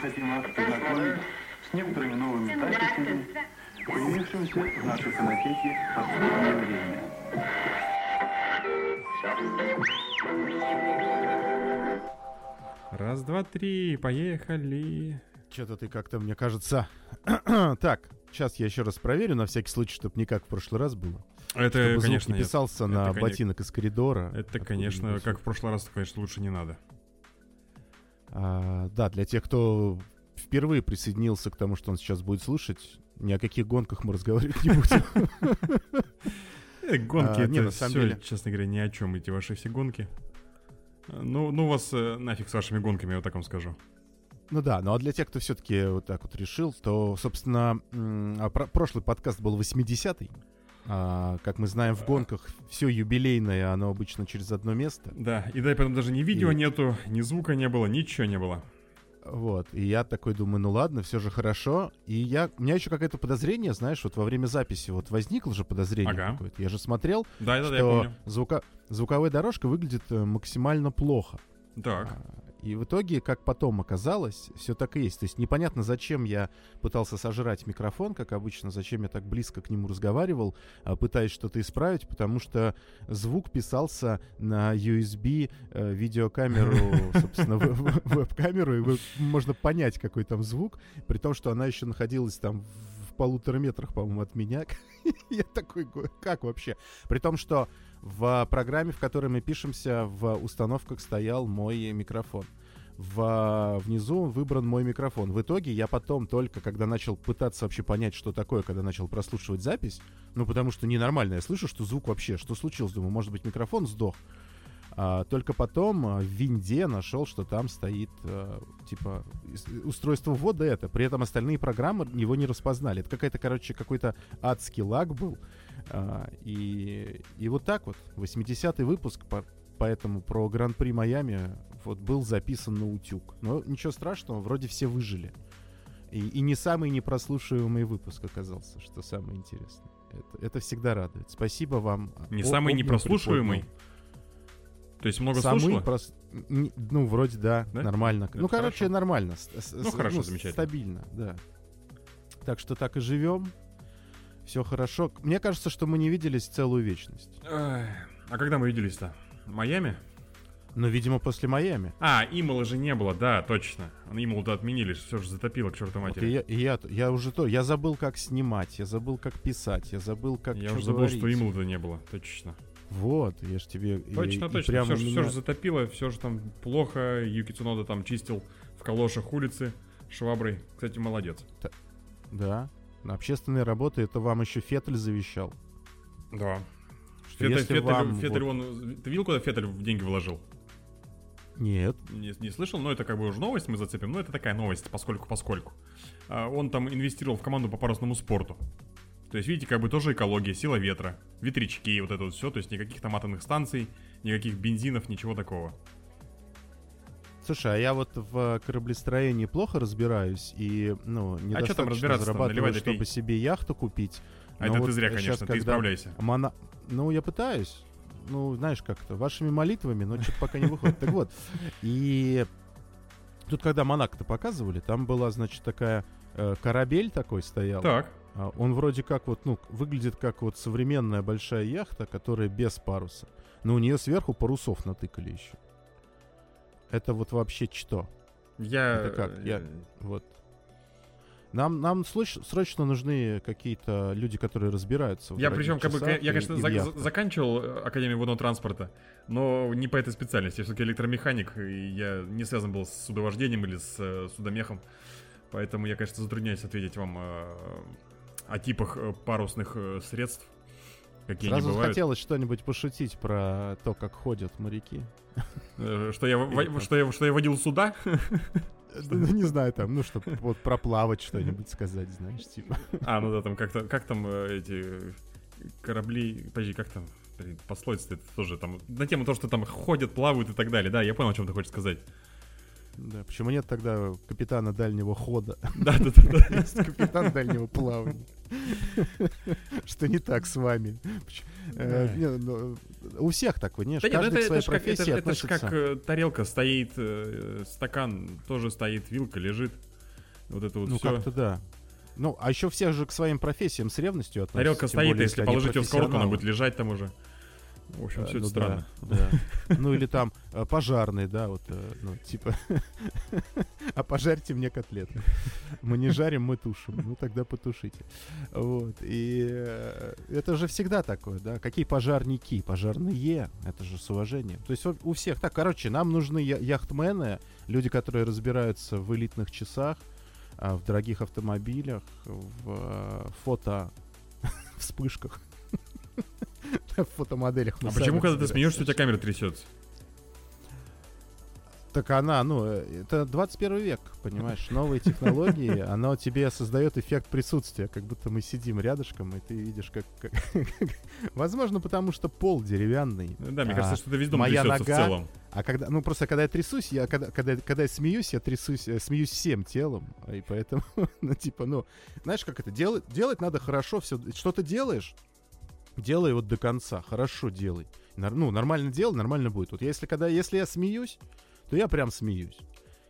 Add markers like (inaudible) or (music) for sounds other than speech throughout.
хотим вас познакомить с некоторыми новыми записями, появившимися в нашей фонотеке в последнее время. Раз, два, три, поехали. Что-то ты как-то, мне кажется... (clears throat) так, сейчас я еще раз проверю, на всякий случай, чтобы не как в прошлый раз было. Это, чтобы звук конечно, не нет. писался Это, на коне- ботинок из коридора. Это, конечно, как в прошлый раз, конечно, лучше не надо. А, да, для тех, кто впервые присоединился к тому, что он сейчас будет слушать, ни о каких гонках мы разговаривать не будем. Э, гонки, А, это на самом деле- честно говоря, ни о чем эти ваши все гонки. Э, Ну, ну вас э, нафиг с вашими гонками, я вот так вам скажу. Ну да, ну а для тех, кто все-таки вот так вот решил, то, собственно, а про- прошлый подкаст был 80-й. А, как мы знаем, в гонках все юбилейное, оно обычно через одно место. Да, и да, потом даже ни видео И- нету, ни звука не было, ничего не было. Вот, и я такой думаю, ну ладно, все же хорошо. И я, у меня еще какое-то подозрение, знаешь, вот во время записи вот возникло же подозрение Ага. какое-то. Я же смотрел, Да, да, да, я что помню. звука, звуковая дорожка выглядит э, максимально плохо. Так, А, И в итоге, как потом оказалось, все так и есть. То есть непонятно, зачем я пытался сожрать микрофон, как обычно, зачем я так близко к нему разговаривал, а, пытаясь что-то исправить, потому что звук писался на USB э, видеокамеру, (laughs) собственно, веб-камеру, и можно понять, какой там звук, при том, что она еще находилась там в полутора метрах, по-моему, от меня. (laughs) Я такой, как вообще? При том, что в программе, в которой мы пишемся, в установках стоял мой микрофон. В, внизу выбран мой микрофон. В итоге я потом только, когда начал пытаться вообще понять, что такое, когда начал прослушивать запись, ну потому что ненормально, я слышу, что звук вообще, что случилось, думаю, может быть микрофон сдох. А, только потом а, в винде нашел, что там стоит а, типа устройство ввода это. При этом остальные программы его не распознали. Это какая-то, короче, какой-то адский лаг был. А, и, и вот так вот, 80-й выпуск, по- поэтому про Гран-при Майами вот был записан на утюг. Но ничего страшного, вроде все выжили. И, и не самый непрослушиваемый выпуск оказался, что самое интересное. Это, это всегда радует. Спасибо вам. не О- самый непрослушиваемый. приподнял. То есть много Самый слушала? прос- н- Ну, вроде да, Да? нормально. Это ну, короче, хорошо. нормально. С- Ну, с- хорошо, замечательно. Стабильно, да. Так что так и живем. Все хорошо. Мне кажется, что мы не виделись целую вечность. А когда мы виделись-то? В Майами? Но, видимо, после Майами. А, Имала же не было, да, точно. Ималу-то отменили, все же затопило к чертовой Вот и матери. я, и я, я уже то, я забыл, как снимать, я забыл, как писать, я забыл, как Я уже забыл, говорить. что Имала-то не было, точно. Вот, я ж тебе... и- Точно, и точно. прямо Все, же, меня- же затопило, все же там плохо. Юки Цунода там чистил в калошах улицы шваброй. Кстати, молодец. Да. На общественные работы это вам еще Феттель завещал. Да. Что Феттель, если Феттель, вам Феттель, вот- он... Ты видел, куда Феттель в деньги вложил? Нет. Не, не слышал, но это как бы уже новость мы зацепим. Но это такая новость, поскольку поскольку. А, он там инвестировал в команду по парусному спорту. То есть, видите, как бы тоже экология, сила ветра, ветрячки, вот это вот все. То есть, никаких там атомных станций, никаких бензинов, ничего такого. Слушай, а я вот в кораблестроении плохо разбираюсь и, ну, недостаточно разбираться-то? зарабатываю, Наливай да чтобы пей. себе яхту купить. А это вот ты зря, конечно, ты когда исправляйся. мона- Ну, я пытаюсь. Ну, знаешь, как-то, вашими молитвами, но что-то пока не выходит. Так вот, и тут, когда Монако-то показывали, там была, значит, такая э, корабель такой стоял. Так. А Он вроде как вот, ну, выглядит как вот современная большая яхта, которая без паруса. Но у нее сверху парусов натыкали еще. Это вот вообще что? Я... Это как? Я- э, Вот. Нам, нам срочно нужны какие-то люди, которые разбираются. в Я причем, как бы, я, и- конечно, и в за- за- яхтах. заканчивал э, Академию водного транспорта, но не по этой специальности. Я все-таки электромеханик, и я не связан был с судовождением или с э, судомехом. Поэтому я, конечно, затрудняюсь ответить вам э, о типах э, парусных э, средств, какие Сразу бывают. захотелось что-нибудь пошутить про то, как ходят моряки. Э, Что я, что, я, что я водил суда? Ну, не знаю, там, ну, чтобы вот проплавать что-нибудь сказать, знаешь, типа. А, ну да, там как-то, как там эти корабли, подожди, как там, пословица это тоже там, на тему того, что там ходят, плавают и так далее, да, я понял, о чем ты хочешь сказать. Да, почему нет тогда капитана дальнего хода? Да, да, да, да. Есть капитан дальнего плавания. (laughs) Что не так с вами? Э, ну, У всех такое, не? Да нет, Каждый это, своей это, ж как, это, ж- профессии это ж как э, тарелка стоит, э, стакан тоже стоит, вилка лежит. Вот это вот Ну, все. как-то да. Ну, а еще все же к своим профессиям с ревностью относятся. Тарелка стоит, более, если положить ее в сковородку, она будет лежать там уже. В общем, Э, все это ну странно. Да, да. Ну или там э, пожарный, да, вот, э, ну, типа, (laughs) а пожарьте мне котлеты. Мы не жарим, мы тушим. Ну тогда потушите. Вот. И это же всегда такое, да. Какие пожарники? Пожарные. Это же с уважением. То есть у всех так. Короче, нам нужны яхтмены, люди, которые разбираются в элитных часах, а, в дорогих автомобилях, в фото (laughs) вспышках. В фотомоделях. А почему, когда ты смеешься, у тебя камера трясется? Так она, ну, это 21 век, понимаешь, новые технологии, (laughs) оно тебе создает эффект присутствия, как будто мы сидим рядышком, и ты видишь, как... как- Возможно, потому что пол деревянный. Да, мне а кажется, что это весь дом моя трясется в нога- целом. А когда, ну, просто когда я трясусь, я, когда, когда, когда я смеюсь, я трясусь, э, смеюсь всем телом, и поэтому, (laughs) ну, типа, ну, знаешь, как это, делать, делать надо хорошо, все, что ты делаешь, делай вот до конца, хорошо делай. Ну, нормально делай, нормально будет. Вот если, когда, если я смеюсь, то я прям смеюсь.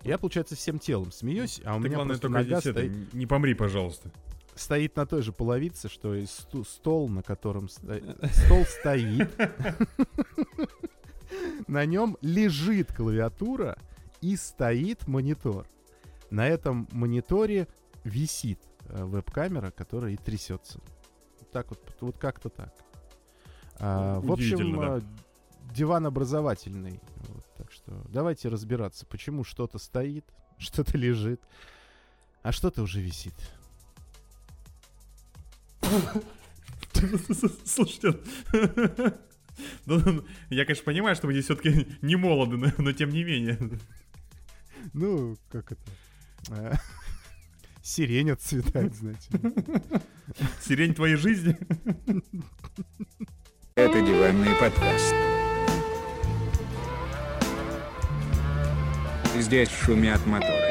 Я, получается, всем телом смеюсь, а у Ты, меня главное, просто нога это, стоит, не помри, пожалуйста. стоит на той же половице, что и стол, на котором сто- стол стоит. На нем лежит клавиатура и стоит монитор. На этом мониторе висит э, веб-камера, которая и трясется. Вот так вот, вот как-то так. А, в общем, Удивительно, э, диван образовательный. Вот, так что давайте разбираться, почему что-то стоит, (laughs) что-то лежит, а что-то уже висит. (laughs) Слушайте, (laughs) ну, я, конечно, понимаю, что вы здесь все-таки не молоды, но, но тем не менее. Ну, как это? Сирень отцветает, знаете. Сирень твоей жизни. Это диванный подкаст. Здесь шумят моторы.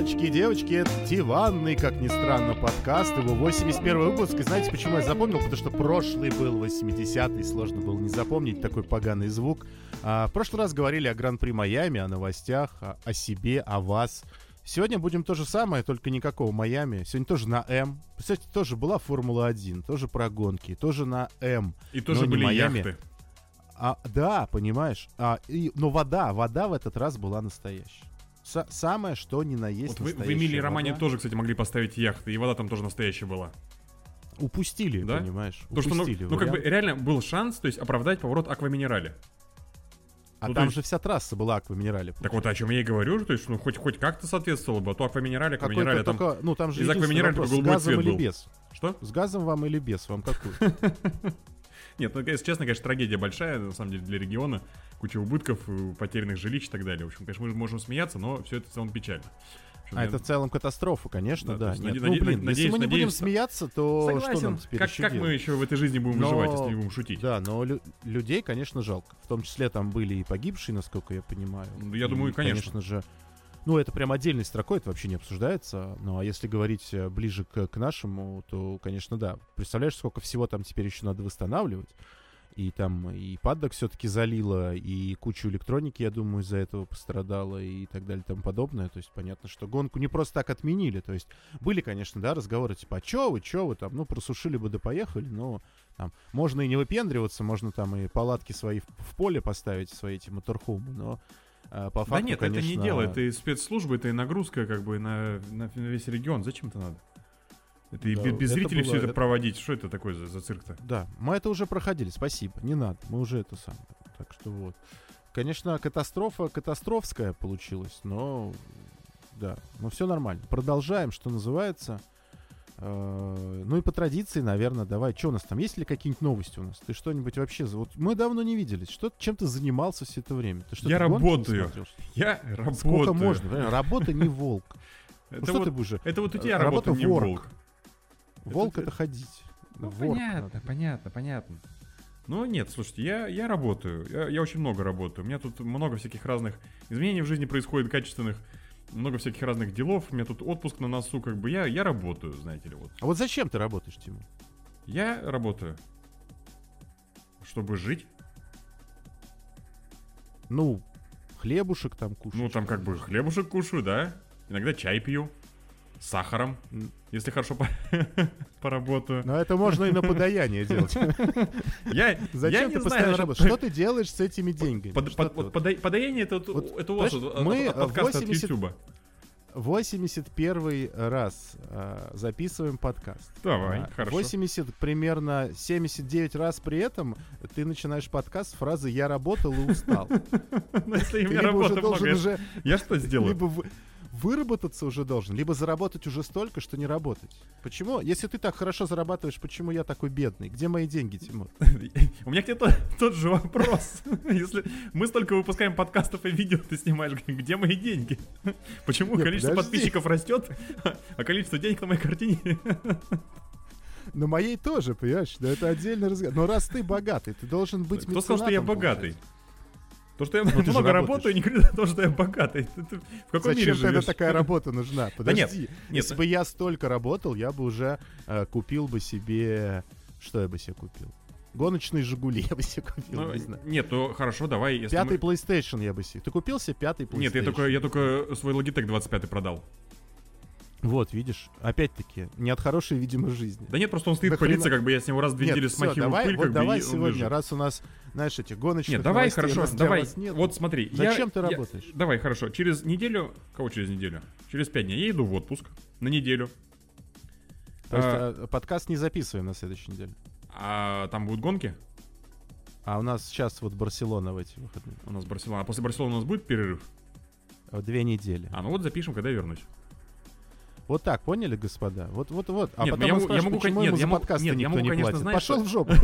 Мальчики и девочки, это диванный, как ни странно, подкаст, его 81 выпуск. И знаете, почему я запомнил? Потому что прошлый был 80-й, сложно было не запомнить такой поганый звук. А, в прошлый раз говорили о Гран-при Майами, о новостях, о, о себе, о вас. Сегодня будем то же самое, только никакого Майами. Сегодня тоже на М. Кстати, тоже была Формула-1, тоже про гонки, тоже на М. И тоже были Майами. яхты. А, да, понимаешь. А, и, но вода, вода в этот раз была настоящая. Са- самое, что ни на есть Вот вы, в Эмилии Романе вода. тоже, кстати, могли поставить яхты, и вода там тоже настоящая была. Упустили, Да? понимаешь? То, что, ну, ну, как бы реально был шанс, то есть оправдать поворот Акваминерали. А ну, там есть- же вся трасса была акваминерале. Так вот, о чем я и говорю, то есть, ну, хоть, хоть как-то соответствовало бы, а то Акваминерали, Акваминерали, там... только, ну там же из акваминерали вопрос, только с голубой газом цвет или был. без? Что? С газом вам или без? Вам какую? (laughs) Нет, ну, если честно, конечно, трагедия большая, на самом деле, для региона. Куча убытков, э, потерянных жилищ и так далее. В общем, конечно, мы можем смеяться, но все это в целом печально. А я- это в целом катастрофа, конечно, Да, да. есть Нет, наде- ну, блин, если надеюсь- мы не будем надеюсь, смеяться, то что Согласен. нам теперь как, еще как мы еще в этой жизни будем Но- выживать, если не будем шутить? Да, но лю- людей, конечно, жалко. В том числе там были и погибшие, насколько я понимаю. Ну, я И, думаю, конечно. Конечно же. Ну, это прям отдельной строкой, это вообще не обсуждается. Ну, а если говорить э, ближе к, к нашему, то, конечно, да. Представляешь, сколько всего там теперь еще надо восстанавливать? И там и паддок все-таки залило, и кучу электроники, я думаю, из-за этого пострадало, и так далее, и тому подобное. То есть понятно, что гонку не просто так отменили. То есть были, конечно, да, разговоры типа, а чё вы, чё вы там, ну, просушили бы да поехали, но там можно и не выпендриваться, можно там и палатки свои в, в поле поставить, свои эти моторхомы, но по факту, да нет, это не конечно, дело, это и спецслужбы, это и нагрузка как бы на, на весь регион. Зачем это надо? Это и Да, без, без это зрителей все было- это это- проводить. Что это такое за, за цирк-то? Да, мы это уже проходили, спасибо, не надо, мы уже это сам. Так что вот. Конечно, катастрофа катастрофская получилась, но да, но все нормально. Продолжаем, что называется. Э, Ну и по традиции, наверное, давай. Что у нас там? Есть ли какие-нибудь новости у нас? Ты что-нибудь вообще... Вот мы давно не виделись. Что, чем ты занимался все это время? Ты что, Я ты работаю. Я работаю. Сколько можно? Правильно? Работа не волк. (laughs) Ну Это что вот, ты будешь? это вот у тебя Работа работа, не ворк. волк. Волк это- это ходить. Ну, Ворк понятно, надо. понятно, понятно. Ну, нет, слушайте, я, я работаю. Я, я очень много работаю. У меня тут много всяких разных изменений в жизни происходит, качественных. Много всяких разных делов. У меня тут отпуск на носу, как бы. Я, я работаю, знаете ли, вот. А вот зачем ты работаешь, Тимур? Я работаю. Чтобы жить? Ну, хлебушек там кушать. Ну, там как бы хлебушек кушаю, да? Иногда чай пью. С сахаром. Если хорошо по- (laughs) поработаю. Но это можно и на подаяние делать. (laughs) Я, я Зачем не ты постоянно работаешь? Что ты делаешь с этими деньгами? Под- под- ты вот подай- Подаяние это, вот- это у вас мы, от, от подкаста от 80 Ютуба. 81 раз а, записываем подкаст. Давай, А, хорошо. 80, примерно 79 раз при этом ты начинаешь подкаст с фразы «я работал и устал». (laughs) Ну, если много, уже я что сделаю? Выработаться уже должен, либо заработать уже столько, что не работать. Почему? Если ты так хорошо зарабатываешь, почему я такой бедный? Где мои деньги, Тимур? (laughs) У меня к тебе то- тот же вопрос. (laughs) Если мы столько выпускаем подкастов и видео, ты снимаешь, где мои деньги? (laughs) Почему количество подписчиков растет, а количество денег на моей картине... На моей тоже, понимаешь? Да это отдельный разговор. Но раз ты богатый, ты должен быть Кто сказал, что я богатый? получается. То, что я Ну, много работаю, не говорит о том, что я богатый. Ты- ты В каком мире Зачем тогда живешь? такая работа нужна? (laughs) Да нет, Подожди. нет. Если бы я столько работал, я бы уже э, купил бы себе... Что я бы себе купил? Гоночные Жигули (laughs) я бы себе купил, Ну, не знаю. Нет, ну хорошо, давай. если Пятый мы- PlayStation я бы себе... Ты купил себе пятый PlayStation? Нет, я только, я только свой Logitech 25 продал. Вот, видишь, опять-таки, не от хорошей, видимо, жизни. Да нет, просто он стоит Да пылиться, хрена- как бы я с него раз в две Нет, недели смахиваю давай, пыль, вот как бы, давай он сегодня, раз у нас, знаешь, этих гоночных Нет, давай, новостей хорошо, давай. нет. Вот смотри. я- Зачем ты я- работаешь? Давай, хорошо. Через неделю... Кого через неделю? Через пять дней я иду в отпуск на неделю. То есть а- э, подкаст не записываем на следующей неделе. А там будут гонки? А у нас сейчас вот Барселона в эти выходные. У нас Барселона. А после Барселоны у нас будет перерыв? Э, Две недели. А, ну вот запишем, когда я вернусь. Вот так, поняли, господа? Вот, вот, вот. А Нет, потом я он могу- я спрашивает, могу, почему нет, ему я за могу- подкасты нет, я никто могу, не конечно, платит. знаешь, Пошел что- в жопу.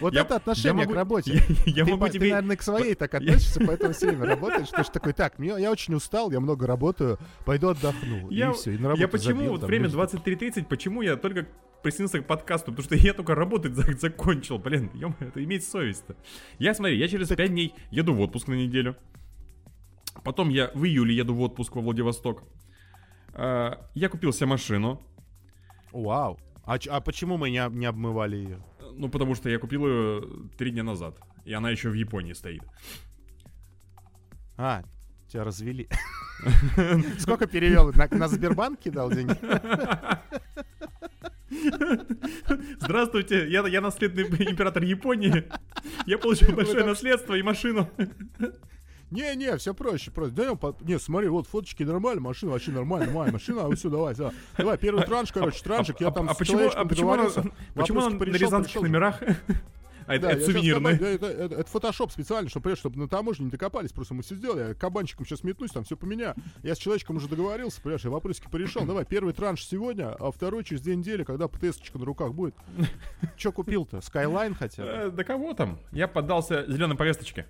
Вот Я- это я отношение могу- к работе. Я, я Ты, могу ты, тебе... наверное, к своей так относишься, поэтому все время работаешь. Ты же такой, так, мне- я очень устал, я много работаю, пойду отдохну. Я, И все, и на работу я почему, забил, вот там, время лежу. 23.30, почему я только присоединился к подкасту? Потому что я только работать за- закончил, блин, ё это иметь совесть-то. Я, смотри, я через 5 дней еду в отпуск на неделю. Потом я в июле еду в отпуск во Владивосток. А, Я купил себе машину. Вау. А, а почему мы не, не обмывали ее? Ну, потому что я купил ее три дня назад. И она еще в Японии стоит. А, тебя развели. (laughs) Сколько перевел? На, на Сбербанк кидал деньги? Здравствуйте, я, я наследный император Японии. Я получил большое наследство и машину. Не-не, все проще, проще. Да, я по- не, смотри, вот фоточки нормально, машина вообще нормальная, нормальная машина, а все, давай, давай. Давай, первый транш, короче, траншик, я там а с почему, а почему, она, почему она вопросики на рязанских пришел. номерах? А это, Да, это кабан- это, это- это фотошоп специально, чтобы, чтобы на таможне не докопались, просто мы все сделали. Я кабанчиком сейчас метнусь, там все поменяю. Я с человечком уже договорился, понимаешь, я вопросики порешал. Давай, первый транш сегодня, а второй через две недели, когда ПТС-очка на руках будет. Че купил-то? Skyline хотя бы? Э, Да кого там? Я поддался зеленой повесточке.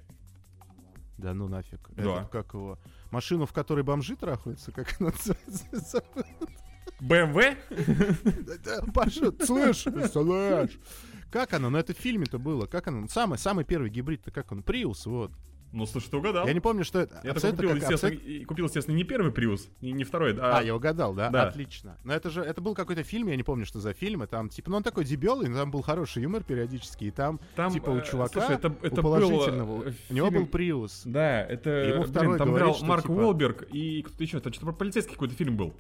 Да ну нафиг. Да. Этот, как его? Машину, в которой бомжи трахаются, как она называется? BMW? Паша, слышь, слышь. Как оно? Ну это в фильме-то было. Как оно? Самый, самый первый гибрид-то как он? Prius, вот. Ну, слушай, ты угадал. Я не помню, что это. Я только абсолютно купил, как- естественно, и купил, естественно, не первый Prius, и не второй, а, А, я угадал, да? Да. Отлично. Но это же, это был какой-то фильм, я не помню, что за фильм, и там, типа, ну он такой дебелый, но там был хороший юмор периодически, и там, там, типа, у э, чувака, слушай, это, это у положительного, был, э, у него был Prius. Да, это, Ему блин, там говорит, играл что, Марк типа- Уолберг и кто-то еще, это что-то про полицейский какой-то фильм был.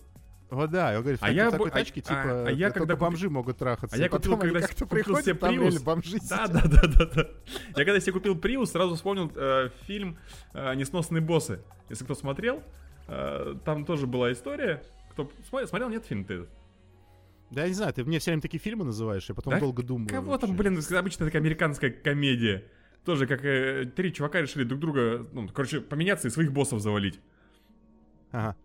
Вот да, он говорит, А я такой бу- а- тачке, а- типа, а я когда бомжи могут трахаться. А я купил, когда как-то купил себе там Prius. бомжи Да, да, да, да, да. Я когда себе купил Prius, сразу вспомнил э, фильм э, «Несносные боссы». Если кто смотрел, э, там тоже была история. Кто смотрел, нет фильм ты? Да я не знаю, ты мне все время такие фильмы называешь, я потом Да долго думаю. Кого там, вообще. блин, обычно такая американская комедия. Тоже как э, три чувака решили друг друга, ну, короче, поменяться и своих боссов завалить. Ага.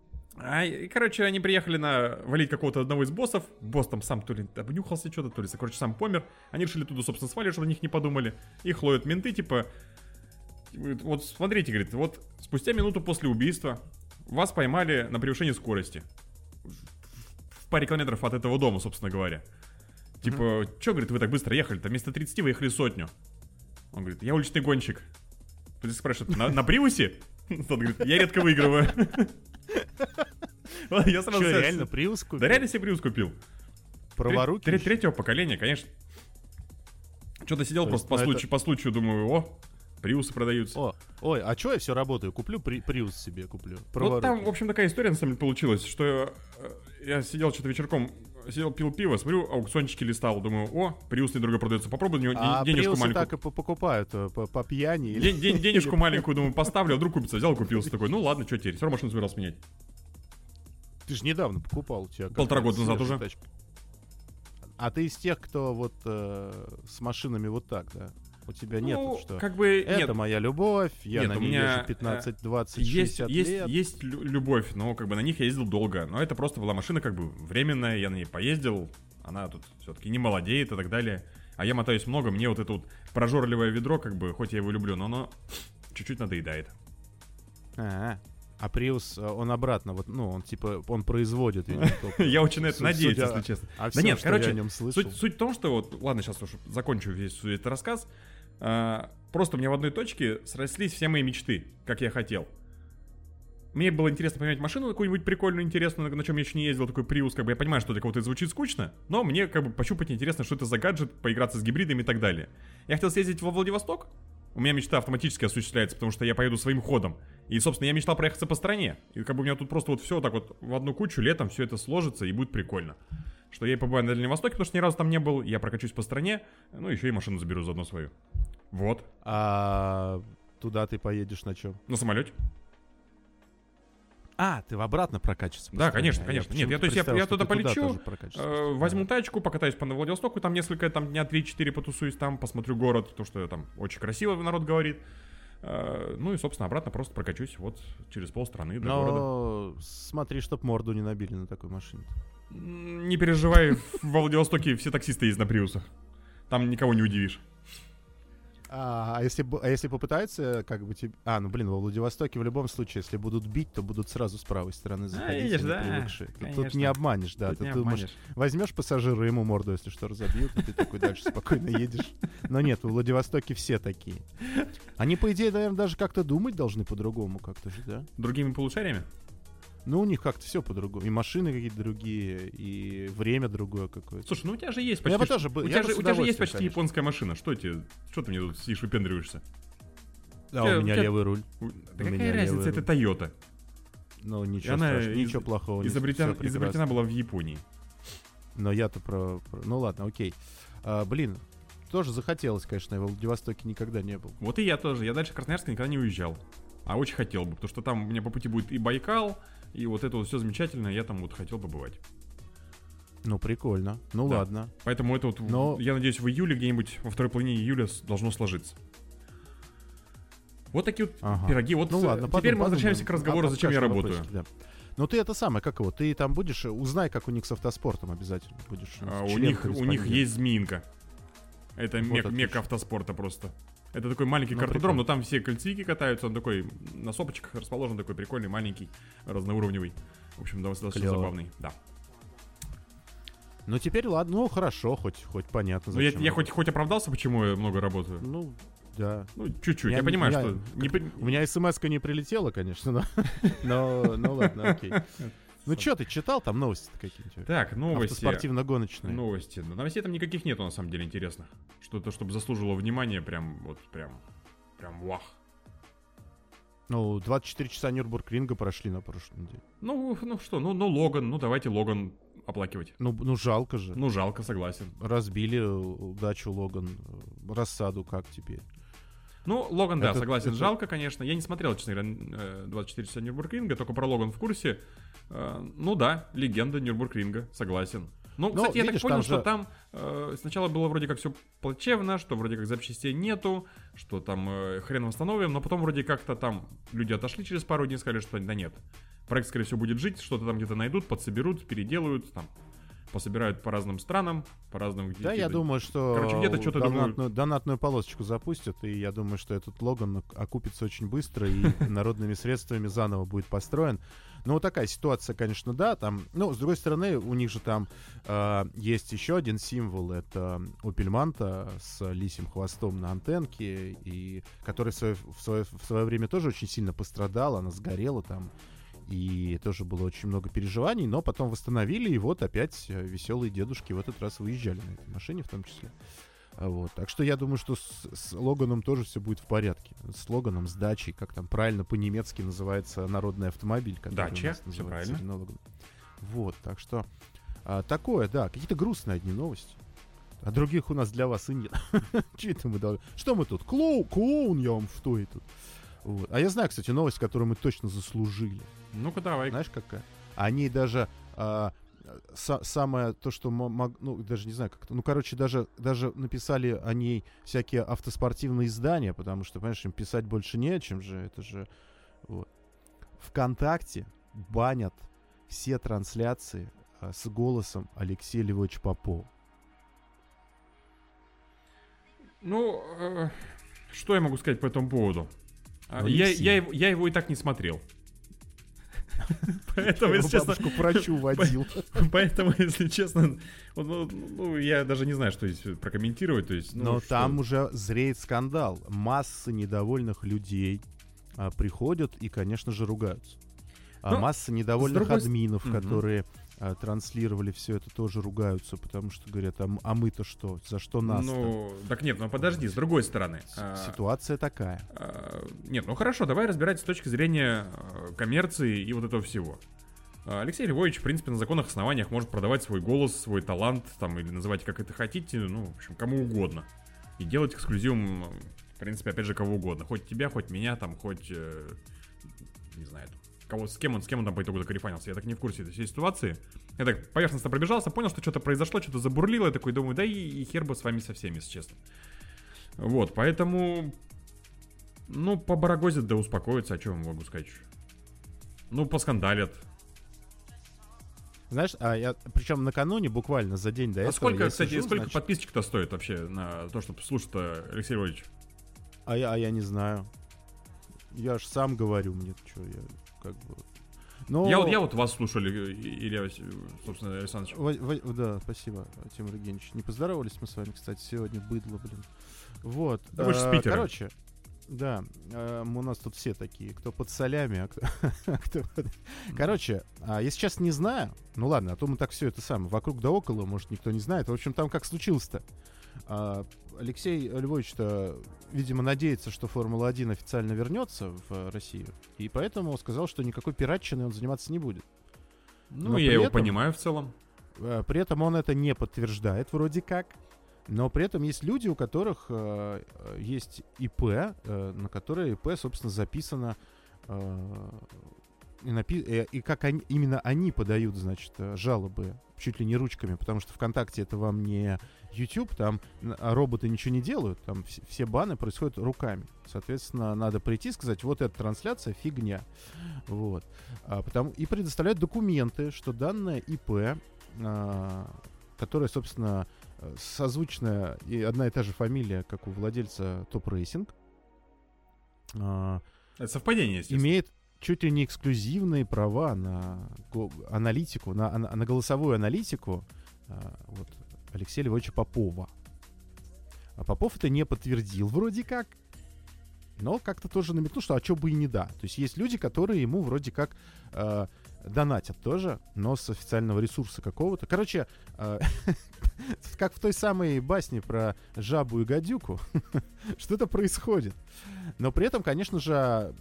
А, и, короче, они приехали на валить какого-то одного из боссов. Босс там сам то ли обнюхался что-то, то ли, короче, сам помер. Они решили туда, собственно, свалить, чтобы о них не подумали. Их ловят менты, типа... Вот смотрите, говорит, вот спустя минуту после убийства вас поймали на превышении скорости. В паре километров от этого дома, собственно говоря. Типа, что, говорит, вы так быстро ехали-то? Вместо 30 вы ехали сотню. Он говорит, я уличный гонщик. Полицейский спрашивает, на, на Приусе? (laughs) Тот говорит, я редко выигрываю. (laughs) (laughs) Я сразу Что, реально Приус купил? Да реально себе Приус купил. Праворуки? Тре- тре- Третьего поколения, конечно. Что-то сидел То просто по ну, случаю, по случаю, думаю, о, приусы продаются. О, ой, а чё я все работаю? Куплю при, приус себе, куплю. Вот Праворукий. там, в общем, такая история на самом деле получилась, что э, я сидел что-то вечерком, сидел, пил пиво, смотрю, аукциончики листал, думаю, о, приус недорого продается, попробуй на него а де- денежку маленькую. так и по- покупают э, по, по пьяни. День- день- (laughs) денежку маленькую, думаю, поставлю, а вдруг купится. Взял, купился (laughs) такой, ну ладно, что теперь, все равно машину собирался менять. Ты же недавно покупал у тебя. Полтора года назад уже. тачка. А ты из тех, кто вот э, с машинами вот так, да? У тебя нет, ну, что как бы, это нет, моя любовь, я Нет, на у ней меня, езжу 15, 20, есть, 60 есть, лет. есть лю- любовь, но как бы на них я ездил долго. Но это просто была машина как бы временная, я на ней поездил, она тут все-таки не молодеет и так далее. А я мотаюсь много, мне вот это вот прожорливое ведро, как бы, хоть я его люблю, но оно чуть-чуть надоедает. А, а Prius, э, он обратно, вот, ну, он типа, он производит. (laughs) Я очень на это надеюсь, если честно. А Да нет, короче. Суть, в том, что вот, ладно, сейчас уж закончу весь этот рассказ. А, просто у меня в одной точке срослись все мои мечты, как я хотел. Мне было интересно поменять машину какую-нибудь прикольную, интересную, на, на чем я еще не ездил, такой Prius, как бы я понимаю, что для кого-то это звучит скучно, но мне как бы пощупать интересно, что это за гаджет, поиграться с гибридами и так далее. Я хотел съездить во Владивосток, у меня мечта автоматически осуществляется, потому что я поеду своим ходом. И, собственно, я мечтал проехаться по стране. И как бы у меня тут просто вот все так вот в одну кучу, летом все это сложится и будет прикольно. Что я и побываю на Дальнем Востоке, потому что ни разу там не был, я прокачусь по стране, ну еще и машину заберу заодно свою. Вот, А туда ты поедешь на чем? на самолете. А, ты в обратно прокачиваться. Да, конечно, Я конечно. почему-то Нет, я- то есть я- я туда полечу, прокачиваешься Э, возьму тачку, покатаюсь по Владивостоку, там несколько, там дня 3-4 потусуюсь там, посмотрю город, потому что там очень красиво народ говорит. Э, Ну и, собственно, обратно просто прокачусь вот через полстраны до города. Но смотри, чтоб морду не набили на такой машине. Не переживай, во Владивостоке все таксисты ездят на приусах. Там никого не удивишь. А, а если, а если попытаются, как бы тебе... А, ну блин, во Владивостоке в любом случае, если будут бить, то будут сразу с правой стороны заходить. видишь, они да, привыкшие. Тут- Тут конечно. не обманешь, да. Тут Ты не думаешь, обманешь. возьмешь пассажира, ему морду, если что, разобьют, и ты такой дальше спокойно едешь. Но нет, в Владивостоке все такие. Они, по идее, наверное, даже как-то думать должны по-другому как-то же, да? Другими полушариями? Ну, у них как-то все по-другому. И машины какие-то другие, и время другое какое-то. Слушай, ну у тебя же есть Ну, я почти... бы тоже бы- у, тебя же, у тебя же есть почти конечно. японская машина. Что тебе... Что ты мне тут сидишь, выпендриваешься? А у тебя- у меня у тебя- левый руль. Да У какая меня разница, это. Toyota. Ну, ничего Она страшного, из- ничего плохого. Изобретен- изобретена была в Японии. Но я-то про, про- Ну ладно, окей. А, блин, тоже захотелось, конечно, я в Владивостоке никогда не был. Вот и я тоже. Я дальше Красноярска никогда не уезжал. А очень хотел бы, потому что там у меня по пути будет и Байкал, и вот это вот все замечательно, я там вот хотел побывать. Ну, прикольно. Ну Да. ладно. Поэтому это вот, Но- я надеюсь, в июле где-нибудь, во второй половине июля с- должно сложиться. Вот такие вот Ага. пироги. Вот Ну э, ладно, теперь подумаем, мы возвращаемся подумаем. к разговору, А, зачем я работаю. вопросики, да. Ну ты это самое, как его, ты там будешь, узнай, как у них с автоспортом обязательно будешь. э, А, у, них, у них есть змеинка. Это Вот мек- мека автоспорта просто. Это такой маленький Ну, картодром, но там все кольцевики катаются, он такой на сопочках расположен, такой прикольный, маленький, разноуровневый. В общем, достаточно Клёво. забавный, да. Ну теперь ладно, ну хорошо, хоть, хоть понятно. Ну, я, я хоть, хоть оправдался, почему я много работаю? Ну, да. Ну, чуть-чуть. Я Я, не- понимаю, я- что... не при- У меня смс не прилетела, конечно, но... (laughs) но... Ну ладно, окей. (laughs) Ну что, ты читал там новости какие-нибудь? Так, новости. Автоспортивно-гоночные. Новости. Да, новостей там никаких нету, на самом деле, интересных. Что-то, чтобы заслужило внимание, прям, вот, прям, прям вах. Ну, 24 часа Нюрбург-ринга прошли на прошлой неделе. Ну, ну что, ну, ну, Логан, ну, давайте Логан оплакивать. Ну, ну жалко же. Ну, жалко, согласен. Разбили э, удачу Логан. э, Рассаду как теперь? Ну, Логан, да, Это- согласен, это- жалко, конечно. Я не смотрел, честно говоря, э, 24 часа Нюрбургринга, только про Логан в курсе. Э, Ну да, легенда Нюрбургринга, согласен. Ну, Ну, кстати, я видишь, так понял, там что же- там э, сначала было вроде как все плачевно, что вроде как запчастей нету, что там э, хрен восстановим, но потом вроде как-то там люди отошли через пару дней и сказали, что да нет. Проект, скорее всего, будет жить, что-то там где-то найдут, подсоберут, переделают, там, пособирают по разным странам, по разным... Да, я думаю, что Короче, где-то что-то, думаю- донатную, донатную полосочку запустят, и я думаю, что этот Логан ок- окупится очень быстро и (laughs) народными средствами заново будет построен. Ну, вот такая ситуация, конечно, да, там, ну, с другой стороны, у них же там э, есть еще один символ, это Manta с лисим хвостом на антенке, и который в свое, в свое, в свое время тоже очень сильно пострадала, она сгорела там, и тоже было очень много переживаний, но потом восстановили, и вот опять э, веселые дедушки в этот раз выезжали на этой машине в том числе. А Вот. Так что я думаю, что с, с Логаном тоже все будет в порядке. С Логаном, с дачей, как там правильно по-немецки называется народный автомобиль. Дача, называется правильно. Логан. Вот, так что а, такое, да, какие-то грустные одни новости. А других у нас для вас и нет. (laughs) Че это мы должны- Что мы тут? Клоун, клоун я вам что это? Вот. А я знаю, кстати, новость, которую мы точно заслужили. Ну-ка давай. Знаешь, какая? Они даже а, са- самое то, что мо- мог- ну даже не знаю как это, ну короче даже даже написали о ней всякие автоспортивные издания, потому что понимаешь им писать больше не о чем же, это же вот. ВКонтакте банят все трансляции а, с голосом Алексея Львовича Попова. Ну, э, что я могу сказать по этому поводу? А, Ну, я, Алексей. я, его- я его и так не смотрел. (laughs) (laughs) (laughs) Поэтому, если честно, к врачу водил. поэтому, если честно, ну, я даже не знаю, что здесь прокомментировать. То есть, ну, Но там уже зреет скандал. Масса недовольных людей а, приходят и, конечно же, ругаются. А Ну, масса недовольных админов, которые а, транслировали все это, тоже ругаются, потому что говорят, а, а мы-то что? За что нас Ну, так нет, ну подожди, с другой стороны. а, Ситуация такая. а, Нет, ну хорошо, давай разбирать с точки зрения а, коммерции и вот этого всего. А, Алексей Львович, в принципе, на законных основаниях может продавать свой голос, свой талант, там, или называть как это хотите, ну, в общем, кому угодно. И делать эксклюзивом, в принципе, опять же, кого угодно. Хоть тебя, хоть меня, там, хоть, э, не знаю, кого, с кем он, с кем он там по итогу закарифанился. Я так не в курсе этой всей ситуации. Я так поверхностно пробежался, понял, что что-то произошло, что-то забурлило, я такой думаю, да и, и хер бы с вами со всеми, если честно. Вот, поэтому, ну, побарагозят да успокоятся, о чем могу сказать. Ну, поскандалят. Знаешь, а я, причем накануне, буквально за день до А этого, сколько, я кстати, сижу, сколько значит, подписчик-то стоит вообще на то, чтобы слушать Алексей Львович? а, я, а я не знаю. Я ж сам говорю, мне что, я как бы... Но... Я, вот- я вот вас слушал, Или- Илья, собственно, Александрович. Во- во- да, спасибо, Тимур Евгеньевич. Не поздоровались мы с вами, кстати, сегодня, быдло, блин. Вот. Да вы ж с э, Питера. Короче, да, э, у нас тут все такие, кто под солями, а кто... (laughs) а кто под- Короче, а, если сейчас не знаю, ну ладно, а то мы так все это самое, вокруг да около, может, никто не знает. В общем, там как случилось-то. А, Алексей Львович-то, видимо, надеется, что Формула-1 официально вернется в Россию, и поэтому сказал, что никакой пиратчиной он заниматься не будет. Ну, но я его этом- понимаю в целом. Э, При этом он это не подтверждает вроде как. Но при этом есть люди, у которых э, э, есть ИП, э, на которое ИП, собственно, записано. э, и, напи- э, и как они, именно они подают, значит, э, жалобы чуть ли не ручками, потому что ВКонтакте это вам не YouTube, там а роботы ничего не делают, там вс- все баны происходят руками. Соответственно, надо прийти и сказать, вот эта трансляция фигня. Вот. А, потому, и предоставляют документы, что данное ИП, а, которое, собственно, э, созвучная и одна и та же фамилия, как у владельца Top Racing, а, Это совпадение, имеет чуть ли не эксклюзивные права на аналитику, на, на- на голосовую аналитику а, вот, Алексея Львовича Попова. А Попов это не подтвердил вроде как, но как-то тоже намекнул, что а чё бы и не да. То есть есть люди, которые ему вроде как э, донатят тоже, но с официального ресурса какого-то. Короче, э, (laughs) как в той самой басне про жабу и гадюку, (laughs) что-то происходит. Но при этом, конечно же,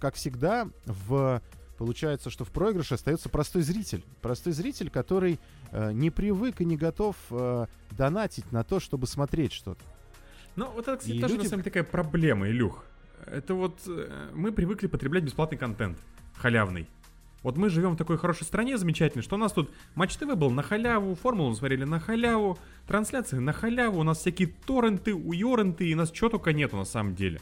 как всегда, в получается, что в проигрыше остается простой зритель. Простой зритель, который э, не привык и не готов э, донатить на то, чтобы смотреть что-то. Ну, вот это, кстати, И тоже люди- на самом деле такая проблема, Илюх. Это вот э, мы привыкли потреблять бесплатный контент, халявный. Вот мы живем в такой хорошей стране замечательной, что у нас тут Матч ТВ был на халяву, Формулу смотрели на халяву, трансляции на халяву, у нас всякие торренты, уйоренты, и нас чего только нету на самом деле.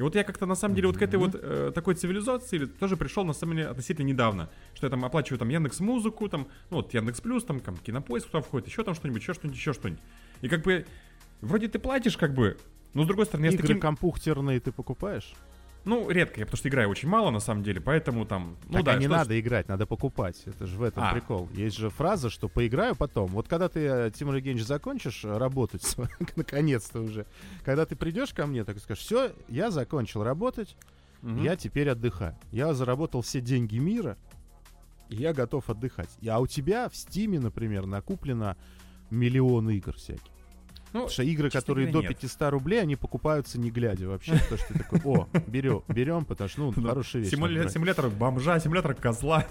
И вот я как-то на самом деле вот к этой вот э, такой цивилизации тоже пришел на самом деле относительно недавно. Что я там оплачиваю там Яндекс Музыку, там, ну вот Яндекс Плюс, там, там Кинопоиск туда входит, еще там что-нибудь, еще что-нибудь, еще что-нибудь. И как бы вроде ты платишь как бы, но с другой стороны я с Игры таким... компьютерные ты покупаешь? Ну, редко, я потому что играю очень мало, на самом деле, поэтому там... Ну так да, а не надо играть, надо покупать. Это же в этом А. прикол. Есть же фраза, что поиграю потом. Вот когда ты, э, Тимур Евгеньевич, закончишь э, работать, (laughs) наконец-то уже, когда ты придешь ко мне, так и скажешь, все, я закончил работать, Мгм. я теперь отдыхаю. Я заработал все деньги мира, и я готов отдыхать. А у тебя в Стиме, например, накуплено миллион игр всяких. Ну, Потому что игры, которые до нет. 500 рублей, они покупаются не глядя вообще. Потому что ты такой, о, берем, берем, потому что, ну, (laughs) хорошая вещь. Симуля- надо брать. Симулятор бомжа, симулятор козла.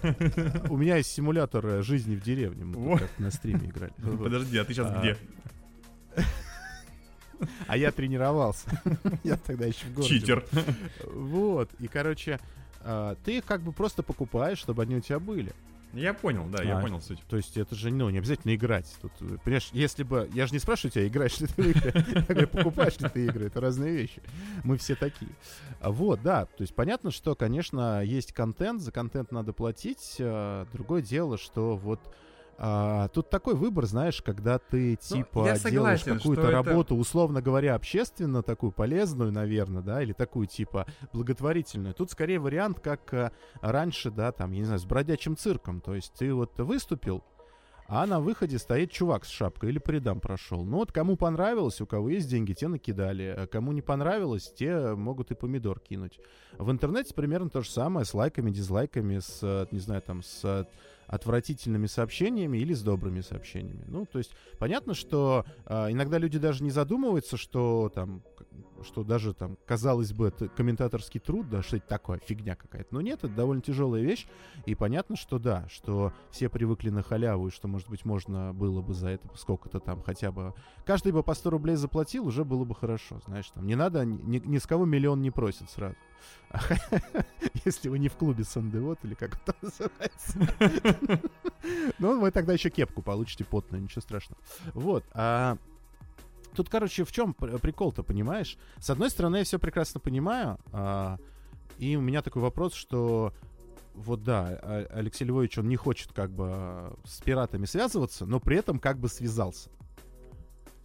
У меня есть симулятор э, жизни в деревне. Мы тут на стриме играли. (laughs) Подожди, а ты сейчас А, где? А я тренировался. (laughs) Я тогда еще в городе. Читер. Вот. И, короче, а, ты их как бы просто покупаешь, чтобы они у тебя были. Я понял, да, я А, понял суть. То есть это же, ну, не обязательно играть. Тут, э, понимаешь, если бы... Я же не спрашиваю тебя, играешь ли ты в игры. (laughs) Я говорю, покупаешь ли ты игры. Это разные вещи. Мы все такие. Вот, да. То есть понятно, что, конечно, есть контент, за контент надо платить. а, Другое дело, что вот... а, тут такой выбор, знаешь, когда ты типа Ну, делаешь согласен, какую-то что это- работу, условно говоря, общественно, такую полезную, наверное, да, или такую типа благотворительную. Тут скорее вариант, как а, раньше, да, там, я не знаю, с бродячим цирком. То есть ты вот выступил, а на выходе стоит чувак с шапкой или по рядам прошел. Ну вот кому понравилось, у кого есть деньги, те накидали. А кому не понравилось, те могут и помидор кинуть. В интернете примерно то же самое с лайками, дизлайками, с, э, не знаю, там, с э, отвратительными сообщениями или с добрыми сообщениями. Ну, то есть понятно, что а, иногда люди даже не задумываются, что там, что даже там, казалось бы, это комментаторский труд, да, что это такое, фигня какая-то. Но нет, это довольно тяжелая вещь, и понятно, что да, что все привыкли на халяву, и что, может быть, можно было бы за это сколько-то там хотя бы... Каждый бы по 100 рублей заплатил, уже было бы хорошо, знаешь, там не надо, ни, ни с кого миллион не просят сразу. (laughs) Если вы не в клубе Сандевод или как это (laughs) называется. (laughs) Ну, вы тогда еще кепку получите потную, ничего страшного. Вот. А тут, короче, в чем пр- прикол-то, понимаешь? С одной стороны, я все прекрасно понимаю, а, и у меня такой вопрос, что вот да, Алексей Львович, он не хочет как бы а, с пиратами связываться, но при этом как бы связался.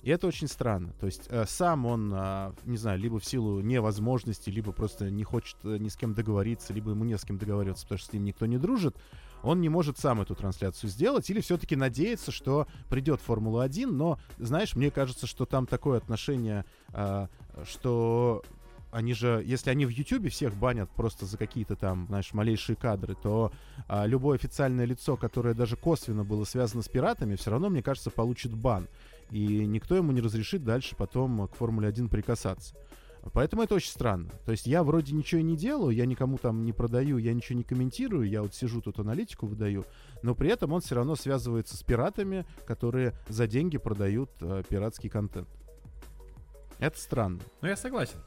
И это очень странно. То есть э, сам он, а, не знаю, либо в силу невозможности, либо просто не хочет э, ни с кем договориться, либо ему не с кем договариваться, потому что с ним никто не дружит, он не может сам эту трансляцию сделать, или все-таки надеется, что придет Формула-1, но, знаешь, мне кажется, что там такое отношение, а, что они же, если они в Ютубе всех банят просто за какие-то там, знаешь, малейшие кадры, то а, любое официальное лицо, которое даже косвенно было связано с пиратами, все равно, мне кажется, получит бан. И никто ему не разрешит дальше потом к Формуле-1 прикасаться. Поэтому это очень странно. То есть я вроде ничего не делаю, я никому там не продаю, я ничего не комментирую, я вот сижу тут аналитику выдаю, но при этом он все равно связывается с пиратами, которые за деньги продают э, пиратский контент. Это странно. Ну, я согласен.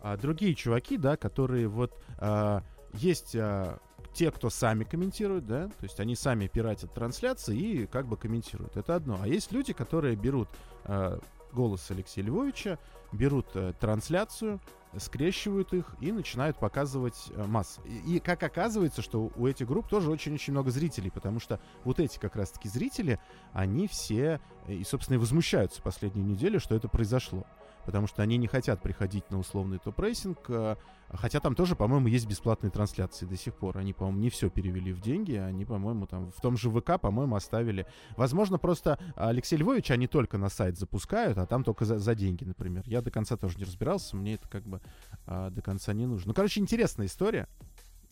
А другие чуваки, да, которые вот а, есть а, те, кто сами комментируют, да, то есть они сами пиратят трансляции и как бы комментируют. Это одно. А есть люди, которые берут а, голос Алексея Львовича, берут э, трансляцию, скрещивают их и начинают показывать э, масс. И, и как оказывается, что у этих групп тоже очень-очень много зрителей, потому что вот эти как раз-таки зрители, они все э, и, собственно, и возмущаются последнюю неделю, что это произошло потому что они не хотят приходить на условный Top Racing, э, хотя там тоже, по-моему, есть бесплатные трансляции до сих пор. Они, по-моему, не все перевели в деньги, они, по-моему, там в том же ВК, по-моему, оставили. Возможно, просто Алексей Львович они только на сайт запускают, а там только за, за деньги, например. Я до конца тоже не разбирался, мне это как бы а, до конца не нужно. Ну, короче, интересная история.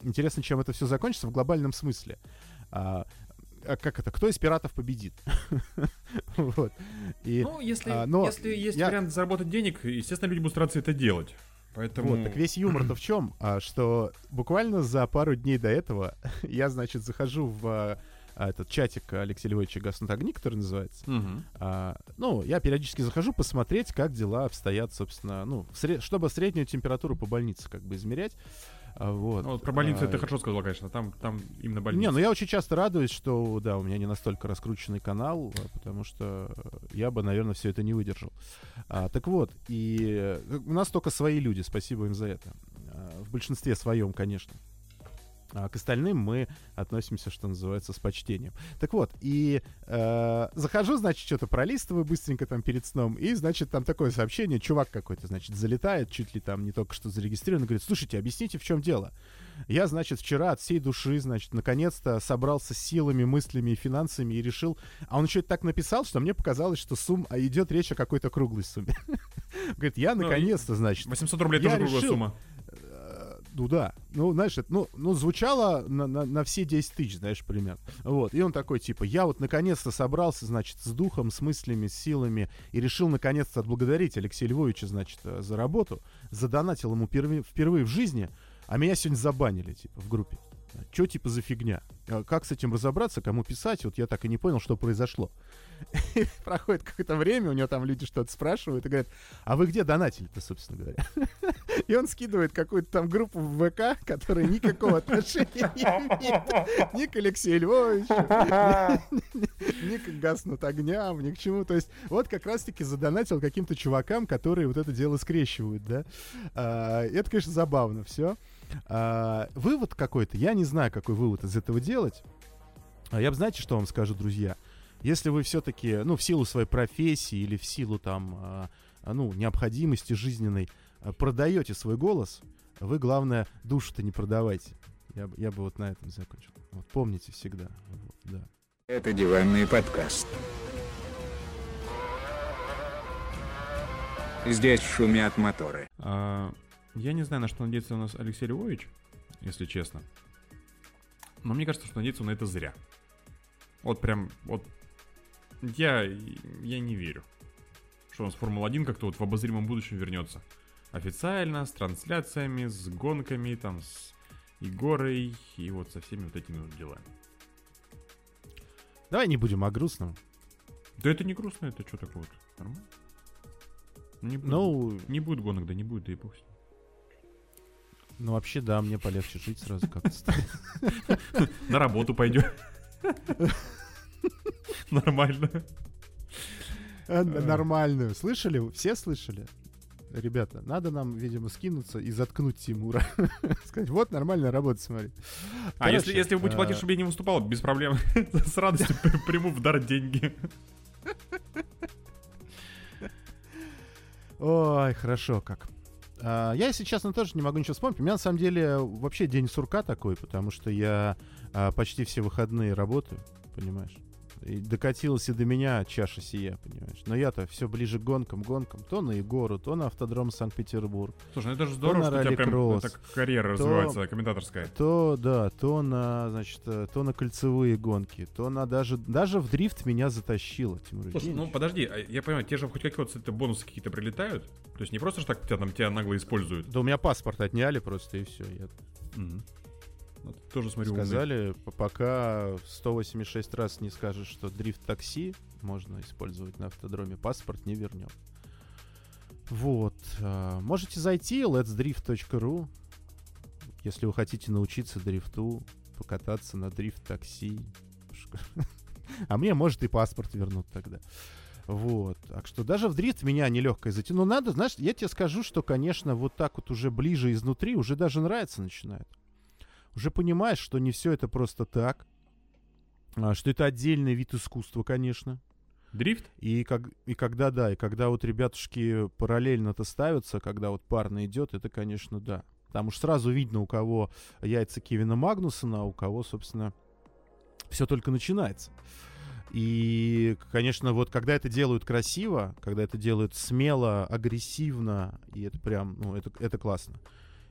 Интересно, чем это все закончится в глобальном смысле. А, а как это? Кто из пиратов победит? (laughs) Вот. И Ну, если, а, но если есть я- вариант заработать денег, естественно, люди будут стараться это делать. Поэтому... Вот, так весь юмор-то в чем? А, что буквально за пару дней до этого (laughs) я, значит, захожу в а, а, этот чатик Алексея Львовича «Гаснут огни», который называется. Мгм. А, ну, я периодически захожу посмотреть, как дела обстоят, собственно, ну, в сре- чтобы среднюю температуру по больнице как бы измерять. А, вот. Ну, вот про больницу А, ты хорошо сказал, конечно. Там, там именно больница. Не, ну я очень часто радуюсь, что, да, у меня не настолько раскрученный канал, а, потому что я бы, наверное, все это не выдержал. А, так вот, и э, у нас только свои люди, спасибо им за это. А, в большинстве своем, конечно. А к остальным мы относимся, что называется, с почтением. Так вот, и э, захожу, значит, что-то пролистываю быстренько там перед сном, и, значит, там такое сообщение, чувак какой-то, значит, залетает, чуть ли там не только что зарегистрирован, говорит, слушайте, объясните, в чем дело. Я, значит, вчера от всей души, значит, наконец-то собрался силами, мыслями и финансами и решил... А он еще это так написал, что мне показалось, что сумма... идет речь о какой-то круглой сумме. (laughs) Говорит, я Ну, наконец-то, значит... 800 рублей тоже круглая сумма. Ну да. Ну, знаешь, это, ну, ну, звучало на, на, на все 10 тысяч, знаешь, пример. Вот. И он такой, типа, я вот наконец-то собрался, значит, с духом, с мыслями, с силами и решил наконец-то отблагодарить Алексея Львовича, значит, э, за работу. Задонатил ему впервые, впервые в жизни, а меня сегодня забанили, типа, в группе. Че, типа, за фигня? А Как с этим разобраться, кому писать? Вот я так и не понял, что произошло. И (laughs) проходит какое-то время, у него там люди что-то спрашивают и говорят, а вы где донатили-то, собственно говоря? (laughs) И он скидывает какую-то там группу в ВК, которая никакого отношения не имеет ни к Алексею Львовичу, (laughs) ни к гаснут огням, ни к чему. То есть вот как раз-таки задонатил каким-то чувакам, которые вот это дело скрещивают, да. А, это, конечно, забавно все. А, вывод какой-то, я не знаю, какой вывод из этого делать. А я бы, знаете, что вам скажу, друзья? Если вы все-таки, ну, в силу своей профессии или в силу там, а, а, ну, необходимости жизненной а, продаете свой голос, вы, главное, душу-то не продавайте. Я, бы- я бы вот на этом закончил. Вот помните всегда. Вот, да. Это диванный подкаст. Здесь шумят моторы. А, я не знаю, на что надеется у нас Алексей Львович, если честно. Но мне кажется, что надеется он на это зря. Вот прям, вот я, я не верю, что у нас Формула-1 как-то вот в обозримом будущем вернется. Официально, с трансляциями, с гонками, там, с Егорой и вот со всеми вот этими вот делами. Давай не будем о грустном. Да это не грустно, это что такое? Нормально? Не будет, Ну, не будет гонок, да не будет, да и ним. Ну, вообще, да, мне полегче жить сразу как-то. (laughs) На работу пойдем. Нормально. А, н- Нормальную. Слышали? Все слышали? Ребята, надо нам, видимо, скинуться и заткнуть Тимура. (laughs) Сказать, вот нормальная работа, смотри. А если, если вы будете платить, а, чтобы я не выступал, без проблем. (laughs) С радостью при- приму в дар деньги. Ой, хорошо как. А, я, если честно, тоже не могу ничего вспомнить. У меня, на самом деле, вообще день сурка такой, потому что я а, почти все выходные работаю, понимаешь? И докатилась и до меня чаша сия, понимаешь? Но я-то все ближе к гонкам, гонкам. То на Егору, то на автодром Санкт-Петербург. Слушай, ну это же здорово, что у тебя прям так карьера то- развивается комментаторская. То, да, то на, значит, э, то на кольцевые гонки, то на даже, даже в дрифт меня затащило, Тимур Слушай, ну подожди, а я понимаю, те же хоть какие-то бонусы какие-то прилетают? То есть не просто ж так тебя там тебя нагло используют? Да у меня паспорт отняли просто, и все. Я Мгм. Ну, тоже смотрю умный. Сказали, п- пока 186 раз не скажешь, что дрифт-такси можно использовать на автодроме, паспорт не вернем. Вот. а, Можете зайти letsdrift.ru, если вы хотите научиться дрифту, покататься на дрифт-такси. (laughs) А мне, может, и паспорт вернут тогда. Вот. Так что даже в дрифт меня нелегко зайти. Но надо, знаешь, я тебе скажу, что, конечно, вот так вот уже ближе изнутри уже даже нравится начинает уже понимаешь, что не все это просто так, а, что это отдельный вид искусства, конечно. Дрифт? И, как, и когда, да, и когда вот ребятушки параллельно-то ставятся, когда вот парно идет, это, конечно, да. Там уж сразу видно, у кого яйца Кевина Магнусона, а у кого, собственно, все только начинается. И, конечно, вот когда это делают красиво, когда это делают смело, агрессивно, и это прям, ну, это, это классно.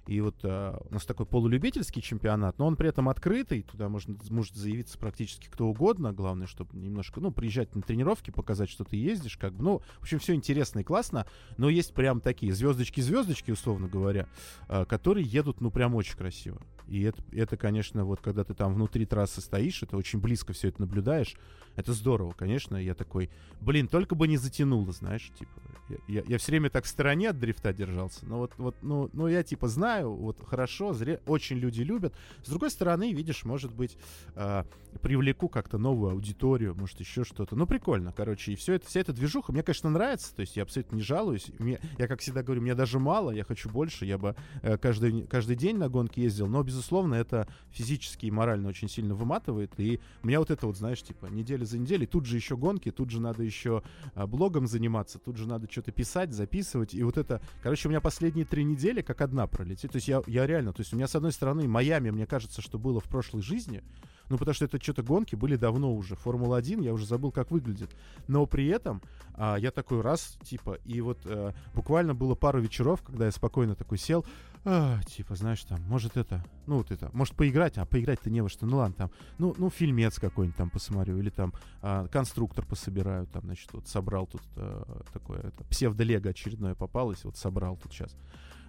И вот а, у нас такой полулюбительский чемпионат, но он при этом открытый, туда можно, может заявиться практически кто угодно, главное, чтобы немножко, ну, приезжать на тренировки, показать, что ты ездишь, как бы, ну, в общем, все интересно и классно, но есть прям такие звездочки-звездочки, условно говоря, а, которые едут, ну, прям очень красиво. И это, это, конечно, вот когда ты там внутри трассы стоишь, это очень близко все это наблюдаешь, это здорово, конечно. Я такой, блин, только бы не затянуло, знаешь, типа. Я, я, я все время так в стороне от дрифта держался. Но вот, вот, ну, ну, я типа знаю, вот хорошо, зря, очень люди любят. С другой стороны, видишь, может быть, э, привлеку как-то новую аудиторию, может, еще что-то. Ну, прикольно, короче. И все это, вся эта движуха мне, конечно, нравится. То есть я абсолютно не жалуюсь. Мне, я, как всегда говорю, мне даже мало, я хочу больше. Я бы э, каждый, каждый день на гонки ездил. Но, безусловно, это физически и морально очень сильно выматывает. И меня вот это вот, знаешь, типа, неделя за неделей, тут же еще гонки, тут же надо еще а, блогом заниматься, тут же надо что-то писать, записывать. И вот это, короче, у меня последние три недели как одна пролетит. То есть я, я реально, то есть у меня, с одной стороны, Майами, мне кажется, что было в прошлой жизни, Ну, потому что это что-то гонки были давно уже. Формула-1, я уже забыл, как выглядит. Но при этом а, я такой раз, типа, и вот а, буквально было пару вечеров, когда я спокойно такой сел, а, типа, знаешь, там, может это, ну вот это, может поиграть, а поиграть-то не во что, ну ладно, там, ну, ну фильмец какой-нибудь там посмотрю, или там а, конструктор пособираю, там, значит, вот собрал тут а, такое, это, псевдо-лего очередное попалось, вот собрал тут сейчас.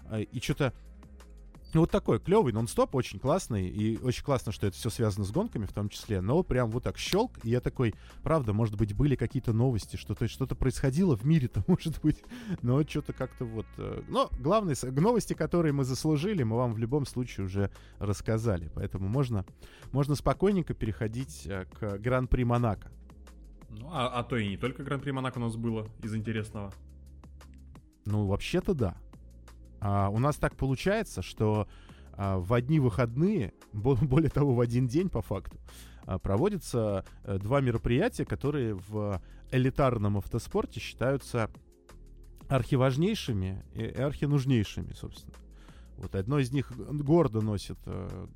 А, и что-то ну, вот такой клевый нон-стоп, очень классный, и очень классно, что это все связано с гонками в том числе, но прям вот так щелк, и я такой, правда, может быть, были какие-то новости, что-то что происходило в мире-то, (laughs) может быть, но что-то как-то вот... Э, но главное, новости, которые мы заслужили, мы вам в любом случае уже рассказали, поэтому можно, можно спокойненько переходить э, к Гран-при Монако. Ну, а, а то и не только Гран-при Монако у нас было из интересного. Ну, вообще-то да. А, у нас так получается, что а, в одни выходные, (laughs) более того, в один день по факту, а, проводятся а, два мероприятия, которые в элитарном автоспорте считаются архиважнейшими и архинужнейшими, собственно. Вот одно из них гордо носит э,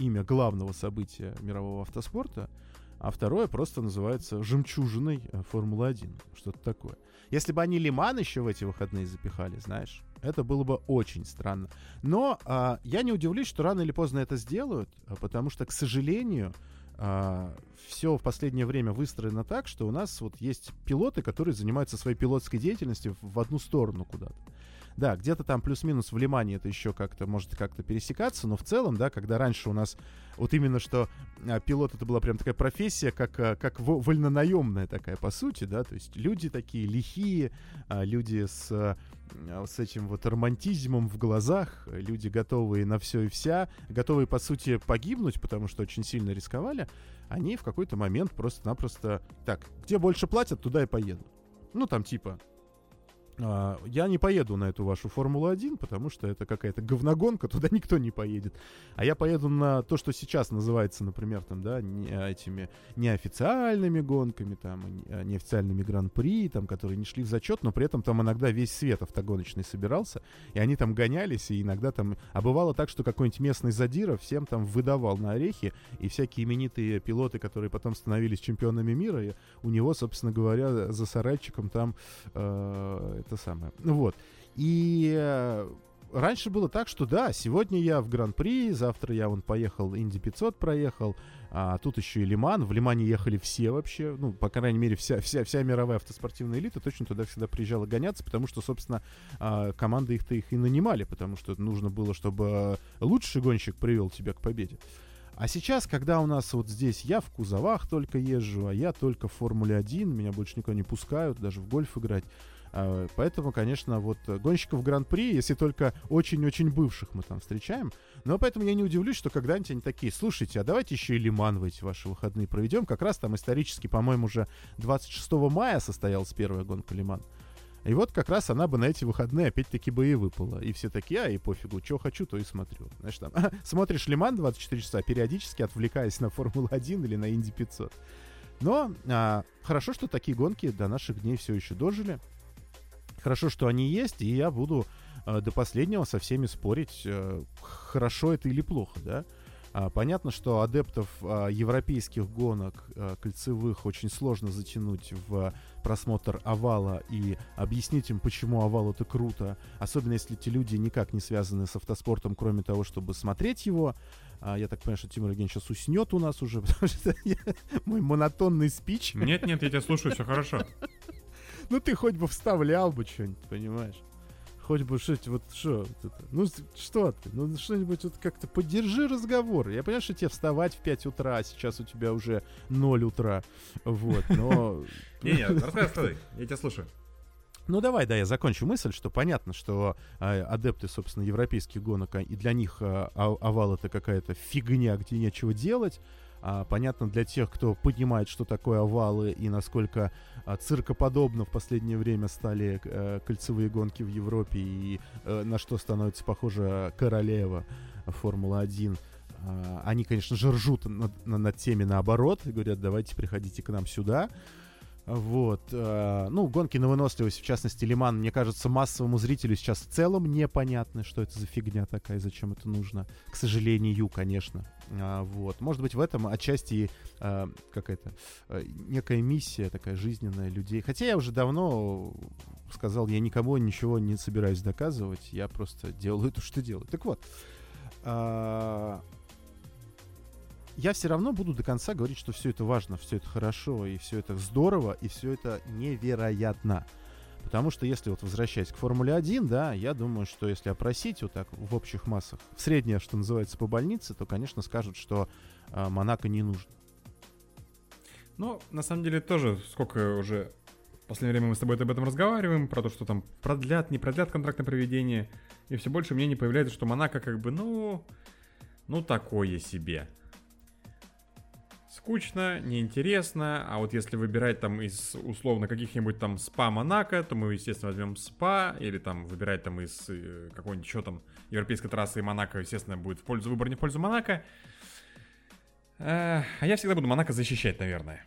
имя главного события мирового автоспорта, а второе просто называется «Жемчужиной Формулы-1». Что-то такое. Если бы они Лиман еще в эти выходные запихали, знаешь, это было бы очень странно. Но а, я не удивлюсь, что рано или поздно это сделают, а, потому что, к сожалению, а, все в последнее время выстроено так, что у нас вот есть пилоты, которые занимаются своей пилотской деятельностью в одну сторону куда-то. Да, где-то там плюс-минус в Лимане это еще как-то может как-то пересекаться, но в целом, да, когда раньше у нас вот именно что а, пилот это была прям такая профессия, как, а, как вольнонаемная такая, по сути, да, то есть люди такие лихие, а, люди с, а, с этим вот романтизмом в глазах, люди готовые на все и вся, готовые, по сути, погибнуть, потому что очень сильно рисковали, они в какой-то момент просто-напросто, так, где больше платят, туда и поеду. Ну, там типа, я не поеду на эту вашу Формулу-1, потому что это какая-то говногонка, туда никто не поедет. А я поеду на то, что сейчас называется, например, там, да, не, этими неофициальными гонками, там, а, неофициальными гран-при, там, которые не шли в зачет, но при этом там иногда весь свет автогоночный собирался, и они там гонялись, и иногда там... А бывало так, что какой-нибудь местный задира всем там выдавал на орехи, и всякие именитые пилоты, которые потом становились чемпионами мира, у него, собственно говоря, за сарайчиком там э, это самое. Вот. И э, раньше было так, что да, сегодня я в Гран-при, завтра я вон поехал, Инди 500 проехал, а тут еще и Лиман. В Лимане ехали все вообще, ну, по крайней мере, вся, вся, вся мировая автоспортивная элита точно туда всегда приезжала гоняться, потому что, собственно, а, команды их-то их и нанимали, потому что нужно было, чтобы лучший гонщик привел тебя к победе. А сейчас, когда у нас вот здесь я в кузовах только езжу, а я только в Формуле 1, меня больше никого не пускают, даже в гольф играть, поэтому, конечно, вот гонщиков Гран-при, если только очень-очень бывших мы там встречаем, но поэтому я не удивлюсь, что когда-нибудь они такие, слушайте, а давайте еще и Лиман в эти ваши выходные проведем. Как раз там исторически, по-моему, уже 26 мая состоялась первая гонка Лиман. И вот как раз она бы на эти выходные опять-таки бы и выпала. И все такие, а и пофигу, что хочу, то и смотрю. Знаешь, там, (laughs) смотришь Лиман 24 часа, периодически отвлекаясь на Формулу-1 или на Инди 500. Но а, хорошо, что такие гонки до наших дней все еще дожили. Хорошо, что они есть, и я буду э, до последнего со всеми спорить, э, хорошо это или плохо, да. А, понятно, что адептов а, европейских гонок а, кольцевых очень сложно затянуть в просмотр овала и объяснить им, почему овал это круто, особенно если эти люди никак не связаны с автоспортом, кроме того, чтобы смотреть его. А, я так понимаю, что Тимур Евгеньевич сейчас уснет у нас уже, (laughs) потому что я, мой монотонный спич. Нет, нет, я тебя слушаю, все хорошо. Ну ты хоть бы вставлял бы что-нибудь, понимаешь? Хоть бы что-то, вот что, ну что ты, ну что-нибудь вот как-то поддержи разговор. Я понимаю, что тебе вставать в 5 утра, а сейчас у тебя уже 0 утра, вот, но... (laughs) Не-не, рассказывай, я тебя слушаю. Ну давай, да, я закончу мысль, что понятно, что э, адепты, собственно, европейских гонок, а, и для них э, овал это какая-то фигня, где нечего делать, а, понятно для тех, кто понимает, что такое овалы и насколько а, циркоподобно в последнее время стали а, кольцевые гонки в Европе и а, на что становится похожа королева Формула-1. А, они, конечно же, ржут над, над теми наоборот и говорят, давайте приходите к нам сюда. Вот. э, ну, гонки на выносливость, в частности, Лиман, мне кажется, массовому зрителю сейчас в целом непонятно, что это за фигня такая, зачем это нужно. К сожалению, конечно. А, вот. Может быть, в этом отчасти э, какая-то э, некая миссия такая жизненная людей. Хотя я уже давно сказал, я никому ничего не собираюсь доказывать, я просто делаю то, что делаю. Так вот, а, я все равно буду до конца говорить, что все это важно, все это хорошо, и все это здорово, и все это невероятно. Потому что если вот возвращаясь к Формуле 1, да, я думаю, что если опросить вот так в общих массах, в среднее, что называется, по больнице, то, конечно, скажут, что э, Монако не нужно. Ну, на самом деле тоже сколько уже в последнее время мы с тобой об этом разговариваем, про то, что там продлят, не продлят контракт на проведение, и все больше мнений появляется, что Монако как бы, ну, ну такое себе скучно, неинтересно, а вот если выбирать там из условно каких-нибудь там спа Монако, то мы, естественно, возьмем спа, или там выбирать там из э, какой-нибудь еще там европейской трассы Монако, естественно, будет в пользу выбора, не в пользу Монако. Э, а я всегда буду Монако защищать, наверное.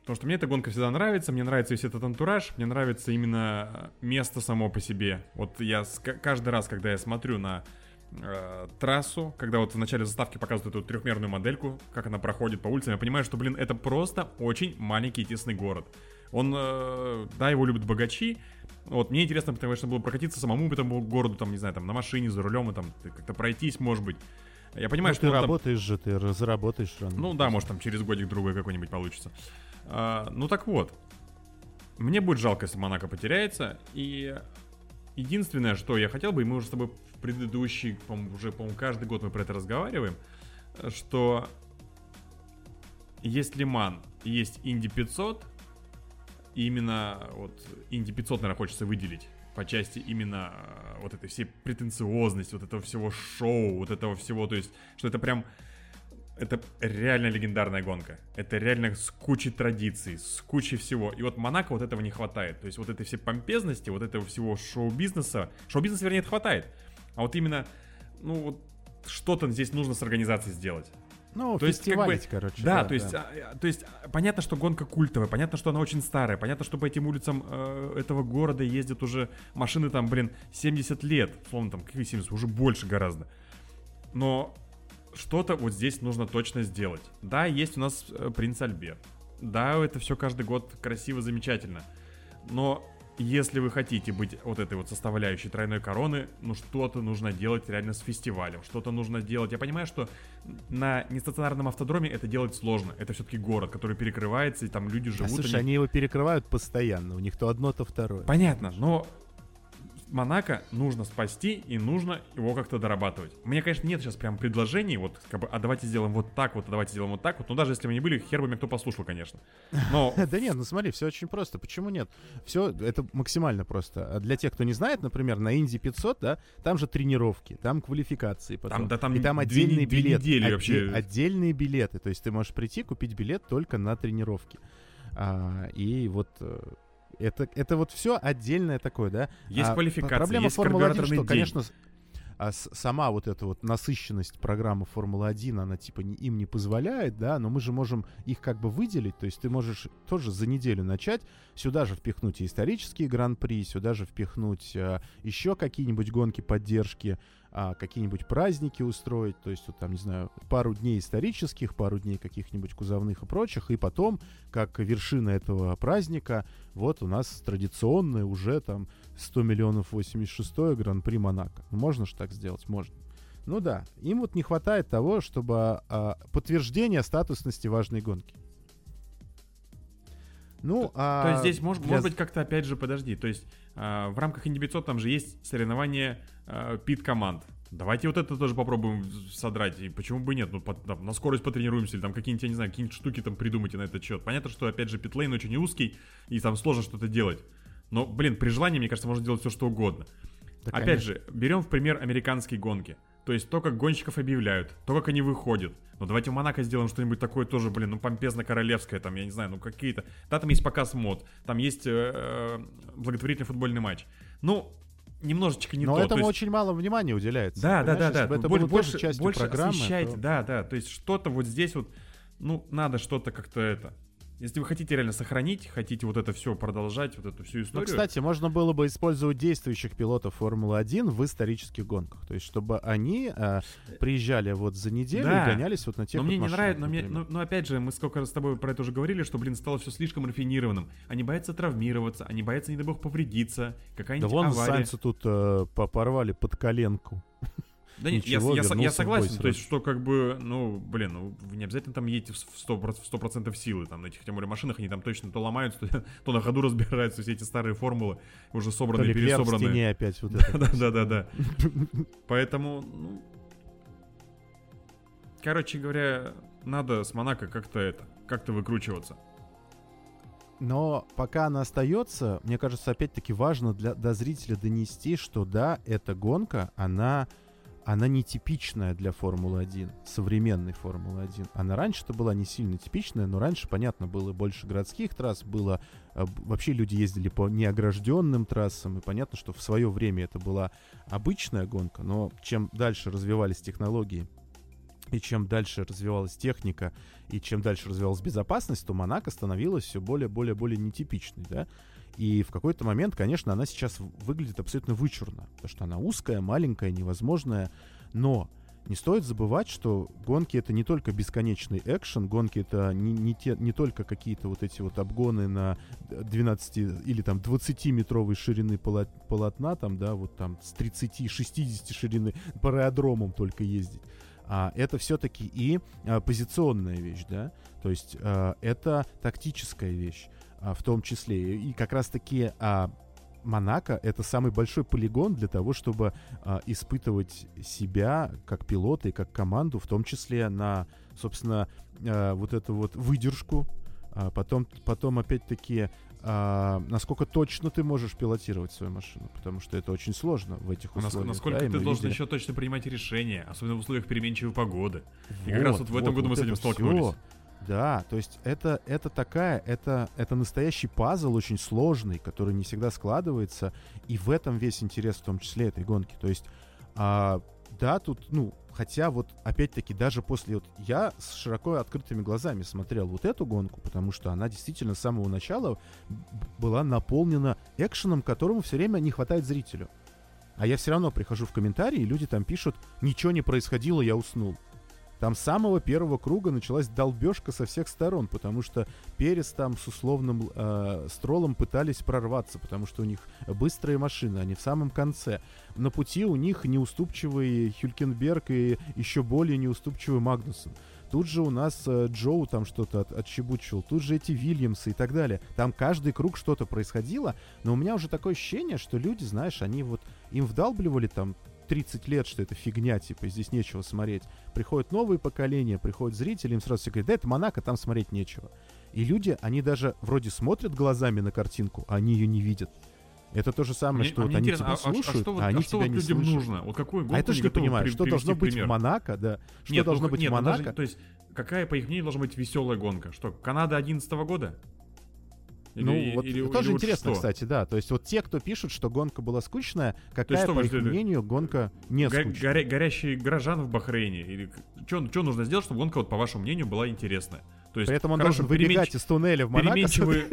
Потому что мне эта гонка всегда нравится, мне нравится весь этот антураж, мне нравится именно место само по себе. Вот я каждый раз, когда я смотрю на э, трассу, когда вот в начале заставки показывают эту трехмерную модельку, как она проходит по улицам, я понимаю, что, блин, это просто очень маленький и тесный город. Он, э, да, его любят богачи. Вот мне интересно, потому что было прокатиться самому по этому городу, там, не знаю, там, на машине, за рулем, и там, как-то пройтись, может быть. Я понимаю, ну, что... Ты работаешь там... же, ты заработаешь рано. Ну да, может, там через годик-другой какой-нибудь получится. А, ну так вот. Мне будет жалко, если Монако потеряется, и единственное, что я хотел бы, и мы уже с тобой в предыдущий, по уже, по-моему, каждый год мы про это разговариваем, что есть Лиман, есть Инди 500, и именно вот Инди 500, наверное, хочется выделить по части именно э, вот этой всей претенциозности, вот этого всего шоу, вот этого всего, то есть, что это прям это реально легендарная гонка. Это реально с кучей традиций, с кучей всего. И вот Монако вот этого не хватает. То есть вот этой всей помпезности, вот этого всего шоу-бизнеса. Шоу-бизнеса, вернее, это хватает. А вот именно, ну вот что-то здесь нужно с организацией сделать. Ну, то есть, как бы, короче. Да, да то, есть, да. А, то есть, понятно, что гонка культовая, понятно, что она очень старая, понятно, что по этим улицам э, этого города ездят уже машины там, блин, 70 лет, словно там, какие 70, уже больше гораздо. Но что-то вот здесь нужно точно сделать. Да, есть у нас э, принц Альберт. Да, это все каждый год красиво, замечательно. Но если вы хотите быть вот этой вот составляющей тройной короны, ну что-то нужно делать реально с фестивалем, что-то нужно делать. Я понимаю, что на нестационарном автодроме это делать сложно. Это все-таки город, который перекрывается, и там люди живут. А, слушай, они... они его перекрывают постоянно, у них то одно, то второе. Понятно, но Монако нужно спасти и нужно его как-то дорабатывать. У меня, конечно, нет сейчас прям предложений, вот, как бы, а давайте сделаем вот так вот, а давайте сделаем вот так вот. Но даже если мы не были, хер бы меня кто послушал, конечно. Но... (laughs) Да нет, ну смотри, все очень просто. Почему нет? Все, это максимально просто. А для тех, кто не знает, например, на Инди 500, да, там же тренировки, там квалификации потом. Там, да, там и там отдельные билеты. Вообще. Отдельные билеты. То есть ты можешь прийти, купить билет только на тренировки. А, и вот э, это, это вот все отдельное такое, да? Есть а, квалификация, проблема есть Формулы 1, что, день. конечно, а сама вот эта вот насыщенность программы Формулы-1, она типа не, им не позволяет, да, но мы же можем их как бы выделить, то есть ты можешь тоже за неделю начать, сюда же впихнуть и исторические гран-при, сюда же впихнуть а, еще какие-нибудь гонки поддержки, а, какие-нибудь праздники устроить, то есть вот там, не знаю, пару дней исторических, пару дней каких-нибудь кузовных и прочих, и потом, как вершина этого праздника, вот у нас традиционное уже там 100 миллионов 86 Гран-при Монако. Ну, можно же так сделать? Можно. Ну да, им вот не хватает того, чтобы а, подтверждение статусности важной гонки. Ну, то, а то есть здесь может, для... может быть как-то опять же подожди, то есть а, в рамках Инди 500 там же есть соревнования а, пит команд. Давайте вот это тоже попробуем содрать. И почему бы нет? Ну, по, там, на скорость потренируемся, или там какие-нибудь, я не знаю, какие-нибудь штуки там придумайте на этот счет. Понятно, что, опять же, питлейн очень узкий, и там сложно что-то делать. Но, блин, при желании, мне кажется, можно делать все, что угодно. Да, опять конечно. же, берем в пример американские гонки. То есть то, как гонщиков объявляют, то, как они выходят. Ну давайте в Монако сделаем что-нибудь такое тоже, блин, ну помпезно-королевское, там, я не знаю, ну какие-то. Да, там есть показ мод, там есть э, э, благотворительный футбольный матч. Ну, немножечко не Но то. этому есть... очень мало внимания уделяется. Да, да, да, да. Это больше, больше частью больше программы. Освещайте, то... да, да. То есть что-то вот здесь вот, ну, надо что-то как-то это Если вы хотите реально сохранить, хотите вот это все продолжать, вот эту всю Ну, историю. кстати, можно было бы использовать действующих пилотов Формулы-1 в исторических гонках. То есть, чтобы они э, приезжали вот за неделю Да. и гонялись вот на тех но мне вот не машинах, нравится, но, мне, но, но опять же, мы сколько раз с тобой про это уже говорили, что, блин, стало все слишком рафинированным. Они боятся травмироваться, они боятся, не дай бог, повредиться, Да какая-нибудь вон авария. Сайнцу тут э, по- порвали под коленку. Да нет, я, Ничего, я, я в согласен, то есть, что как бы, ну, блин, ну, вы не обязательно там едете в 100%, в 100% силы, там, на этих, тем более, машинах, они там точно то ломаются, (laughs) то, то на ходу разбираются, все эти старые формулы, уже То собранные, в пересобранные. стене опять вот (laughs) это. Да-да-да-да. (laughs) Поэтому, ну... Короче говоря, надо с Монако как-то это, как-то выкручиваться. Но пока она остается, мне кажется, опять-таки важно для до зрителя донести, что да, эта гонка, она, она нетипичная для Формулы-1, современной Формулы-1. Она раньше-то была не сильно типичная, но раньше, понятно, было больше городских трасс, было... э, Вообще люди ездили по неогражденным трассам, и понятно, что в свое время это была обычная гонка, но чем дальше развивались технологии, и чем дальше развивалась техника, и чем дальше развивалась безопасность, то Монако становилась все более, более, более нетипичной, да. И в какой-то момент, конечно, она сейчас выглядит абсолютно вычурно, потому что она узкая, маленькая, невозможная, но не стоит забывать, что гонки это не только бесконечный экшен, гонки это не, не, те, не только какие-то вот эти вот обгоны на 12 или там 20-метровой ширины поло- полотна, там, да, вот там с 30-60 ширины по аэродромам только ездить. А, это все-таки и а, позиционная вещь, да, то есть а, это тактическая вещь а, в том числе. И как раз-таки а, Монако это самый большой полигон для того, чтобы а, испытывать себя как пилота и как команду, в том числе на, собственно, а, вот эту вот выдержку, а потом, потом опять-таки, а, насколько точно ты можешь пилотировать свою машину, потому что это очень сложно в этих условиях. насколько да, ты должен видели- еще точно принимать решения, особенно в условиях переменчивой погоды. И как раз вот в этом году мы с этим столкнулись. всё. Да, то есть это, это такая, это, это настоящий пазл очень сложный, который не всегда складывается, и в этом весь интерес в том числе этой гонки. То есть, а, да, тут, ну, хотя вот, опять-таки, даже после, вот, я с широко открытыми глазами смотрел вот эту гонку, потому что она действительно с самого начала была наполнена экшеном, которому все время не хватает зрителю. А я все равно прихожу в комментарии, и люди там пишут, ничего не происходило, я уснул. Там с самого первого круга началась долбежка со всех сторон, потому что Перес там с условным э, стролом пытались прорваться, потому что у них быстрые машины, они в самом конце. На пути у них неуступчивый Хюлькенберг и еще более неуступчивый Магнусон. Тут же у нас э, Джоу там что-то от, отчебучивал, тут же эти Вильямсы и так далее. Там каждый круг что-то происходило, но у меня уже такое ощущение, что люди, знаешь, они вот им вдалбливали там 30 лет, что это фигня, типа, здесь нечего смотреть. Приходят новые поколения, приходят зрители, им сразу все говорят, да это Монако, там смотреть нечего. И люди, они даже вроде смотрят глазами на картинку, а они ее не видят. Это то же самое, Мне- что а вот они тебя а- а- а слушают, что вот- а они а что тебя вот не людям слышат. нужно? Вот какую гонку А это же не готовы понимаю, при- что должно быть в? Монако, да? Что Нет, ну, должно быть нет, в ну, даже- Монако? то есть, какая, по их мнению, должна быть веселая гонка? Что, Канада 11 года? Или- ну, или- вот или- тоже или вот интересно, что? кстати, да. То есть вот те, кто пишут, что гонка была скучная, какая, что по их мнению, гонка не Го- скучная? горя- горящий горожан в Бахрейне? Или что нужно сделать, чтобы гонка, вот, по вашему мнению, была интересная? То есть, При этом он хорошо, должен выбегать переменч- из туннеля в Монако. переменчивые...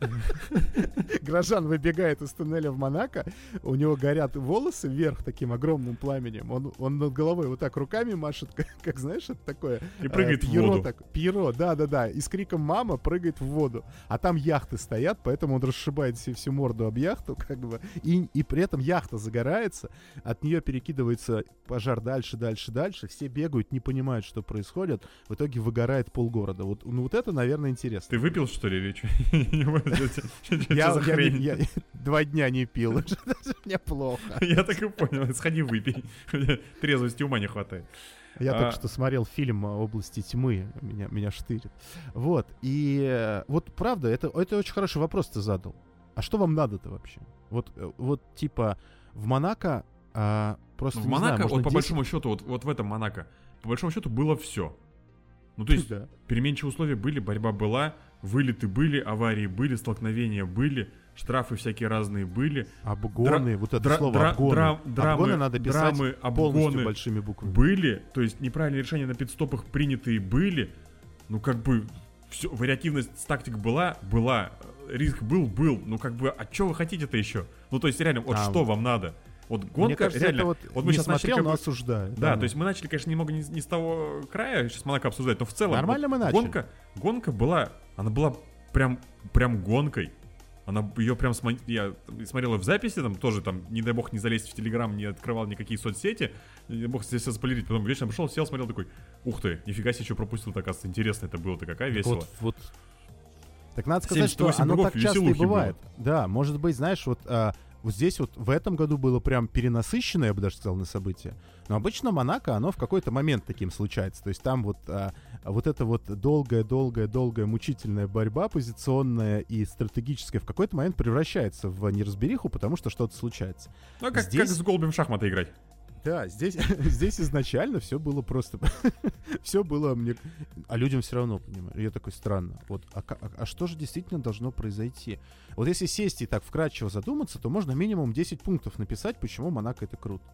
(laughs) Грожан выбегает из туннеля в Монако, у него горят волосы вверх таким огромным пламенем, он, он над головой вот так руками машет, (laughs) как, как, знаешь, это такое... И прыгает э, в пьеро воду. так- пьеро, да-да-да, и с криком «мама» прыгает в воду. А там яхты стоят, поэтому он расшибает себе всю морду об яхту, (laughs) как бы, и, и при этом яхта загорается, от нее перекидывается пожар дальше, дальше, дальше, все бегают, не понимают, что происходит, в итоге выгорает полгорода. Вот, ну вот это, наверное, интересно. Ты выпил, что ли, что? (laughs) Я, (laughs) два дня не пил, (laughs) мне плохо. Я так и понял. Сходи выпей. Трезвости ума не хватает. Я А- только что смотрел фильм «Области тьмы», меня, меня штырит. Вот, и э, вот правда, это, это очень хороший вопрос ты задал. А что вам надо-то вообще? Вот, э, вот типа в Монако а, просто Ну, в знаю, Монако, можно вот по 10 большому счету, вот, вот в этом Монако, по большому счету было все. Ну, то есть, Да. переменчивые условия были, борьба была, вылеты были, аварии были, столкновения были, штрафы всякие разные были. Обгоны, вот это дра- слово дра- обгоны. драм- драмы- обгоны надо писать драмы, обгоны большими буквами. Были, то есть неправильные решения на пидстопах принятые были. Ну, как бы, все, вариативность тактик была, была, риск был, был. Ну, как бы, а что вы хотите-то еще? Ну, то есть, реально, вот А, что вам надо? Вот гонка, Мне кажется, реально, вот, вот мы сейчас начали смотрел, как но осуждаю. Да, то есть мы начали, конечно, немного не, не с того края сейчас Монако обсуждать, но в целом Нормально вот мы начали. гонка, гонка была, она была прям, прям гонкой. Она ее прям смо- я смотрел её в записи, там тоже там, не дай бог, не залезть в Телеграм, не открывал никакие соцсети, не дай бог здесь все спойлерить. Потом вечером пришел, сел, смотрел такой, ух ты, нифига себе, что пропустил, так оказывается, интересно это было-то, какая весело. Вот, вот. Так надо сказать, что 78 оно так часто и веселухи было. бывает. Да, может быть, знаешь, вот, а, вот здесь вот в этом году было прям перенасыщенное, я бы даже сказал, на события. Но обычно Монако, оно в какой-то момент таким случается. То есть там вот, а, вот эта вот долгая-долгая-долгая мучительная борьба позиционная и стратегическая в какой-то момент превращается в неразбериху, потому что что-то случается. Ну, как, здесь- как с голубем шахматы играть. Да, здесь, (laughs) здесь изначально все было просто... (laughs) все было мне... А людям все равно, понимаешь? Я такой, странно. Вот, а, а- а что же действительно должно произойти? Вот если сесть и так вкратчиво задуматься, то можно минимум 10 пунктов написать, почему Монако это круто.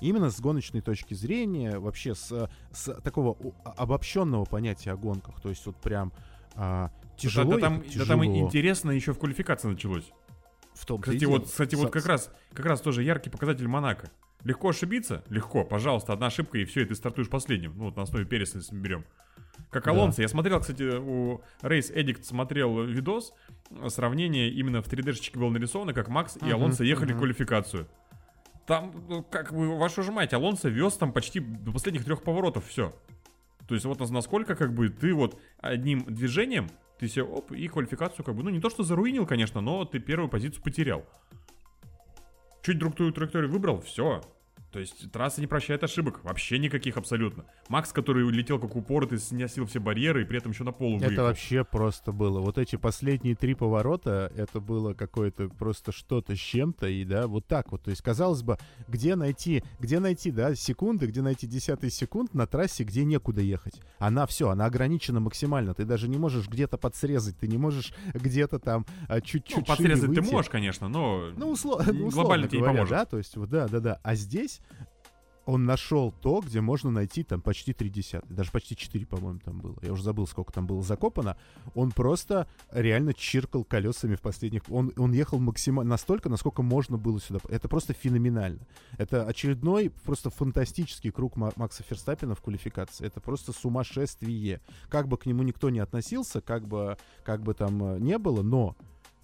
Именно с гоночной точки зрения, вообще с, с такого а- обобщенного понятия о гонках. То есть вот прям а, тяжело да, да там, ехать да там тяжело. интересно еще в квалификации началось. В том Кстати, вот, кстати, вот как раз, как раз тоже яркий показатель Монако. Легко ошибиться? Легко, пожалуйста, одна ошибка и все, и ты стартуешь последним. Ну, вот на основе Переса, если мы берем. Как Да. Алонсо. Я смотрел, кстати, у Race Addict смотрел видос, сравнение именно в 3D-шечке было нарисовано, как Макс и Мгм, Алонсо ехали мгм. в квалификацию. Там, ну, как вы вашу же мать, Алонсо вез там почти до последних трех поворотов все. То есть вот нас- насколько как бы ты вот одним движением, ты себе оп, и квалификацию как бы, ну не то что заруинил, конечно, но ты первую позицию потерял. Чуть другую траекторию выбрал, все. То есть трасса не прощает ошибок, вообще никаких абсолютно. Макс, который летел как упоротый, сносил все барьеры и при этом еще на полу Это выехал. вообще просто было. Вот эти последние три поворота, это было какое-то просто что-то с чем-то, и да, вот так вот. То есть, казалось бы, где найти, где найти, да, секунды, где найти десятые секунд на трассе, где некуда ехать. Она все, она ограничена максимально. Ты даже не можешь где-то подсрезать, ты не можешь где-то там а, чуть-чуть Ну, подсрезать ты можешь, конечно, но... Ну, усло- ну, условно глобально тебе не поможет. да, то есть, вот, да, да, да. А здесь он нашел то, где можно найти там почти три десятых, даже почти четыре, по-моему, там было. Я уже забыл, сколько там было закопано. Он просто реально чиркал колесами в последних... Он, он ехал максимально настолько, насколько можно было сюда. Это просто феноменально. Это очередной просто фантастический круг Ма- Макса Ферстаппина в квалификации. Это просто сумасшествие. Как бы к нему никто не относился, как бы, как бы там э, не было, но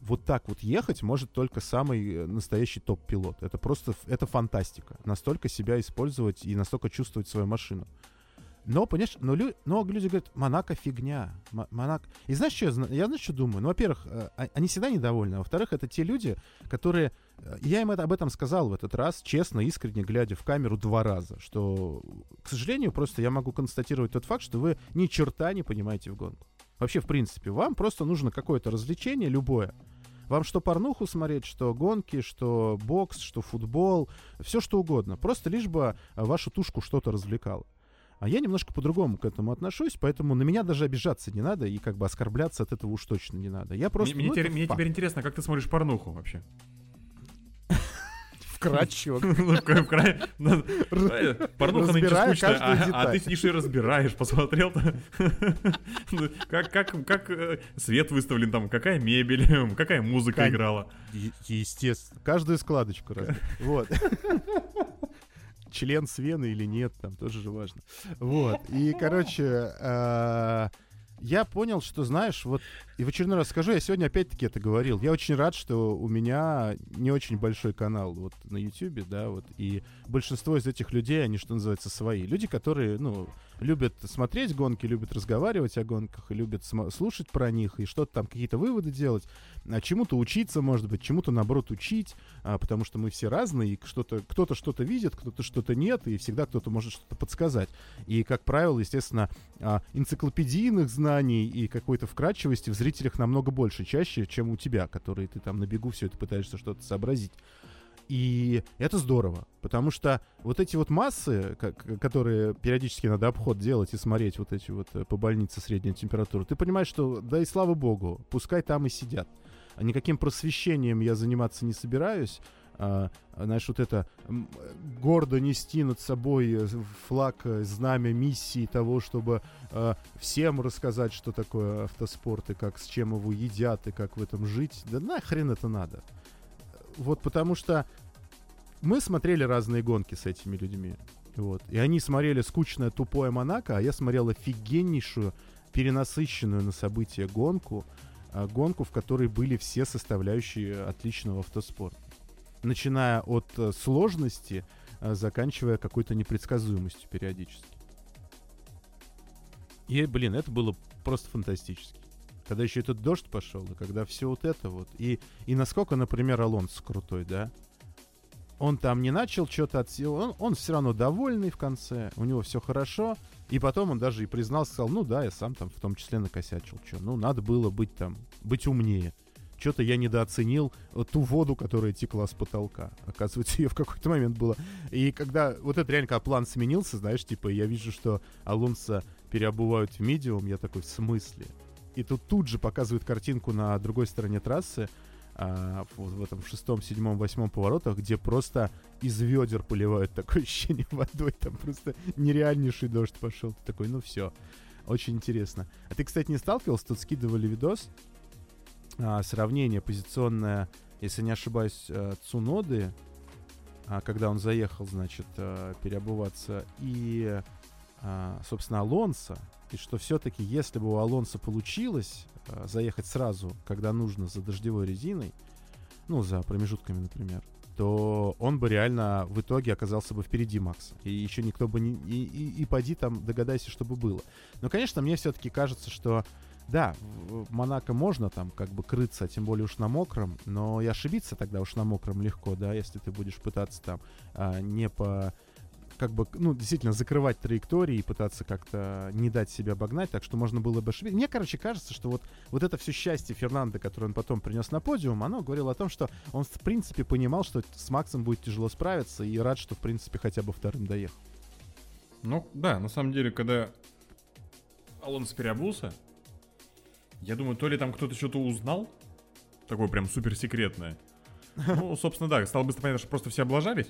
вот так вот ехать может только самый э, настоящий топ-пилот. Это просто, это фантастика. Настолько себя использовать и настолько чувствовать свою машину. Но, понимаешь, но, лю- но люди говорят, Монако фигня. Мо- Монако... И знаешь, что я, я знаешь, что думаю? Ну, во-первых, э, а- они всегда недовольны. А во-вторых, это те люди, которые... э, Я им это, об этом сказал в этот раз, честно, искренне, глядя в камеру два раза, что, к сожалению, просто я могу констатировать тот факт, что вы ни черта не понимаете в гонку. Вообще, в принципе, вам просто нужно какое-то развлечение, любое. Вам что порнуху смотреть, что гонки, что бокс, что футбол, все что угодно. Просто лишь бы а, вашу тушку что-то развлекало. А я немножко по-другому к этому отношусь, поэтому на меня даже обижаться не надо и как бы оскорбляться от этого уж точно не надо. Я просто... мне, мне ну, теперь, это мне теперь интересно, как ты смотришь порнуху вообще? Вкратчиво. (laughs) Ну, Порнуха нынче скучная, а- а ты сидишь и разбираешь, посмотрел-то. (laughs) Ну, Как, как, как э, свет выставлен там, какая мебель, (laughs) какая музыка играла. Естественно. Каждую складочку раз. Вот. Член с вены или нет, там тоже же важно. Вот. И, короче, а, я понял, что, знаешь, вот, и в очередной раз скажу, я сегодня опять-таки это говорил. Я очень рад, что у меня не очень большой канал вот на YouTube, да, вот, и большинство из этих людей, они, что называется, свои. Люди, которые, ну, любят смотреть гонки, любят разговаривать о гонках, и любят слушать про них, и что-то там, какие-то выводы делать, а чему-то учиться, может быть, чему-то, наоборот, учить, а, потому что мы все разные, и что-то, кто-то что-то видит, кто-то что-то нет, и всегда кто-то может что-то подсказать. И, как правило, естественно, а, энциклопедийных знаний и какой-то вкрадчивости в зрителях намного больше, чаще, чем у тебя, который ты там на бегу все это пытаешься что-то сообразить. И это здорово, потому что вот эти вот массы, которые периодически надо обход делать и смотреть вот эти вот э, по больнице средняя температура, ты понимаешь, что да и слава богу, пускай там и сидят. А Никаким просвещением я заниматься не собираюсь, а, знаешь, вот это гордо нести над собой э, флаг, э, знамя миссии того, чтобы э, всем рассказать, что такое автоспорт и как с чем его едят и как в этом жить. Да нахрен это надо. Вот потому что мы смотрели разные гонки с этими людьми. Вот. И они смотрели скучное тупое Монако, а я смотрел офигеннейшую, перенасыщенную на события гонку, а, гонку, в которой были все составляющие отличного автоспорта. Начиная от э, сложности, а, заканчивая какой-то непредсказуемостью периодически. И, блин, это было просто фантастически. Когда еще этот дождь пошел, и когда все вот это вот. И, и насколько, например, Алонс крутой, да? Он там не начал что-то от сил, он, он все равно довольный в конце, у него все хорошо. И потом он даже и признался, сказал, ну да, я сам там в том числе накосячил. Что, ну надо было быть там, быть умнее. Что-то я недооценил э, ту воду, которая текла с потолка. Оказывается, (laughs) ее в какой-то момент было. И когда вот это реально, когда план сменился, знаешь, типа, я вижу, что Алонса переобувают в медиум, я такой, в смысле? И тут тут же показывают картинку на другой стороне трассы, а, вот в этом шестом, седьмом, восьмом поворотах, где просто из ведер поливают такое (laughs) ощущение водой, там просто нереальнейший дождь пошел. Ты такой, ну все, очень интересно. А ты, кстати, не сталкивался? Тут скидывали видос, а, сравнение позиционное, если не ошибаюсь, а, Цуноды, а, когда он заехал, значит, а, переобуваться, и, а, собственно, Алонса, и что все-таки, если бы у Алонса получилось а, заехать сразу, когда нужно, за дождевой резиной, ну, за промежутками, например, то он бы реально в итоге оказался бы впереди Макса. И еще никто бы не... И, и, и поди там, догадайся, что бы было. Но, конечно, мне все-таки кажется, что да, в Монако можно там как бы крыться, тем более уж на мокром, но и ошибиться тогда уж на мокром легко, да, если ты будешь пытаться там а, не по как бы, ну, действительно, закрывать траектории и пытаться как-то не дать себе обогнать, так что можно было бы ошибиться. Мне, короче, кажется, что вот, вот это все счастье Фернанда, которое он потом принес на подиум, оно говорило о том, что он, в принципе, понимал, что с Максом будет тяжело справиться, и рад, что, в принципе, хотя бы вторым доехал. Ну, да, на самом деле, когда Алонсо переобулся, я думаю, то ли там кто-то что-то узнал, такое прям суперсекретное. Ну, собственно, да, стало быстро понятно, что просто все облажались.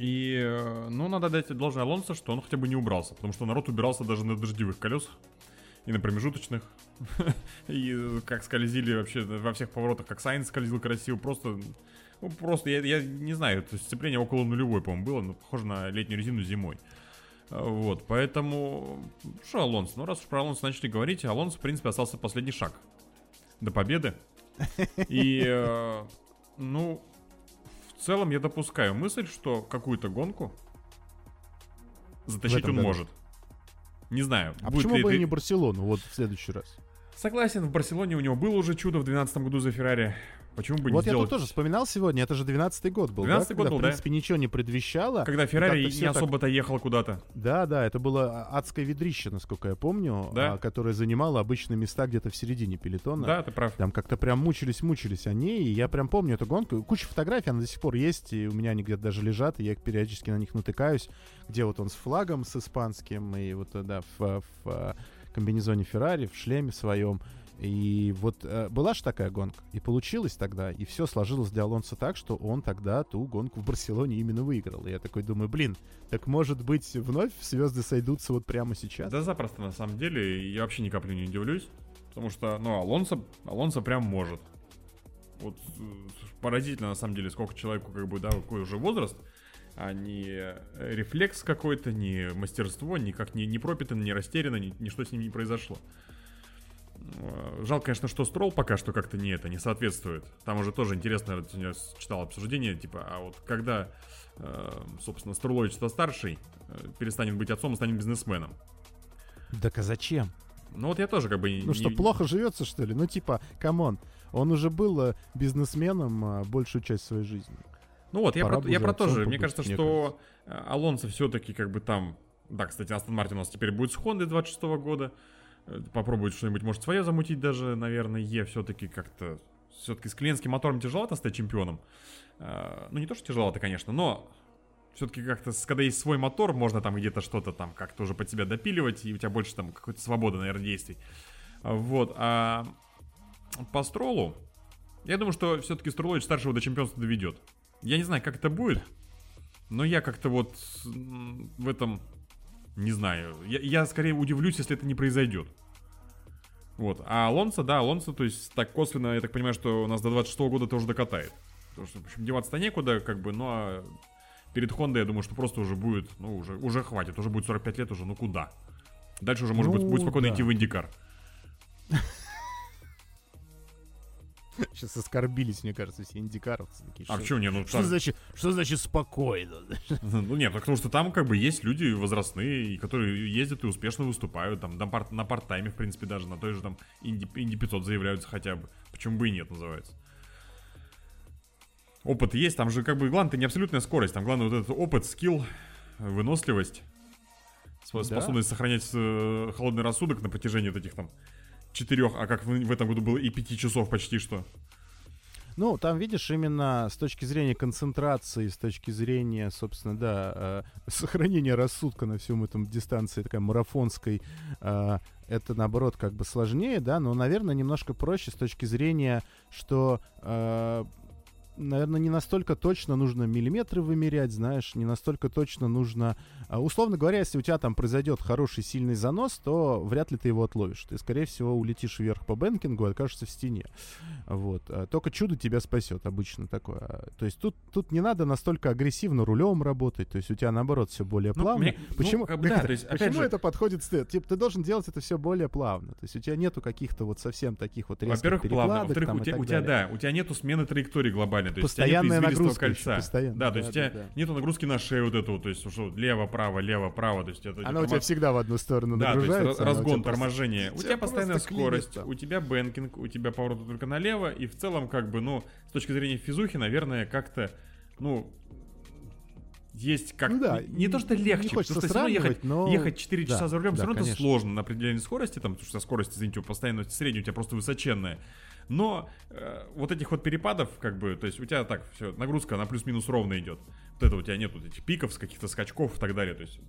И, э, ну, надо дать должное Алонсо, что он хотя бы не убрался, потому что народ убирался даже на дождевых колесах и на промежуточных. (laughs) И э, как скользили вообще во всех поворотах, как Сайнс скользил красиво, просто... Ну, просто, я, я не знаю, то есть сцепление около нулевой, по-моему, было, но похоже на летнюю резину зимой. А, Вот, поэтому... Что Алонсо? Ну, раз уж про Алонсо начали говорить, Алонсо, в принципе, остался последний шаг до победы. И, э, ну, в целом я допускаю мысль, что какую-то гонку затащить он году. может. Не знаю. А будет почему бы и это- не Барселону вот в следующий раз? Согласен, в Барселоне у него было уже чудо в 2012 году за Феррари. Почему бы Вот не я сделать... тут тоже вспоминал сегодня, это же 12-й год был, 12-й да? год Когда, был, в да. принципе, ничего не предвещало. Когда Феррари не так- особо-то ехал куда-то. Да, да, это было адское ведрище, насколько я помню, Да. а, которое занимало обычные места где-то в середине пелетона. Да, ты прав. Там как-то прям мучились-мучились они, и я прям помню эту гонку. Куча фотографий, она до сих пор есть, и у меня они где-то даже лежат, и я периодически на них натыкаюсь, где вот он с флагом, с испанским, и вот, э, да, в, в, э, комбинезоне Феррари, в шлеме своем. И вот э, была же такая гонка, и получилось тогда, и все сложилось для Алонса так, что он тогда ту гонку в Барселоне именно выиграл. И я такой думаю, блин, так может быть вновь звезды сойдутся вот прямо сейчас? Да запросто, на самом деле. Я вообще ни капли не удивлюсь. Потому что, ну, Алонсо, Алонсо прям может. Вот э, поразительно, на самом деле, сколько человеку, как бы, да, какой уже возраст, а не э, рефлекс какой-то, не мастерство, никак не, не пропито, не растеряно, ни, ничто с ним не произошло. Э, Жалко, конечно, что Стролл пока что как-то не это, не соответствует. Там уже тоже интересно, я сегодня читал обсуждение, типа, а вот когда, э, собственно, Строллович-то старший, э, перестанет быть отцом и станет бизнесменом. Так а зачем? Ну вот я тоже как бы... Ну что, плохо живется, что ли? Ну типа, come on, он уже был бизнесменом а, большую часть своей жизни. Ну вот, я Пора про, я про то же. Мне кажется, мне что э, Алонсо все-таки как бы там... Да, кстати, Астон Мартин у нас теперь будет с Хонды 26 года. Э, Попробует что-нибудь, может, свое замутить даже, наверное, Е все-таки как-то... Все-таки с клиентским мотором тяжеловато стать чемпионом. Э, Ну, не то, что тяжеловато, конечно, но все-таки как-то, когда есть свой мотор, можно там где-то что-то там как-то уже под себя допиливать, и у тебя больше там какой-то свободы, наверное, действий. А, Вот. А по стролу, Я думаю, что все-таки Струлович старшего до чемпионства доведет. Я не знаю, как это будет, но я как-то вот в этом не знаю. Я, я скорее удивлюсь, если это не произойдет. Вот. А Алонсо, да, Алонсо, то есть так косвенно, я так понимаю, что у нас до 26 года тоже докатает. Потому что, в общем, деваться-то некуда, как бы, ну а перед Хондой, я думаю, что просто уже будет, ну, уже, уже хватит, уже будет 45 лет, уже, ну куда? Дальше уже, может Ну, быть, будет спокойно да. идти в Индикар. Сейчас оскорбились, мне кажется, все индикаровцы. Такие, А что- почему не? Ну, Что там- значит, что значит спокойно? (laughs) Ну нет, потому что там как бы есть люди возрастные, которые ездят и успешно выступают, там на, пар- на парт-тайме, в принципе, даже на той же там Инди, Инди 500 заявляются хотя бы. Почему бы и нет, называется. Опыт есть, там же как бы главное-то не абсолютная скорость, там главное вот этот опыт, скилл, выносливость, спо- Да. способность сохранять э, холодный рассудок на протяжении вот этих там четырех, а как в, этом году было и пяти часов почти что. Ну, там, видишь, именно с точки зрения концентрации, с точки зрения, собственно, да, э, (laughs) сохранения рассудка на всем этом дистанции такой марафонской, э, это, наоборот, как бы сложнее, да, но, наверное, немножко проще с точки зрения, что, э, наверное, не настолько точно нужно миллиметры вымерять, знаешь, не настолько точно нужно... а, Условно говоря, если у тебя там произойдет хороший сильный занос, то вряд ли ты его отловишь. Ты, скорее всего, улетишь вверх по бэнкингу и окажешься в стене. Вот. А Только чудо тебя спасет, обычно такое. То есть тут, тут не надо настолько агрессивно рулем работать, то есть у тебя, наоборот, все более Ну, плавно. мне- ну, почему как бы да, то есть, (laughs) почему же- это подходит Типа, ты должен делать это все более плавно. То есть у тебя нету каких-то вот совсем таких вот резких Во-первых, плавно. Во-вторых, у тебя, у тебя, да, у тебя нету смены траектории глобальной. То есть Постоянная нет нагрузка кольца. постоянно. Да, то есть Да, у тебя да, да. нету нагрузки на шею вот эту, то есть что лево, право, лево, право, то есть это Она у тебя всегда в одну сторону да, то есть разгон, торможение. У тебя постоянная скорость, у тебя banking, у тебя повороты только налево, и в целом, как бы, ну, с точки зрения физухи, наверное, как-то, ну, есть как Ну да, не, не то что не легче, хочется потому что ехать, но- ехать 4 да, часа за рулем, да, все равно это конечно. сложно на определенной скорости, там, потому что скорость, извините, постоянно средняя у тебя просто высоченная. Но э, вот этих вот перепадов, как бы, то есть у тебя так, все, нагрузка, она плюс-минус ровно идет. Вот это у тебя нет вот этих пиков, каких-то скачков и так далее. То есть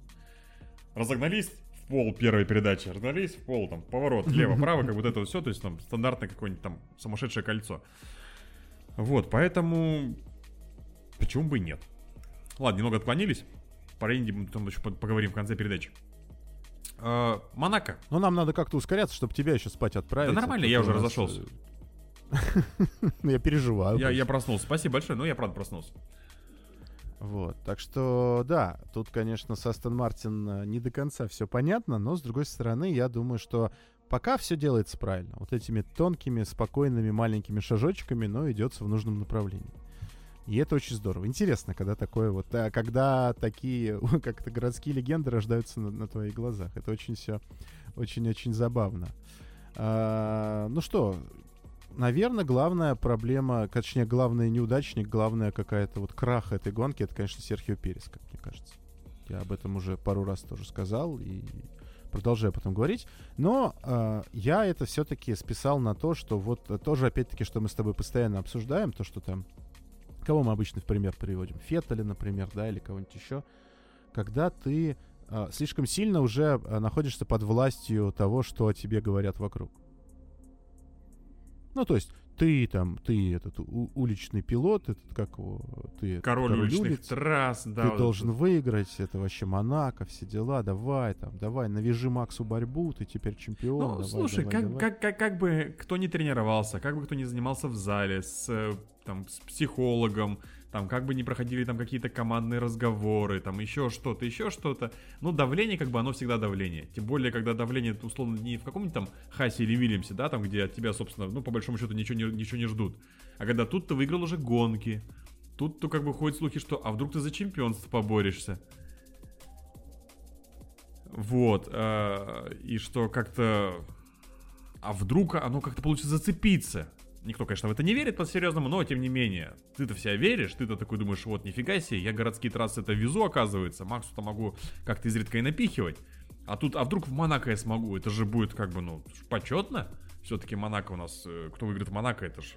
разогнались в пол первой передачи, разогнались в пол, там, поворот, лево-право, как вот это вот все, то есть там стандартное какое-нибудь там сумасшедшее кольцо. Вот, поэтому почему бы и нет. Ладно, немного отклонились. Про Инди мы там еще по- поговорим в конце передачи. Э, Монако. Ну, нам надо как-то ускоряться, чтобы тебя еще спать отправить. Да нормально, А я уже разошелся. Э, Ну, я переживаю. Я, я проснулся. Спасибо большое, но я правда проснулся. Вот, так что, да, тут, конечно, с Астон Мартин э, не до конца все понятно, но, с другой стороны, я думаю, что пока все делается правильно. Вот этими тонкими, спокойными, маленькими шажочками, но идется в нужном направлении. И это очень здорово. Интересно, когда такое вот, а, когда такие, (laughs) как-то городские легенды рождаются на, на твоих глазах. Это очень все, очень-очень забавно. А, ну что, наверное, главная проблема, точнее, главный неудачник, главная какая-то вот крах этой гонки, это, конечно, Серхио Перес, как мне кажется. Я об этом уже пару раз тоже сказал и продолжаю потом говорить. Но а, я это все-таки списал на то, что вот э, тоже, опять-таки, что мы с тобой постоянно обсуждаем, то, что там... Кого мы обычно в пример приводим? Феттеля, например, да, или кого-нибудь еще. Когда ты а, слишком сильно уже а, находишься под властью того, что о тебе говорят вокруг. Ну, то есть, ты там, ты этот у- уличный пилот, этот как его, ты этот Король уличных улиц, трасс, да. ты вот должен это. выиграть, это вообще Монако, все дела, давай там, давай, навяжи Максу борьбу, ты теперь чемпион. Ну, давай, слушай, давай, как, давай. Как, как, как бы кто не тренировался, как бы кто не занимался в зале с, э, там, с психологом, там, как бы не проходили там какие-то командные разговоры, там, еще что-то, еще что-то. Ну, давление, как бы, оно всегда давление. Тем более, когда давление, условно, не в каком-нибудь там Хасе или Вильямсе, да, там, где от тебя, собственно, ну, по большому счету, ничего не, ничего не ждут. А когда тут ты выиграл уже гонки, тут, то как бы ходят слухи, что, а вдруг ты за чемпионство поборешься. Вот, э, и что как-то... А вдруг оно как-то получится зацепиться? Никто, конечно, в это не верит по-серьезному, но тем не менее. Ты-то в себя веришь, ты-то такой думаешь, вот нифига себе, я городские трассы это везу, оказывается, Максу-то могу как-то изредка и напихивать. А тут, а вдруг в Монако я смогу? Это же будет как бы, ну, почетно. Все-таки Монако у нас, э, кто выиграет в Монако, это же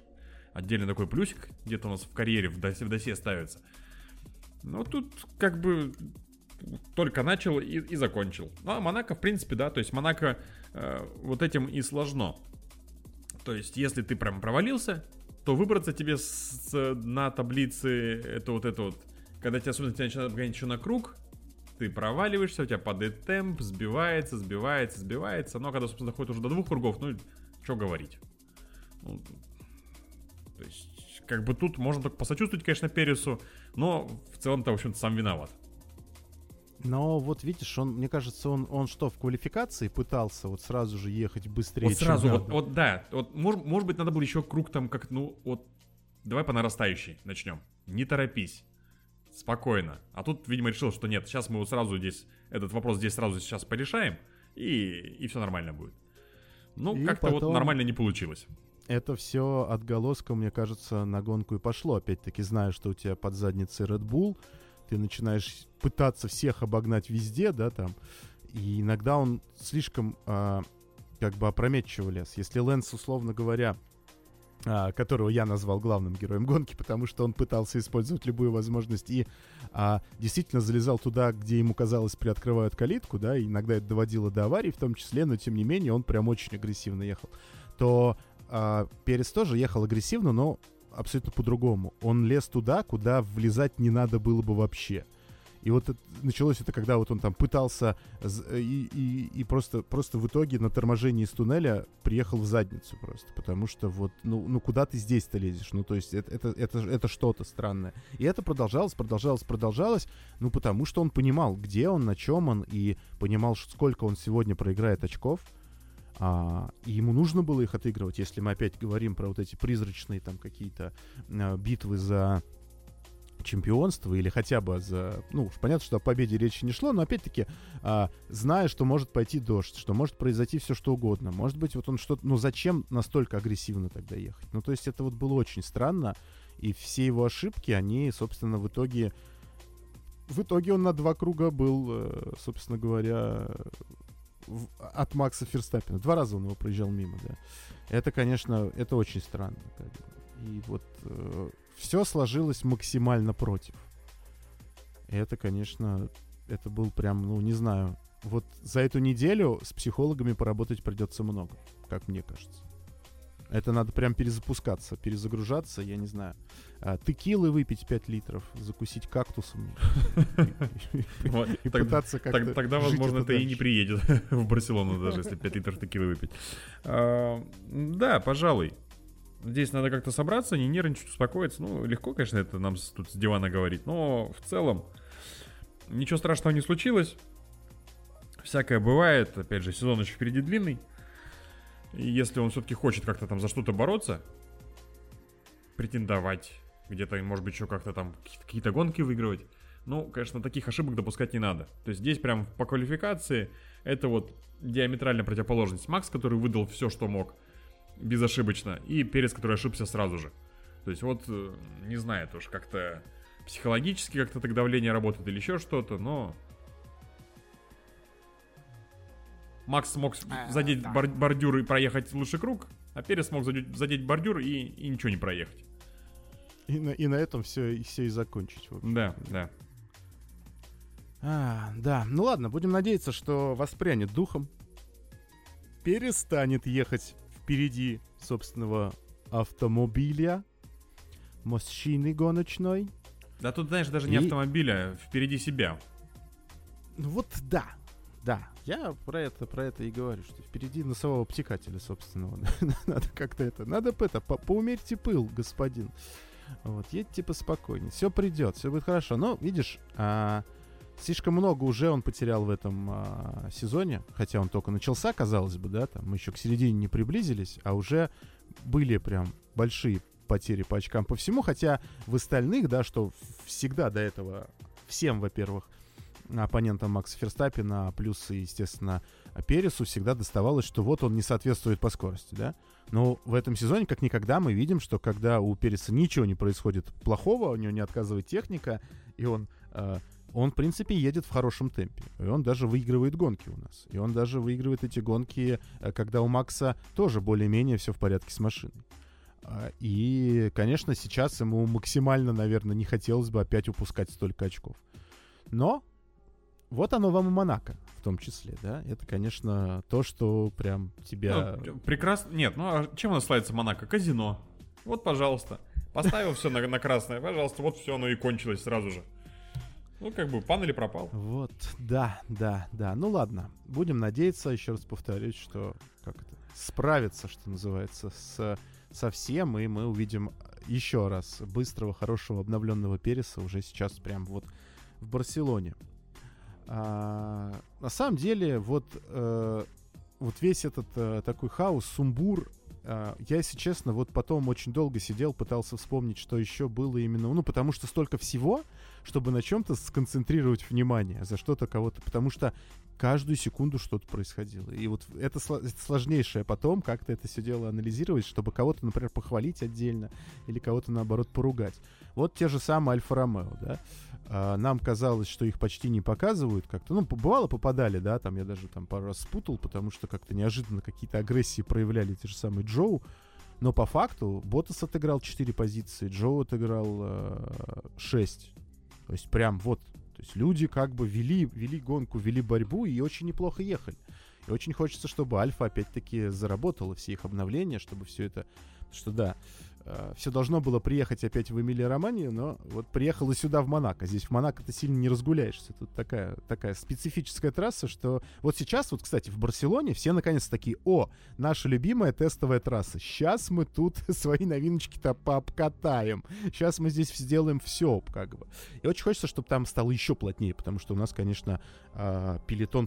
отдельный такой плюсик, где-то у нас в карьере, в досе, в досе ставится. Ну, тут как бы только начал и, и закончил. Ну, а Монако, в принципе, да, то есть Монако э, вот этим и сложно. То есть, если ты прям провалился, то выбраться тебе с, с- на таблице это вот это вот, когда тебя особенно тебя начинают гонять еще на круг, ты проваливаешься, у тебя падает темп, сбивается, сбивается, сбивается. Но когда, собственно, доходит уже до двух кругов, ну, что говорить. Ну, то есть, как бы тут можно только посочувствовать, конечно, Пересу, но в целом-то, в общем-то, сам виноват. Но вот видишь, он, мне кажется, он, он что, в квалификации пытался вот сразу же ехать быстрее, Вот сразу, вот, вот да, вот может, может быть, надо было еще круг там как, ну, вот, давай по нарастающей начнем. Не торопись. Спокойно. А тут, видимо, решил, что нет, сейчас мы вот сразу здесь, этот вопрос здесь сразу сейчас порешаем, и, и все нормально будет. Ну, И как-то вот потом- нормально не получилось. Это все отголоском, мне кажется, на гонку и пошло. Опять-таки, зная, что у тебя под задницей Red Bull, ты начинаешь пытаться всех обогнать везде, да, там. И иногда он слишком а, как бы опрометчиво лез. Если Лэнс, условно говоря, а, которого я назвал главным героем гонки, потому что он пытался использовать любую возможность и а, действительно залезал туда, где ему казалось приоткрывают калитку, да, и иногда это доводило до аварий в том числе, но тем не менее он прям очень агрессивно ехал. То а, Перес тоже ехал агрессивно, но абсолютно по-другому. Он лез туда, куда влезать не надо было бы вообще. И вот это- началось это, когда вот он там пытался з- и, и, и просто, просто в итоге на торможении из туннеля приехал в задницу просто. Потому что вот, ну, ну куда ты здесь-то лезешь? Ну, то есть это, это, это, это что-то странное. И это продолжалось, продолжалось, продолжалось, ну, потому что он понимал, где он, на чем он, и понимал, сколько он сегодня проиграет очков. А, и ему нужно было их отыгрывать, если мы опять говорим про вот эти призрачные там какие-то а, битвы за чемпионство или хотя бы за... Ну, понятно, что о победе речи не шло, но опять-таки, а, зная, что может пойти дождь, что может произойти все что угодно. Может быть, вот он что-то... Ну, зачем настолько агрессивно тогда ехать? Ну, то есть это вот было очень странно, и все его ошибки, они, собственно, в итоге... В итоге он на два круга был, э, собственно говоря, в- от Макса Ферстаппина. Два раза он его проезжал мимо, да. Это, конечно, это очень странно. И вот все сложилось максимально против. И это, конечно, это был прям, ну, не знаю. Вот за эту неделю с психологами поработать придется много, как мне кажется. Это надо прям перезапускаться, перезагружаться, я не знаю. А, текилы выпить 5 литров, закусить кактусом. и- пытаться как-то Тогда, возможно, это и не приедет (laughs) в Барселону, даже если 5 литров текилы выпить. А, Да, пожалуй. Здесь надо как-то собраться, не нервничать, успокоиться. Ну, легко, конечно, это нам тут с дивана говорить, но в целом ничего страшного не случилось. Всякое бывает. Опять же, сезон еще впереди длинный. И если он все-таки хочет как-то там за что-то бороться, претендовать, где-то, может быть, еще как-то там какие-то гонки выигрывать, ну, конечно, таких ошибок допускать не надо. То есть здесь прям по квалификации это вот диаметральная противоположность. Макс, который выдал все, что мог, безошибочно, и Перес, который ошибся сразу же. То есть вот, э, не знаю, тоже как-то психологически как-то так давление работает или еще что-то, но... Макс смог Э, задеть да. бор- бордюр и проехать лучший круг, а Перес смог задеть, задеть бордюр и, и ничего не проехать. И на, и на этом все, все и закончить. Да, да. А, да, ну ладно, будем надеяться, что воспрянет духом, перестанет ехать впереди собственного автомобиля, мужчины гоночной. Да тут, знаешь, даже не И- автомобиля, а впереди себя. Ну вот да, да, я про это, про это и говорю, что впереди носового обтекателя собственного. (laughs) надо как-то это, надо это, по- поумерьте пыл, господин. Вот, едьте поспокойнее, все придет, все будет хорошо. Но, видишь, а, слишком много уже он потерял в этом а, сезоне, хотя он только начался, казалось бы, да, там мы еще к середине не приблизились, а уже были прям большие потери по очкам по всему, хотя в остальных, да, что всегда до этого всем, во-первых, оппонентам Макса Ферстаппина, плюс, и, естественно, Пересу всегда доставалось, что вот он не соответствует по скорости, да. Но в этом сезоне, как никогда, мы видим, что когда у Переса ничего не происходит плохого, у него не отказывает техника, и он, э, он, в принципе, едет в хорошем темпе. И он даже выигрывает гонки у нас. И он даже выигрывает эти гонки, э, когда у Макса тоже более-менее все в порядке с машиной. А, И, конечно, сейчас ему максимально, наверное, не хотелось бы опять упускать столько очков. Но вот оно вам и Монако в том числе, да? Это, конечно, то, что прям тебя... Ну, прекрасно. Нет, ну а чем у нас славится Монако? Казино. Вот, пожалуйста. Поставил все на, на красное, пожалуйста, вот все, оно и кончилось сразу же. Ну, как бы, пан или пропал. Вот, да, да, да. Ну ладно, будем надеяться, еще раз повторюсь, что как это, справиться, что называется, с, со всем, и мы увидим еще раз быстрого, хорошего, обновленного Переса уже сейчас прям вот в Барселоне. А, на самом деле, вот, э, вот весь этот э, такой хаос, сумбур, я, если честно, вот потом очень долго сидел, пытался вспомнить, что еще было именно, ну, потому что столько всего, чтобы на чем-то сконцентрировать внимание, за что-то кого-то, потому что каждую секунду что-то происходило. И вот это, это сложнейшее потом как-то это все дело анализировать, чтобы кого-то, например, похвалить отдельно или кого-то, наоборот, поругать. Вот те же самые Альфа-Ромео, да. А, нам казалось, что их почти не показывают как-то. Ну, бывало, попадали, да, там я даже там пару раз спутал, потому что как-то неожиданно какие-то агрессии проявляли те же самые Джоу. Но по факту Ботас отыграл 4 позиции, Джоу отыграл э, 6. То есть прям вот есть люди как бы вели, вели гонку, вели борьбу и очень неплохо ехали. И очень хочется, чтобы Альфа опять-таки заработала все их обновления, чтобы все это... Что да, все должно было приехать опять в Эмилия Романию, но вот приехало сюда в Монако. Здесь в Монако ты сильно не разгуляешься. Тут такая, такая специфическая трасса, что вот сейчас, вот, кстати, в Барселоне все наконец такие, о, наша любимая тестовая трасса. Сейчас мы тут (laughs) свои новиночки-то пообкатаем. Сейчас мы здесь сделаем все, как бы. И очень хочется, чтобы там стало еще плотнее, потому что у нас, конечно, э,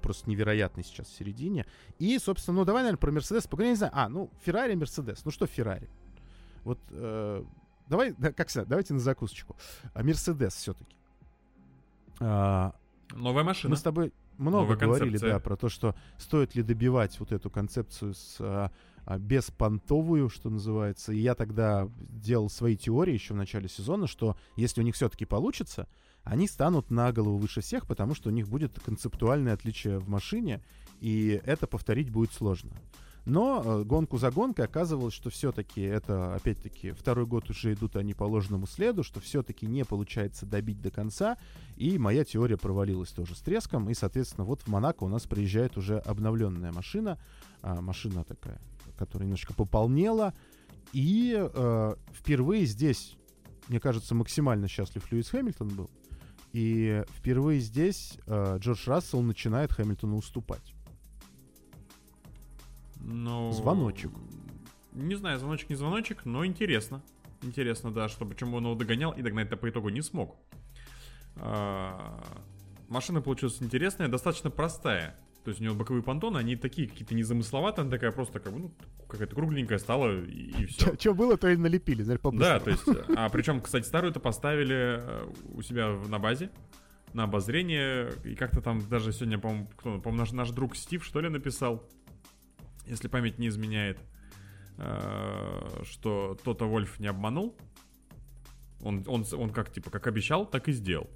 просто невероятный сейчас в середине. И, собственно, ну давай, наверное, про Мерседес поговорим. Не знаю, а, ну, Феррари, Мерседес. Ну что Феррари? Вот э, давай, да, как всегда, давайте на закусочку. А Мерседес все-таки. А, Новая машина. Мы с тобой много Новая говорили, концепция. да, про то, что стоит ли добивать вот эту концепцию с а, а, беспонтовую, что называется. И я тогда делал свои теории еще в начале сезона, что если у них все-таки получится, они станут на голову выше всех, потому что у них будет концептуальное отличие в машине, и это повторить будет сложно. Но э, гонку за гонкой оказывалось, что все-таки это, опять-таки, второй год уже идут они по ложному следу, что все-таки не получается добить до конца, и моя теория провалилась тоже с треском, и, соответственно, вот в Монако у нас приезжает уже обновленная машина, а, машина такая, которая немножко пополнела, и э, впервые здесь, мне кажется, максимально счастлив Льюис Хэмилтон был, и впервые здесь э, Джордж Рассел начинает Хэмилтону уступать. Ну... Звоночек. Не знаю, звоночек не звоночек, но интересно. Интересно, да, что почему он его догонял и догнать-то по итогу не смог. А, машина получилась интересная, достаточно простая. То есть у него боковые понтоны, они такие какие-то незамысловатые, она такая просто как бы, ну, какая-то кругленькая стала и, и все. Что было, то и налепили, знаешь, Да, то есть, (laughs) а причем, кстати, старую-то поставили э, у себя на базе, на обозрение, и как-то там даже сегодня, по-моему, кто, по наш, наш друг Стив, что ли, написал, если память не изменяет, э, что Тота Вольф не обманул. Он, он, он как, типа, как обещал, так и сделал.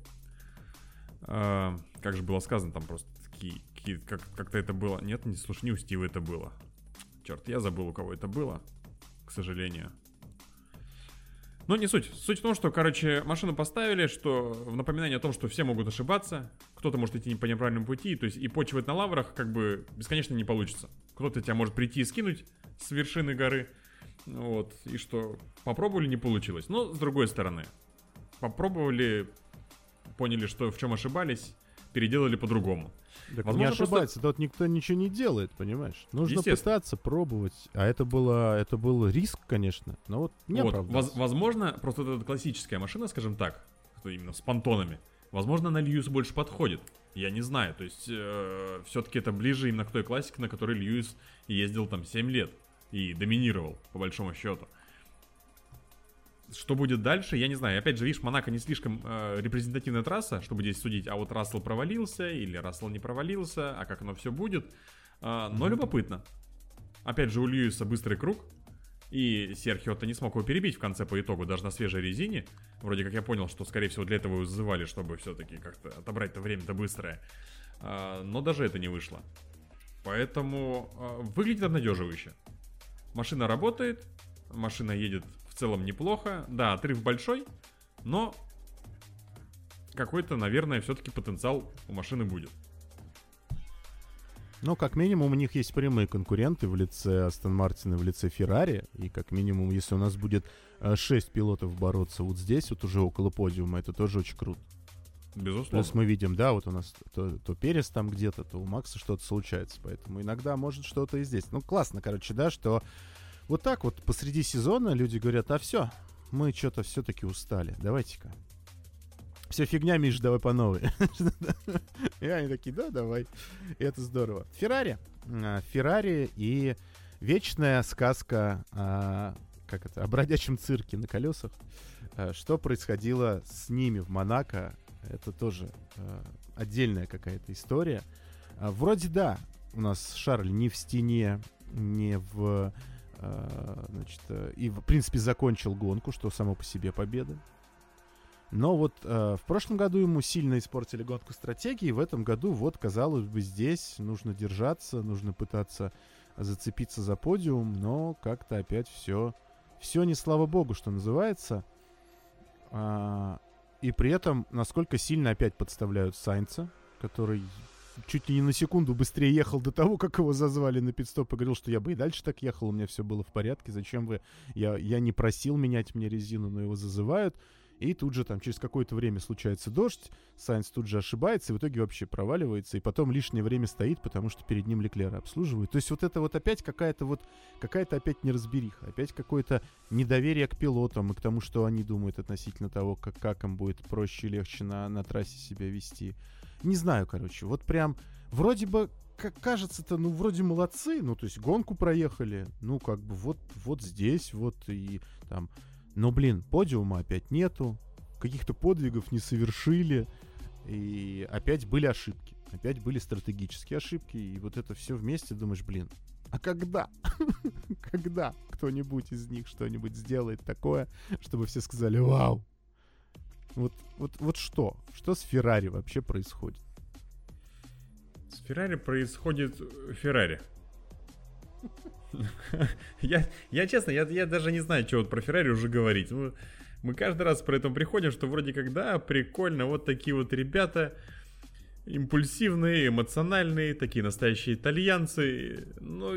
Э, как же было сказано, там просто такие, какие, как, как-то это было. Нет, не слушай, не у Стива это было. Черт, я забыл, у кого это было, к сожалению. Но не суть. Суть в том, что, короче, машину поставили, что в напоминание о том, что все могут ошибаться, кто-то может идти по неправильному пути, то есть и почивать на лаврах как бы бесконечно не получится. Кто-то тебя может прийти и скинуть с вершины горы, вот, и что попробовали, не получилось. Но с другой стороны, попробовали, поняли, что в чем ошибались, переделали по-другому. Так Возможно, не ошибается, просто... тут никто ничего не делает, понимаешь? Нужно пытаться, пробовать. А это было, это был риск, конечно, но вот не вот, воз, Возможно, просто эта классическая машина, скажем так, именно с понтонами, возможно, на Льюис больше подходит. Я не знаю, то есть э, все-таки это ближе именно к той классике, на которой Льюис ездил там 7 лет и доминировал, по большому счету. Что будет дальше, я не знаю. Опять же, видишь, Монако не слишком э, репрезентативная трасса, чтобы здесь судить, а вот Рассел провалился или Рассел не провалился, а как оно все будет. Э, но любопытно. Опять же, у Льюиса быстрый круг, и Серхио-то не смог его перебить в конце по итогу, даже на свежей резине. Вроде как я понял, что, скорее всего, для этого его вызывали, чтобы все-таки как-то отобрать-то время-то быстрое. А, но даже это не вышло. Поэтому а, выглядит обнадеживающе. Машина работает, машина едет в целом неплохо. Да, отрыв большой, но какой-то, наверное, все-таки потенциал у машины будет. Ну, как минимум, у них есть прямые конкуренты в лице Астон Мартина, в лице Феррари. И как минимум, если у нас будет э, 6 пилотов бороться вот здесь, вот уже около подиума, это тоже очень круто. Безусловно. Плюс мы видим, да, вот у нас то, то Перес там где-то, то у Макса что-то случается. Поэтому иногда может что-то и здесь. Ну, классно, короче, да, что вот так вот посреди сезона люди говорят, а все, мы что-то все-таки устали. Давайте-ка. Все фигня, Миш, давай по новой. И они такие, да, давай. И это здорово. Феррари. А, Феррари и вечная сказка а, как это, о бродячем цирке на колесах. А, Что происходило с ними в Монако, это тоже а, отдельная какая-то история. Вроде да, у нас Шарль не в стене, не в... а, Значит, э, и в принципе закончил гонку, что само по себе победа. Но вот э, в прошлом году ему сильно испортили гонку стратегии, в этом году вот, казалось бы, здесь нужно держаться, нужно пытаться зацепиться за подиум, но как-то опять все, все не слава богу, что называется. А, и при этом, насколько сильно опять подставляют Сайнца, который чуть ли не на секунду быстрее ехал до того, как его зазвали на пидстоп и говорил, что я бы и дальше так ехал, у меня все было в порядке, зачем вы... Я, я не просил менять мне резину, но его зазывают. И тут же там через какое-то время случается дождь, Сайнс тут же ошибается, и в итоге вообще проваливается, и потом лишнее время стоит, потому что перед ним Леклера обслуживают. То есть вот это вот опять какая-то вот, какая-то опять неразбериха, опять какое-то недоверие к пилотам и к тому, что они думают относительно того, как, как им будет проще и легче на, на трассе себя вести. Не знаю, короче, вот прям вроде бы как кажется-то, ну, вроде молодцы, ну, то есть гонку проехали, ну, как бы вот, вот здесь, вот и там но, блин, подиума опять нету, каких-то подвигов не совершили, и опять были ошибки. Опять были стратегические ошибки, и вот это все вместе думаешь, блин, а когда? (laughs) когда кто-нибудь из них что-нибудь сделает такое, чтобы все сказали, вау? Вот, вот, вот что? Что с Феррари вообще происходит? С Феррари происходит Феррари. (laughs) я, я честно, я, я даже не знаю, что вот про Феррари уже говорить. Мы, мы каждый раз про это приходим, что вроде как, да, прикольно, вот такие вот ребята, импульсивные, эмоциональные, такие настоящие итальянцы. Ну,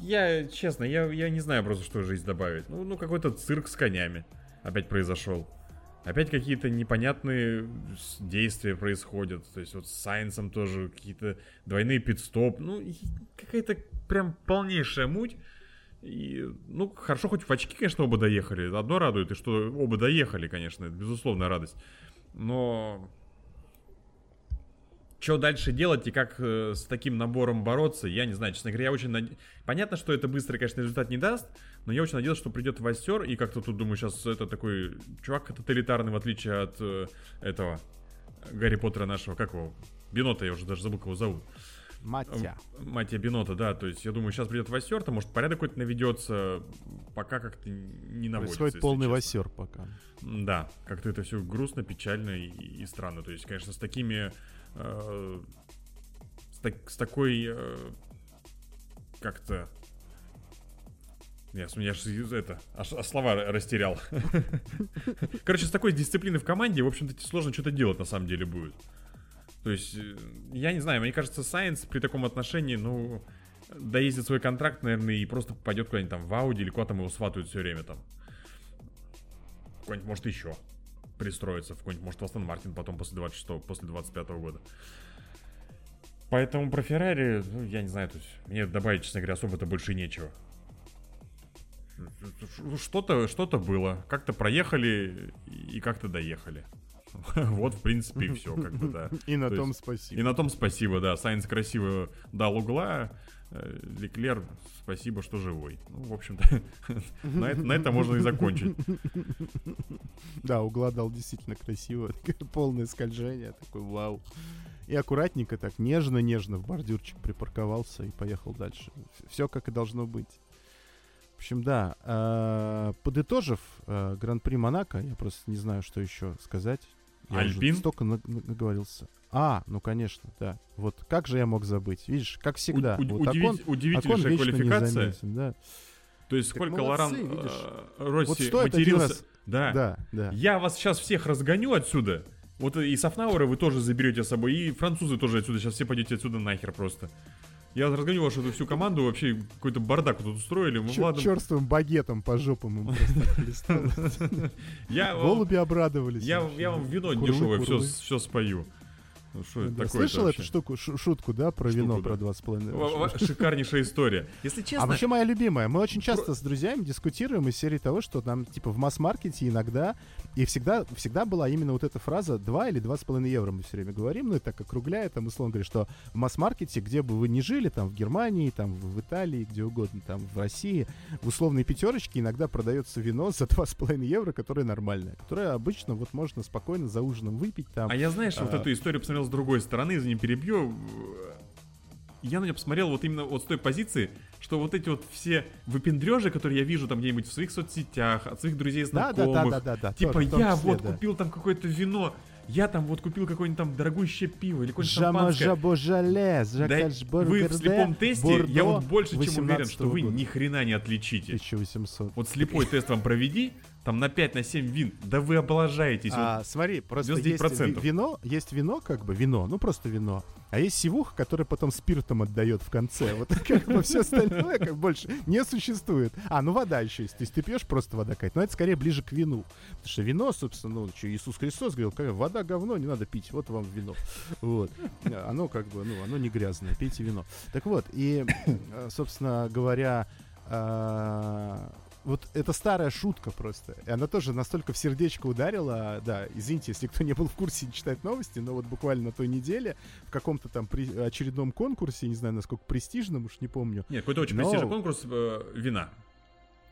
я, честно, я, я не знаю просто, что жизнь добавить. Ну, ну какой-то цирк с конями опять произошел. Опять какие-то непонятные действия происходят. То есть вот с Сайенсом тоже какие-то двойные пидстоп. Ну, какая-то прям полнейшая муть. И, ну, хорошо, хоть в очки, конечно, оба доехали. Одно радует, и что оба доехали, конечно, это безусловная радость. Но что дальше делать и как э, с таким набором бороться, я не знаю. Честно говоря, я очень над... Понятно, что это быстро, конечно, результат не даст, но я очень надеялся, что придет Вастер, и как-то тут, думаю, сейчас это такой чувак тоталитарный, в отличие от э, этого Гарри Поттера нашего, как его? Бинота, я уже даже забыл, кого зовут. Матья. Матья Бинота, да, то есть я думаю, сейчас придет Вастер, то может порядок какой-то наведется, пока как-то не наводится. Происходит полный Вастер пока. Да, как-то это все грустно, печально и, и странно. То есть, конечно, с такими э, с, так, с такой э, как-то я, я же это, аж, слова растерял. (laughs) Короче, с такой дисциплиной в команде, в общем-то, сложно что-то делать на самом деле будет. То есть, э, я не знаю, мне кажется, Сайенс при таком отношении, ну, доездит свой контракт, наверное, и просто пойдет куда-нибудь там в Ауди или куда там его сватают все время там. Какой-нибудь, может, еще пристроиться в какой-нибудь, может, в Астон Мартин потом после 26 после 25 года. Поэтому про Феррари, ну, я не знаю, то есть мне добавить, честно говоря, особо-то больше нечего. Что-то что было. Как-то проехали и как-то доехали. (laughs) Вот, в принципе, и все, как бы, да. (laughs) И на том спасибо. И на том спасибо, да. Сайнс красиво дал угла. Э, Леклер, спасибо, что живой. Ну, в общем-то, (laughs) на, это, на это можно и закончить. (laughs) Да, угла дал действительно красиво. (laughs) Полное скольжение. Такой вау. И аккуратненько так, нежно-нежно в бордюрчик припарковался и поехал дальше. Все как и должно быть. В общем, да. Э, подытожив э, Гран-при Монако, я просто не знаю, что еще сказать. Я Альпин? столько наговорился. А, ну конечно, да. Вот как же я мог забыть? Видишь, как всегда. У- вот удивить- Окон- удивительнейшая Окон квалификация. незаметен, да. То есть Так сколько молодцы, Лоран видишь. э, Росси Вот один матерился. раз- Да. Да, да. Я вас сейчас всех разгоню отсюда. Вот и Софнауэра вы тоже заберете с собой, и французы тоже отсюда, сейчас все пойдете отсюда нахер просто. Я разгоню вашу эту всю команду, вообще какой-то бардак тут устроили. Мы Чё- Владом- Черствым багетом по жопам им просто (laughs) Голуби обрадовались. я, вам вино дешевое все спою. Ну, Да, Слышал эту штуку, шу- шутку, да, про Штуку, вино, да. про два с половиной? Ва- ва- Шикарнейшая история. Если А честно, вообще моя любимая. Мы очень часто с друзьями дискутируем из серии того, что нам типа в масс-маркете иногда и всегда всегда была именно вот эта фраза 2 или 2,5 евро мы все время говорим, ну и так округляя, там условно говоря, что в масс-маркете, где бы вы ни жили, там в Германии, там в Италии, где угодно, там в России, в условной пятерочке иногда продается вино за 2,5 евро, которое нормальное, которое обычно вот можно спокойно за ужином выпить там. А я, знаешь, вот А. эту историю посмотрел с другой стороны, извини, перебью. Я на нее посмотрел вот именно вот с той позиции, что вот эти вот все выпендрежи, которые я вижу там где-нибудь в своих соцсетях, от своих друзей, Да, да, знакомых. да, да, да, да. Типа тоже я числе, вот да. купил там какое-то вино, я там вот купил какое-нибудь там дорогущее пиво или какое-нибудь шампанское. жабо жале, Да вы в слепом тесте, я вот больше чем уверен, что вы ни хрена не отличите. 1800. Вот слепой тест вам проведи, там на 5, на 7 вин, да вы облажаетесь. вот. А, смотри, просто 99%. есть ви- вино, есть вино, как бы вино, ну просто вино, а есть сивуха, которая потом спиртом отдает в конце. Вот (laughs) как бы все остальное как больше не существует. А, ну вода еще есть. То есть ты пьешь просто вода какая-то. Но это скорее ближе к вину. Потому что вино, собственно, ну, что Иисус Христос говорил, как вода говно, не надо пить. Вот вам вино. Вот. Оно как бы, ну, оно не грязное, пейте вино. Так вот, и, э, собственно говоря, а, вот это старая шутка просто. И она тоже настолько в сердечко ударила. Да, извините, если кто не был в курсе и читает новости, но вот буквально на той неделе в каком-то там при- очередном конкурсе, не знаю, насколько престижном, уж не помню. Нет, какой-то очень Но- престижный конкурс э, вина.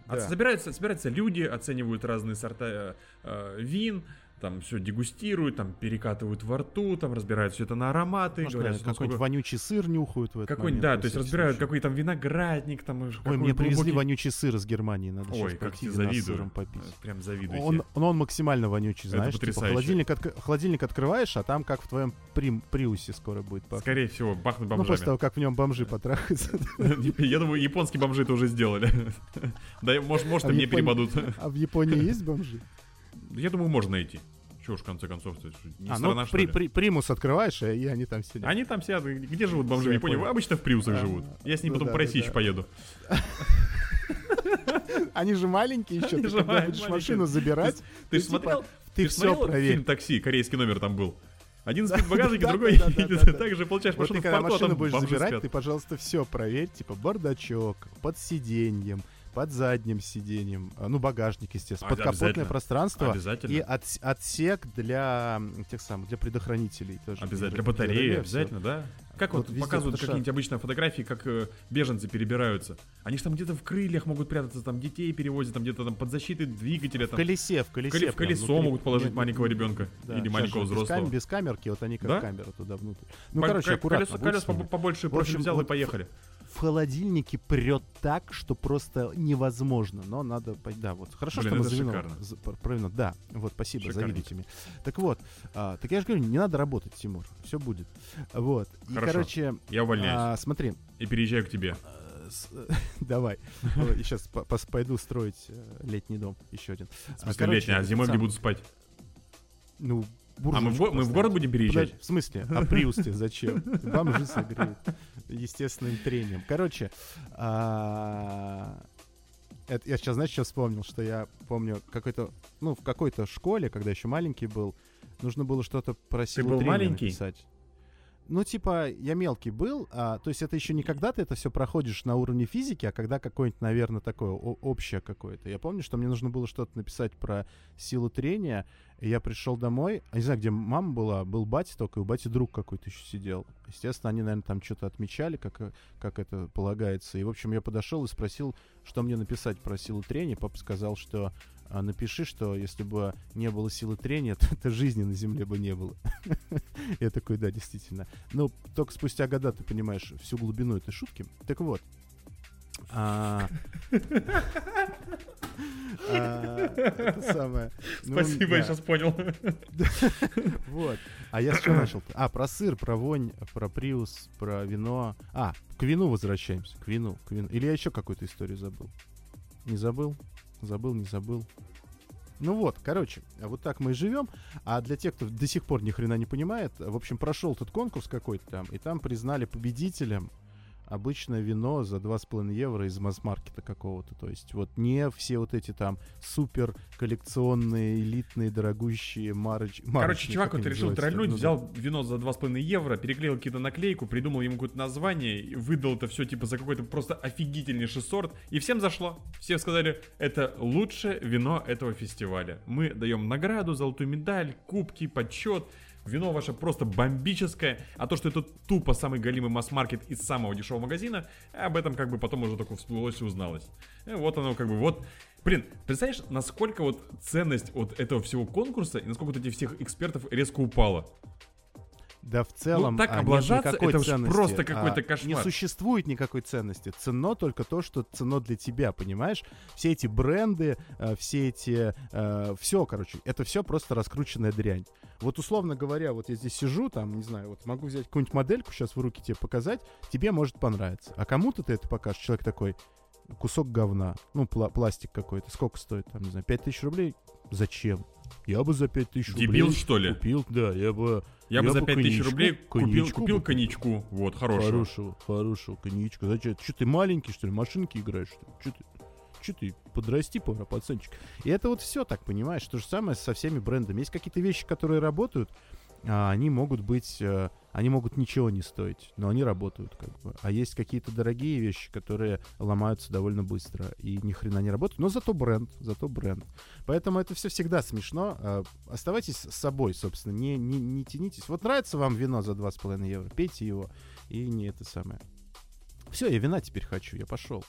Да. От- собираются, собираются люди, оценивают разные сорта э, э, вин, там все дегустируют, там перекатывают во рту, там разбирают все это на ароматы, Может, говорят, какой-нибудь насколько- вонючий сыр нюхают в этот какой-нибудь, момент, да, то есть разбирают, случай. какой там виноградник, там Ой, какой мне привезли глубокий- вонючий сыр из Германии, надо Ой, как с завидую. сыром попить. Прям завидуете. Он, он, он максимально вонючий, Это знаешь, типа потрясающе. холодильник, отк- холодильник открываешь, а там как в твоем прим- приусе скоро будет пахнуть. Скорее всего, пахнет Ну, после бомжами. того, как в нем бомжи потрахаются. (laughs) Я думаю, японские бомжи это уже сделали. (laughs) Да, может, может, А мне Японии- перепадут. (laughs) А в Японии есть бомжи? Я думаю, можно найти. Чего ж, в конце концов, это не А, страна, ну, что при- ли? при- примус открываешь, и они там сидят. Они там сидят, где живут бомжи в Японии? понял. Обычно в приусах А, живут. Я с ним ну потом да, по да, России да. поеду. (laughs) Они же маленькие еще, ты когда будешь машину забирать, Ты же смотрел? ты все проверь. фильм «Такси», корейский номер там был? Один спит в багажнике, другой едет. Так же получаешь машину в порту, а там будешь забирать, ты, пожалуйста, все проверь, типа бардачок, под сиденьем, под задним сиденьем, а, ну, багажник, естественно, А, подкапотное пространство Обязательно. и отс- отсек для тех самых, для предохранителей тоже. Обязательно. Для Для батареи, всё. обязательно, да. Как вот, Вот показывают что- какие-нибудь обычно фотографии, как э, беженцы перебираются. Они же там где-то в крыльях могут прятаться, там детей перевозят, там где-то там под защитой двигателя. В Там. колесе, в колесе. Коле- в колесо внутри. могут положить Нет, маленького ребенка да, или маленького же без взрослого. кам- Без камерки, вот они как Да? камера туда внутрь. Ну, По- короче, ко- аккуратно. колесо, колесо побольше общем, взял и поехали. В холодильнике прет так, что просто невозможно. Но надо... по- Да, вот. Хорошо, Блин, что мы это за вино... шикарно. за- про- про вино. Да, вот, спасибо, завидуйте мне. Так вот, а, так я же говорю, не надо работать, Тимур. Все будет. Вот. И, Хорошо. короче, Я увольняюсь а, смотри, и переезжаю к тебе. с- (laughs) давай. Сейчас пойду строить э, летний дом. Еще один. В смысле, летний, а зимой где буду спать? Ну, А мы в, го- мы в город будем переезжать? Подожди, в смысле? А Приус тебе зачем? Бомжи согреют. Естественным трением. Короче, а, это я сейчас, знаешь, что вспомнил, что я помню какой-то, ну, в какой-то школе, когда еще маленький был, нужно было что-то про силу был трения маленький? написать. Ну, типа, я мелкий был, а, то есть это еще не когда ты это все проходишь на уровне физики, а когда какое-нибудь, наверное, такое о- общее какое-то. Я помню, что мне нужно было что-то написать про силу трения, и я пришел домой, а не знаю, где мама была, был батя только, и у бати друг какой-то еще сидел. Естественно, они, наверное, там что-то отмечали, как, э, как это полагается. И, в общем, я подошел и спросил, что мне написать про силу трения. Папа сказал, что напиши, что если бы не было силы трения, (laughs) то, то жизни на Земле бы не было. (laughs) Я такой, да, действительно. Ну, только спустя года ты понимаешь всю глубину этой шутки. Так вот. А, а, Это самое. Ну, Спасибо, я сейчас понял. (laughs) Вот. А я с чего начал? А, про сыр, про вонь, про приус, про вино. А, к вину возвращаемся. К вину, к вину. Или я еще какую-то историю забыл? Не забыл? Забыл, не забыл. Ну вот, короче, вот так мы и живем. А для тех, кто до сих пор ни хрена не понимает, в общем, прошел тут конкурс какой-то там, и там признали победителем обычное вино за 2,5 евро из масс-маркета какого-то. То есть вот не все вот эти там супер коллекционные, элитные, дорогущие марыч... Короче, чувак вот решил тролльнуть, ну, взял вино за 2,5 евро, переклеил какие-то наклейку, придумал ему какое-то название, выдал это все типа за какой-то просто офигительнейший сорт, и всем зашло. Все сказали, это лучшее вино этого фестиваля. Мы даем награду, золотую медаль, кубки, подсчет. Вино ваше просто бомбическое, а то, что это тупо самый галимый масс-маркет из самого дешевого магазина, об этом как бы потом уже только всплылось и узналось. И вот оно как бы вот... Блин, представляешь, насколько вот ценность вот этого всего конкурса и насколько вот этих всех экспертов резко упала? Да в целом ну, так а облажаться, это ценности. просто какой-то а, кошмар. Не существует никакой ценности. Ценно только то, что ценно для тебя, понимаешь? Все эти бренды, э, все эти... Э, все, короче, это все просто раскрученная дрянь. Вот условно говоря, вот я здесь сижу, там, не знаю, вот могу взять какую-нибудь модельку сейчас в руки тебе показать, тебе может понравиться. А кому-то ты это покажешь, человек такой, кусок говна, ну, пла- пластик какой-то, сколько стоит, там, не знаю, 5000 рублей? Зачем? Я бы за 5000 рублей... Дебил, что ли? Купил, да, я бы... Я, я бы за 5000 рублей купил, купил коньячку, вот, хорошего. Хорошего, хорошего коньячку. Зачем? Что ты маленький, что ли, машинки играешь, что ли? Что ты? Что ты, подрасти, пора, пацанчик. И это вот все так, понимаешь? То же самое со всеми брендами. Есть какие-то вещи, которые работают, они могут быть, а, они могут ничего не стоить, но они работают как бы. А есть какие-то дорогие вещи, которые ломаются довольно быстро и ни хрена не работают, но зато бренд, зато бренд. Поэтому это все всегда смешно. А, оставайтесь с собой, собственно, не, не, не тянитесь. Вот нравится вам вино за 2,5 евро, пейте его и не это самое. Все, я вина теперь хочу, я пошел.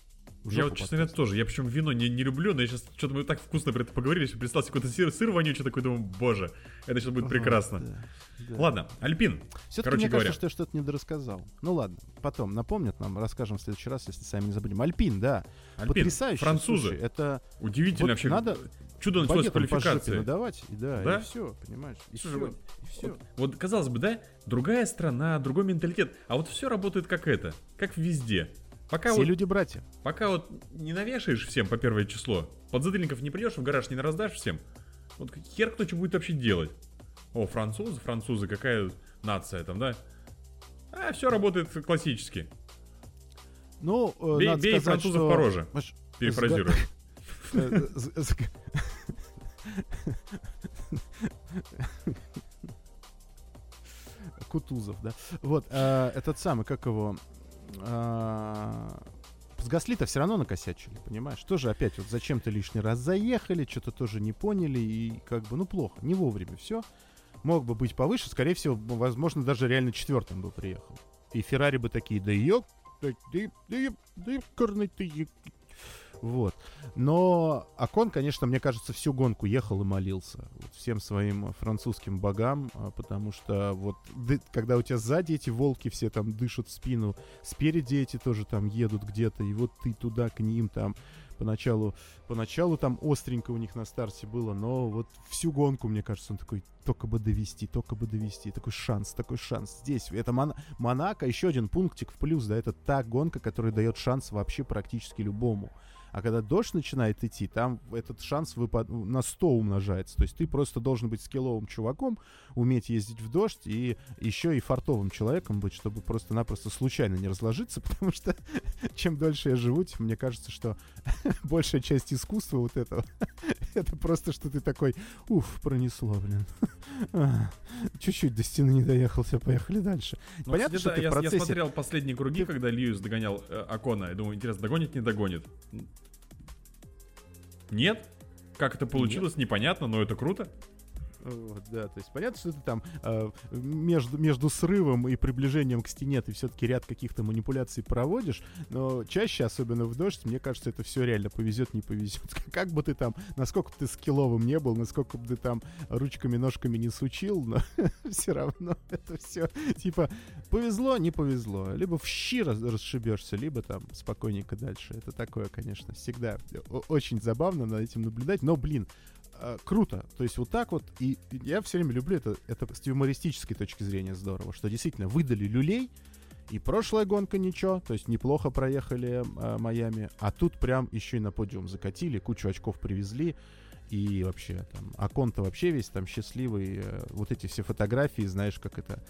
Я вот, честно говоря, тоже. Я причем вино не, не люблю, но я сейчас что-то мы так вкусно про это поговорили, что представил какой-то сыр, сыр вонючий такой, думаю, боже, это сейчас будет ага, прекрасно. Да, да. Ладно, Альпин. Все-таки мне говоря. кажется, что я что-то недорассказал. Ну ладно, потом напомнят нам, расскажем в следующий раз, если сами не забудем. Альпин, да. Альпин, Потрясающий. Французы. Слушай, это удивительно вот вообще. Надо чудо началось с квалификации. надавать, и да, да, и все, понимаешь, и Слушай, все, вот, и все. Вот, вот, казалось бы, да, другая страна, другой менталитет, а вот все работает как это, как везде. Пока Все вот, люди братья. Пока вот не навешаешь всем по первое число, подзатыльников не придешь, в гараж не раздашь всем, вот хер кто что будет вообще делать. О, французы, французы, какая нация там, да? А, все работает классически. Ну, э, бей, надо бей сказать, французов что... по роже. Перефразирую. Кутузов, да. Вот, э, этот самый, как его, а, с Гасли-то все равно накосячили, понимаешь? Тоже опять вот зачем-то лишний раз заехали, что-то тоже не поняли, и как бы, ну, плохо, не вовремя все. Мог бы быть повыше, скорее всего, возможно, даже реально четвертым бы приехал. И Феррари бы такие, да ёп, да, да, да, да, да, ты, вот. Но Акон, конечно, мне кажется, всю гонку ехал и молился вот, всем своим французским богам, а, потому что вот когда у тебя сзади эти волки все там дышат в спину, спереди эти тоже там едут где-то, и вот ты туда к ним там поначалу, поначалу там остренько у них на старте было, но вот всю гонку, мне кажется, он такой, только бы довести, только бы довести, такой шанс, такой шанс здесь. Это Мон... Монако, еще один пунктик в плюс, да, это та гонка, которая дает шанс вообще практически любому. А когда дождь начинает идти, там этот шанс выпад... на 100 умножается. То есть ты просто должен быть скилловым чуваком, уметь ездить в дождь и еще и фартовым человеком быть, чтобы просто-напросто случайно не разложиться, (laughs) потому что чем дольше я живу, тем мне кажется, что (laughs) большая часть искусства вот этого, это просто, что ты такой, уф, пронесло, блин. (laughs) Чуть-чуть до стены не доехал, все, поехали дальше. Ну, Понятно, что ты я, в процессе... я смотрел последние круги, когда Льюис догонял э, Акона. Я думаю, интересно, догонит, не догонит. Нет? Как это получилось, Нет. непонятно, но это круто. Вот, да, то есть понятно, что ты там э, между, между срывом и приближением к стене ты все-таки ряд каких-то манипуляций проводишь, но чаще, особенно в дождь, мне кажется, это все реально повезет, не повезет. (laughs) Как бы ты там, насколько бы ты скилловым не был, насколько бы ты там ручками, ножками не сучил, но (laughs) все равно это все типа повезло, не повезло. Либо в щи расшибешься, либо там спокойненько дальше. Это такое, конечно, всегда очень забавно над этим наблюдать, но, блин, э, круто. То есть вот так вот, и я все время люблю это, это с юмористической точки зрения здорово, что действительно выдали люлей, И прошлая гонка ничего, то есть неплохо проехали э, Майами, а тут прям еще и на подиум закатили, кучу очков привезли, и вообще там, Акон-то вообще весь там счастливый, э, вот эти все фотографии, знаешь, как это,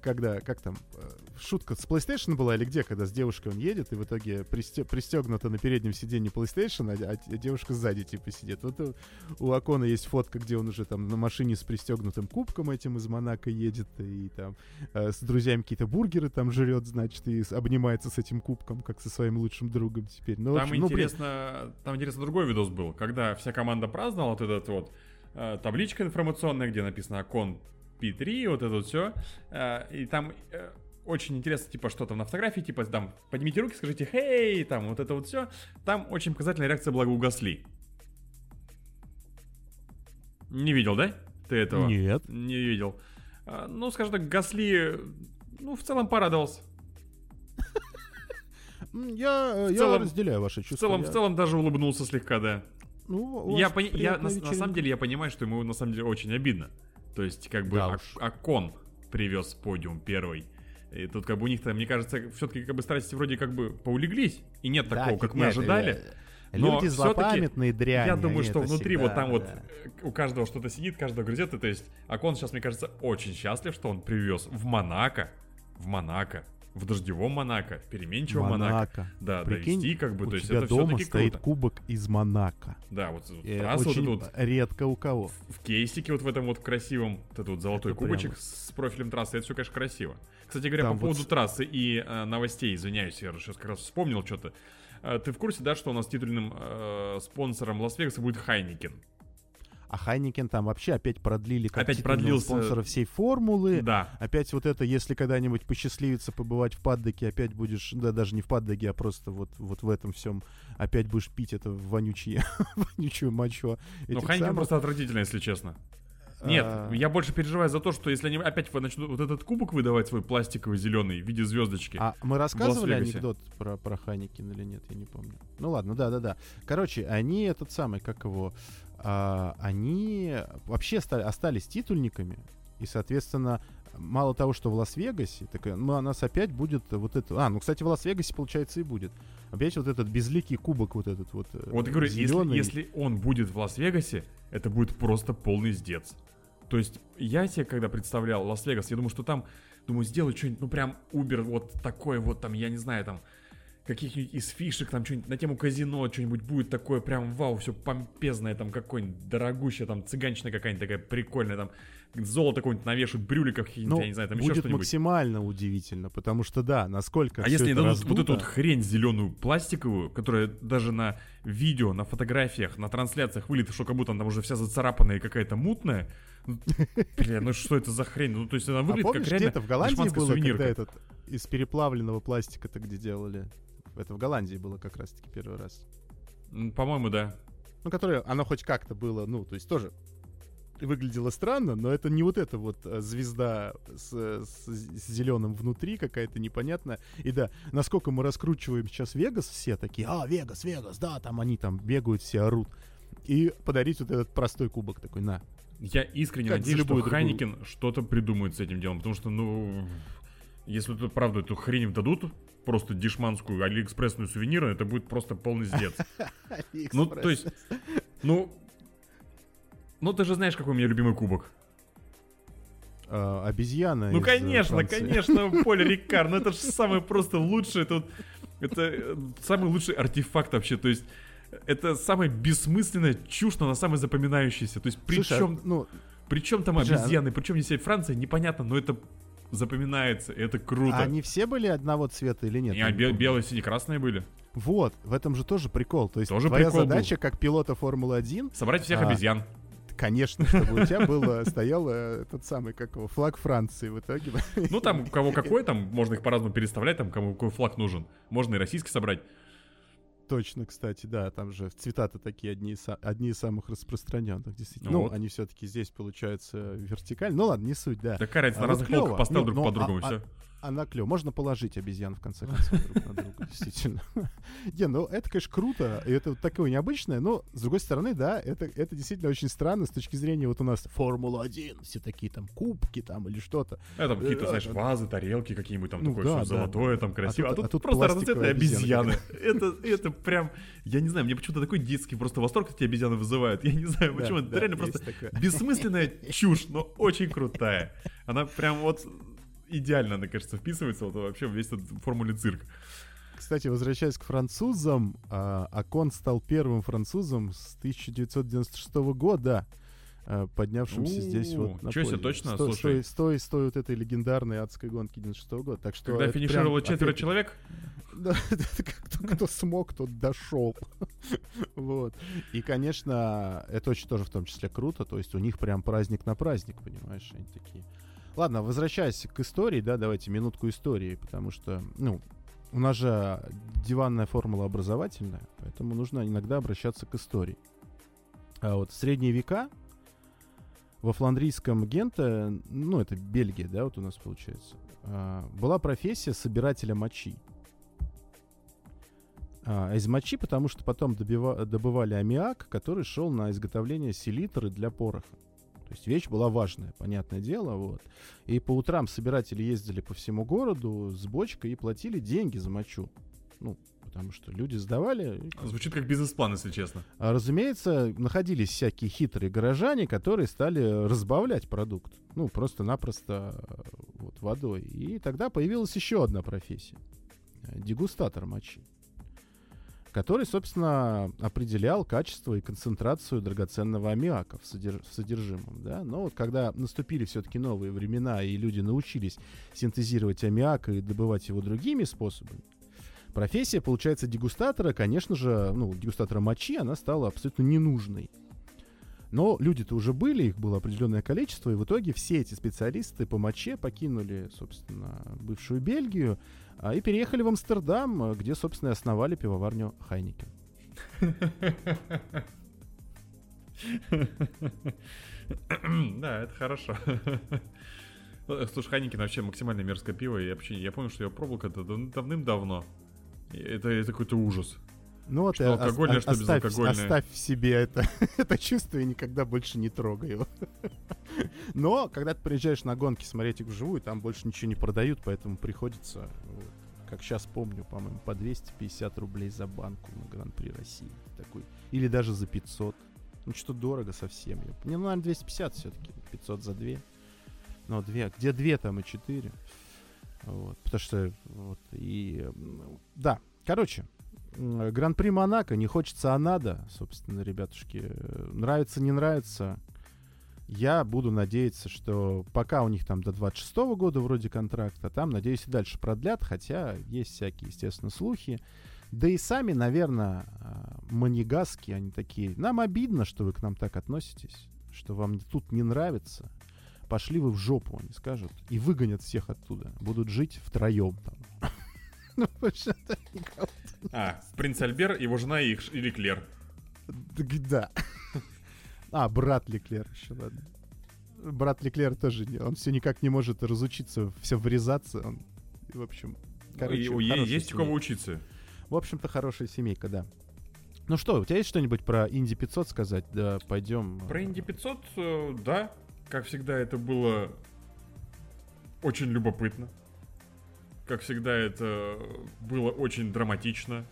когда, как там, э, шутка с PlayStation была или где, когда с девушкой он едет, и в итоге присте, пристегнуто на переднем сиденье PlayStation, а, а девушка сзади типа сидит. Вот у, у Акона есть фотка, где он уже там на машине с пристегнутым кубком этим из Монако едет, и там э, с друзьями какие-то бургеры там жрет, значит, и обнимается с этим кубком, как со своим лучшим другом теперь. Ну, там, общем, интересно, ну, там интересно другой видос был, когда вся команда праздновала вот этот вот э, табличка информационная, где написано Акон P3, вот это вот все. Э, и там э, очень интересно, типа, что там на фотографии, типа, там, поднимите руки, скажите «Хей!», там, вот это вот все. Там очень показательная реакция была у Гасли. Не видел, да? Ты этого? Нет. Не видел. А, ну, скажем так, Гасли, ну, в целом порадовался. Я, в я разделяю ваши чувства. В целом, я... в целом даже улыбнулся слегка, да. Ну, я, пони... я на, на самом деле я понимаю, что ему на самом деле очень обидно. То есть, как бы, да а- Акон привез подиум первый. И тут как бы у них-то, мне кажется, все-таки как бы страсти вроде как бы поулеглись. И нет да, такого, как нет, мы ожидали. Но Люди злопамятные дряни. Я думаю, что внутри всегда, вот там да. вот у каждого что-то сидит, каждого грызет. И, то есть Акон сейчас, мне кажется, очень счастлив, что он привез в Монако, в Монако в дождевом Монако, переменчивом Монако. Монако. Да, Прикинь, довести как бы, у то есть тебя это дома стоит круто. кубок из Монако. Да, вот и раз очень вот вот редко у кого. В, в кейсике вот в этом вот красивом, вот этот вот золотой это кубочек прямо... с профилем трассы, это все, конечно, красиво. Кстати говоря, Там по поводу вот... трассы и э, новостей, извиняюсь, я сейчас как раз вспомнил что-то. Э, ты в курсе, да, что у нас титульным э, спонсором Лас-Вегаса будет Heineken? А Heineken там вообще опять продлили как опять продлился спонсора всей формулы. Да. Опять вот это, если когда-нибудь посчастливится побывать в паддоке, опять будешь, да, даже не в паддоке, а просто вот, вот в этом всем, опять будешь пить это вонючее, (laughs) вонючую мочу. Ну, Heineken самых... просто отвратительно, если честно. Нет, а... я больше переживаю за то, что если они опять начнут вот этот кубок выдавать свой пластиковый зеленый в виде звездочки. А мы рассказывали анекдот про, про Хайникин или нет, я не помню. Ну ладно, да, да, да. Короче, они этот самый, как его, а, они вообще стали, остались титульниками, и, соответственно, мало того, что в Лас-Вегасе, так ну, у нас опять будет вот это... А, ну, кстати, в Лас-Вегасе, получается, и будет. Опять вот этот безликий кубок вот этот вот э, Вот я говорю, если, если он будет в Лас-Вегасе, это будет просто полный сдец. То есть я себе, когда представлял Лас-Вегас, я думаю, что там, думаю, сделать что-нибудь, ну, прям Uber вот такой вот там, я не знаю, там, каких-нибудь из фишек, там что-нибудь на тему казино, что-нибудь будет такое прям вау, все помпезное, там какое-нибудь дорогущее, там цыганчина какая-нибудь такая прикольная, там золото какое-нибудь навешивают, брюликов каких-нибудь, ну, я не знаю, там будет еще что-нибудь. максимально удивительно, потому что да, насколько А если они дадут раздуто... вот эту вот хрень зеленую пластиковую, которая даже на видео, на фотографиях, на трансляциях вылета, что как будто она уже вся зацарапанная и какая-то мутная, ну, (laughs) Бля, ну что это за хрень? Ну, то есть она выглядит а помнишь, как реально это в Голландии было, сувенирка. когда этот из переплавленного пластика-то где делали? Это в Голландии было как раз-таки первый раз. По-моему, да. Ну, которое, оно хоть как-то было, ну, то есть тоже выглядело странно, но это не вот эта вот э, звезда с, с, с зеленым внутри какая-то непонятная. И да, насколько мы раскручиваем сейчас Вегас, все такие, а, Вегас, Вегас, да, там они там бегают, все орут. И подарить вот этот простой кубок такой, на. Я искренне как надеюсь, что Хайникин что-то придумает с этим делом, потому что, ну, если тут правда эту хрень дадут, просто дешманскую алиэкспрессную сувениру, это будет просто полный сдец. Ну, то есть, ну, ну ты же знаешь, какой у меня любимый кубок. А, обезьяна. Ну, конечно, конечно, (laughs) Поле Рикар, ну это же самое просто лучшее, это, это э, самый лучший артефакт вообще, то есть это самая бессмысленная чушь, но она самая запоминающаяся. То есть при чем, ну, причем там обезьяны, причем здесь Франция, непонятно, но это запоминается, это круто. А они все были одного цвета или нет? Не, бел, белые, синие, красные были. Вот, в этом же тоже прикол. То есть тоже твоя задача, был. как пилота Формулы-1... Собрать всех а, обезьян. Конечно, чтобы у тебя было, стоял этот самый, как его, флаг Франции в итоге. Ну, там, у кого (laughs) какой, там, можно их по-разному переставлять, там, кому какой флаг нужен. Можно и российский собрать. Точно, кстати, да, там же цвета-то такие одни из, одни из самых распространенных, действительно. Ну, ну вот. они все-таки здесь, получается, вертикально. Ну ладно, не суть, да. Такая разница, а на разных полках поставил друг ну, по другому, а, все. Она клево. Можно положить обезьян, в конце концов, друг на друга, действительно. (laughs) Не, ну это, конечно, круто, и это вот такое необычное, но, с другой стороны, да, это, это действительно очень странно с точки зрения, вот у нас Формула-1, все такие там кубки там или что-то. Это какие-то, знаешь, э, вазы, тарелки какие-нибудь там Ну такое да, все да. золотое, там красиво. А тут- тут, а тут просто разноцветные обезьяны. (laughs) Это, это прям, я не знаю, мне почему-то такой детский просто восторг эти обезьяны вызывают. Я не знаю, почему. Это реально просто бессмысленная (laughs) чушь, но очень крутая. Она прям вот идеально, мне кажется, вписывается вот вообще весь этот формуле цирк. Кстати, возвращаясь к французам, Акон стал первым французом с 1996 года, а, поднявшимся здесь вот на себе, подиум. точно? С той- Слушай. с той- С той, с той вот этой легендарной адской гонки 96 года. Так что Когда финишировало прям, четверо опять- человек, (laughs) Да, (laughs) кто смог, тот дошел. (laughs) Вот. И, конечно, это очень тоже в том числе круто. То есть у них прям праздник на праздник, понимаешь? Они такие. Ладно, возвращаясь к истории, да, давайте минутку истории, потому что, ну, у нас же диванная формула образовательная, поэтому нужно иногда обращаться к истории. А вот в средние века во фландрийском Генте, ну, это Бельгия, да, вот у нас получается, а, была профессия собирателя мочи. А, из мочи, потому что потом добива- добывали аммиак, который шел на изготовление селитры для пороха. То есть вещь была важная, понятное дело, вот. И по утрам собиратели ездили по всему городу с бочкой и платили деньги за мочу. Ну, потому что люди сдавали. звучит как бизнес-план, если честно. А, разумеется, находились всякие хитрые горожане, которые стали разбавлять продукт. Ну, просто-напросто э, вот, водой. И тогда появилась еще одна профессия. э, Дегустатор мочи. Который, собственно, определял качество и концентрацию драгоценного аммиака в, содерж- в содержимом. Да? Но вот когда наступили все-таки новые времена, и люди научились синтезировать аммиак и добывать его другими способами, профессия, получается, дегустатора, конечно же, ну, дегустатора мочи, она стала абсолютно ненужной. Но люди-то уже были, их было определенное количество, и в итоге все эти специалисты по моче покинули, собственно, бывшую Бельгию а, и переехали в Амстердам, а, где, собственно, и основали пивоварню Хайникен. Да, это хорошо. Слушай, Хайникин вообще максимально мерзкое пиво. И вообще, я помню, что я пробовал когда дав- давным-давно. Это, это какой-то ужас. Ну вот, Что ос- алкогольное, о- что оставь, безалкогольное. оставь в себе это, (laughs) это чувство и никогда больше не трогай его. (laughs) Но, когда ты приезжаешь на гонки смотреть их вживую, там больше ничего не продают, поэтому приходится, вот, как сейчас помню, по-моему, по 250 рублей за банку на Гран-при России. Такой. Или даже за 500. Ну, что дорого совсем. Не, ну, наверное, 250 все-таки. 500 за 2. Но 2. Где 2, там и 4. Вот. Потому что, вот, и... Да, короче, Гран-при Монако, не хочется, а надо, собственно, ребятушки. Нравится, не нравится. Я буду надеяться, что пока у них там до 26 года вроде контракта, там, надеюсь, и дальше продлят, хотя есть всякие, естественно, слухи. Да и сами, наверное, манегаски, они такие, нам обидно, что вы к нам так относитесь, что вам тут не нравится. Пошли вы в жопу, они скажут, и выгонят всех оттуда. Будут жить втроем там. (laughs) Ну, что никого (laughs) А, принц Альбер, его жена и, их и Леклер. Да. (laughs) А, брат Леклер еще, ладно. Брат Леклер тоже, он все никак не может разучиться, все врезаться. Он, в общем, короче, И есть у кого учиться. В общем-то, хорошая семейка, да. Ну что, у тебя есть что-нибудь про Инди 500 сказать? Да, пойдем. Про Инди 500, э, да, как всегда, это было очень любопытно. Как всегда, это было очень драматично.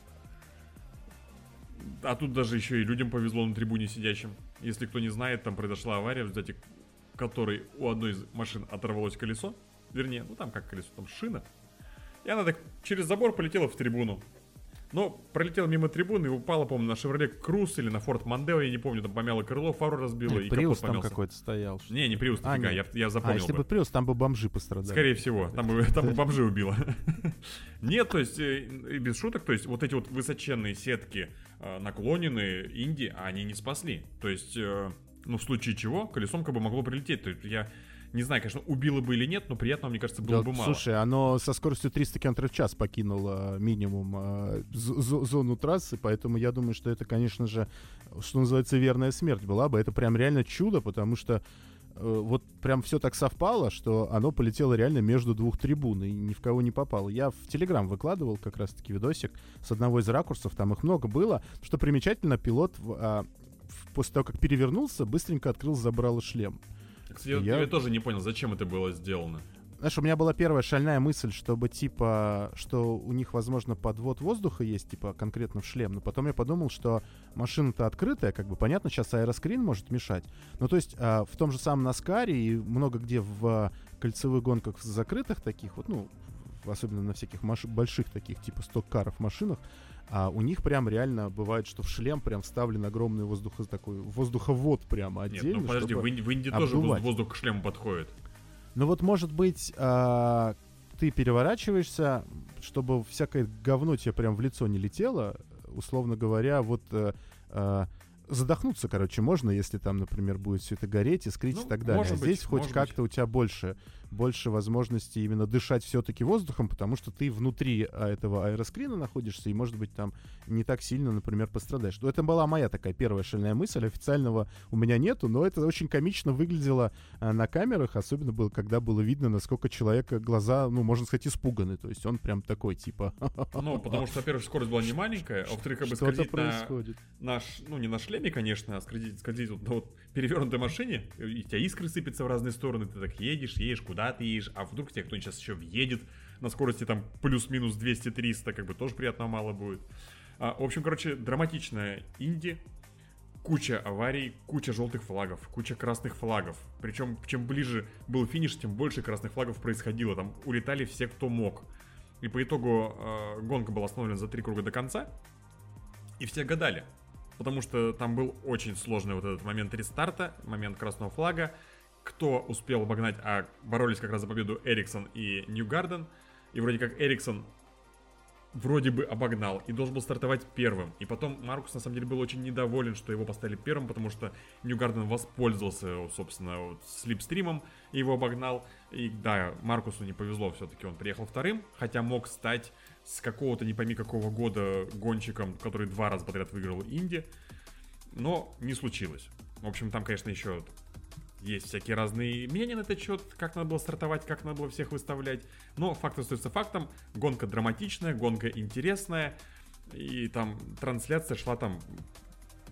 А тут даже еще и людям повезло на трибуне сидящим. Если кто не знает, там произошла авария, в результате которой у одной из машин оторвалось колесо. Вернее, ну там как колесо, там шина. И она так через забор полетела в трибуну. Но пролетела мимо трибуны и упала, по-моему, на Шевроле Круз или на Форд Мондео, я не помню, там помяло крыло, фару разбило и Приус там какой-то стоял. Не, не Приус, А, нифига, я, я А, запомнил если бы. Приус, там бы бомжи пострадали. Скорее всего, там бы, там бы (laughs) бомжи убило. (laughs) Нет, то есть, э, без шуток, то есть, вот эти вот высоченные сетки э, наклоненные Инди, они не спасли. То есть, э, ну, в случае чего, колесом как бы могло прилететь. То есть, я не знаю, конечно, убило бы или нет, но приятного, мне кажется, было Да, бы мало. Слушай, оно со скоростью 300 км в час покинуло минимум э, з- з- зону трассы, поэтому я думаю, что это, конечно же, что называется, верная смерть была бы. Это прям реально чудо, потому что э, вот прям все так совпало, что оно полетело реально между двух трибун и ни в кого не попало. Я в Телеграм выкладывал как раз-таки видосик с одного из ракурсов, там их много было. Что примечательно, пилот а, после того, как перевернулся, быстренько открыл забрал шлем. Кстати, я... я тоже не понял, зачем это было сделано. Знаешь, у меня была первая шальная мысль, чтобы типа, что у них, возможно, подвод воздуха есть, типа, конкретно в шлем. Но потом я подумал, что машина-то открытая, как бы понятно, сейчас аэроскрин может мешать. Ну, то есть э, в том же самом Наскаре и много где в кольцевых гонках закрытых таких вот, ну, особенно на всяких маш... больших таких типа сток-каров машинах, а у них прям реально бывает, что в шлем прям вставлен огромный воздух такой воздуховод прямо отдельно. Нет, ну подожди, в, в Индии тоже воздух к шлему подходит. Ну вот, может быть, э, ты переворачиваешься, чтобы всякое говно тебе прям в лицо не летело, условно говоря, вот э, э, задохнуться, короче, можно, если там, например, будет все это гореть, искрить ну, и так далее. А здесь быть, хоть как-то у тебя больше больше возможности именно дышать все-таки воздухом, потому что ты внутри а, этого аэроскрина находишься и, может быть, там не так сильно, например, пострадаешь. Но это была моя такая первая шальная мысль. Официального у меня нету, но это очень комично выглядело а, на камерах, особенно было, когда было видно, насколько человека глаза, ну, можно сказать, испуганы. То есть он прям такой, типа... (laughs) Ну, потому что, во-первых, скорость была не маленькая, а во-вторых, как бы скользить происходит. на наш, ну, не на шлеме, конечно, а скользить, скользить вот на вот перевернутой машине, и у тебя искры сыпятся в разные стороны, ты так едешь, едешь, куда куда ты едешь, а вдруг тебе кто-нибудь сейчас еще въедет на скорости там плюс-минус 200-300, как бы тоже приятно мало будет. А, в общем, короче, драматичная инди, куча аварий, куча желтых флагов, куча красных флагов. Причем, чем ближе был финиш, тем больше красных флагов происходило. Там улетали все, кто мог. И по итогу э, гонка была остановлена за три круга до конца. И все гадали. Потому что там был очень сложный вот этот момент рестарта, момент красного флага кто успел обогнать, а боролись как раз за победу Эриксон и Ньюгарден. И вроде как Эриксон вроде бы обогнал и должен был стартовать первым. И потом Маркус на самом деле был очень недоволен, что его поставили первым, потому что Ньюгарден воспользовался, собственно, вот, слипстримом и его обогнал. И да, Маркусу не повезло, все-таки он приехал вторым, хотя мог стать с какого-то не пойми какого года гонщиком, который два раза подряд выиграл Инди. Но не случилось. В общем, там, конечно, еще есть всякие разные мнения на этот счет, как надо было стартовать, как надо было всех выставлять. Но факт остается фактом. Гонка драматичная, гонка интересная. И там трансляция шла там,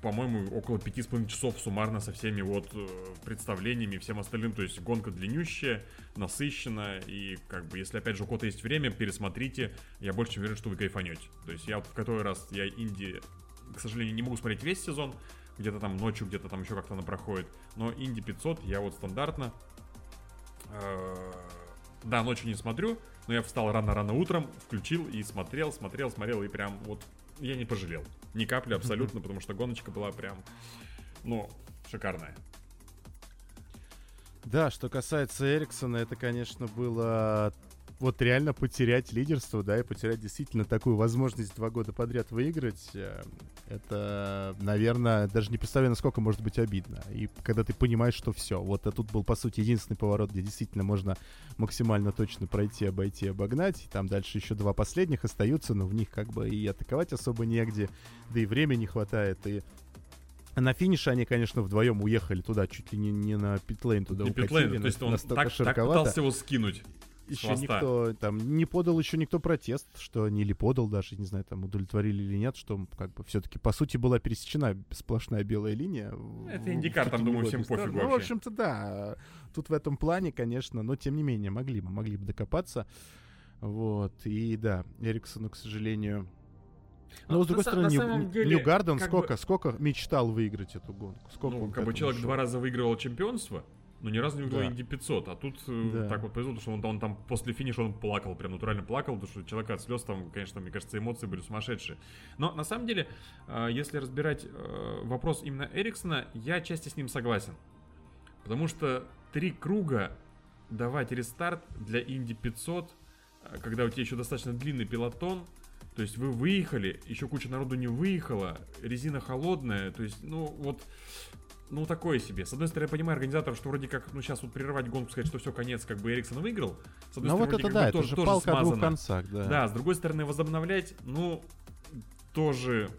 по-моему, около 5,5 часов суммарно со всеми вот э, представлениями и всем остальным. То есть гонка длиннющая, насыщенная. И как бы, если опять же у кого-то есть время, пересмотрите. Я больше чем уверен, что вы кайфанете. То есть я вот в который раз, я Инди, к сожалению, не могу смотреть весь сезон где-то там ночью, где-то там еще как-то она проходит. Но Инди 500 я вот стандартно... Э, да, ночью не смотрю, но я встал рано-рано утром, включил и смотрел, смотрел, смотрел, и прям вот я не пожалел. Ни капли абсолютно, потому что гоночка была прям, ну, шикарная. Да, что касается Эриксона, это, конечно, было вот реально потерять лидерство, да, и потерять действительно такую возможность два года подряд выиграть, э, это, наверное, даже не представляю, насколько может быть обидно. И когда ты понимаешь, что все, вот а тут был, по сути, единственный поворот, где действительно можно максимально точно пройти, обойти, обогнать, и там дальше еще два последних остаются, но в них как бы и атаковать особо негде, да и времени не хватает, и на финише они, конечно, вдвоем уехали туда, чуть ли не, не на питлейн туда не укатили. Питлейн, то есть он так, так пытался его скинуть еще никто там не подал еще никто протест, что они или подал даже, не знаю, там удовлетворили или нет, что как бы все-таки по сути была пересечена сплошная белая линия. Это индикатор, там, думаю, всем пофиг Ну, в общем-то, да. Тут в этом плане, конечно, но тем не менее могли бы, могли бы докопаться. Вот, и да, Эриксону, к сожалению, но, с другой на, стороны, на Нью, деле, Нью сколько, бы... сколько мечтал выиграть эту гонку? Сколько ну, как бы человек два раза выигрывал чемпионство, но ни разу не выиграл да. Инди 500. А тут э, да. так вот повезло, потому что он, он там после финиша он плакал, прям натурально плакал, потому что человека от слез там, конечно, мне кажется, эмоции были сумасшедшие. Но на самом деле, э, если разбирать э, вопрос именно Эриксона, я отчасти с ним согласен. Потому что три круга давать рестарт для Инди 500, когда у тебя еще достаточно длинный пилотон, то есть вы выехали, еще куча народу не выехала, резина холодная, то есть, ну вот, ну, такое себе. С одной стороны, я понимаю организаторов, что вроде как, ну, сейчас вот прерывать гонку, сказать, что все, конец, как бы Эриксон выиграл. С одной ну, стороны, вот это да, это тоже, же тоже палка смазано. о двух концах, да. Да, с другой стороны, возобновлять, ну, тоже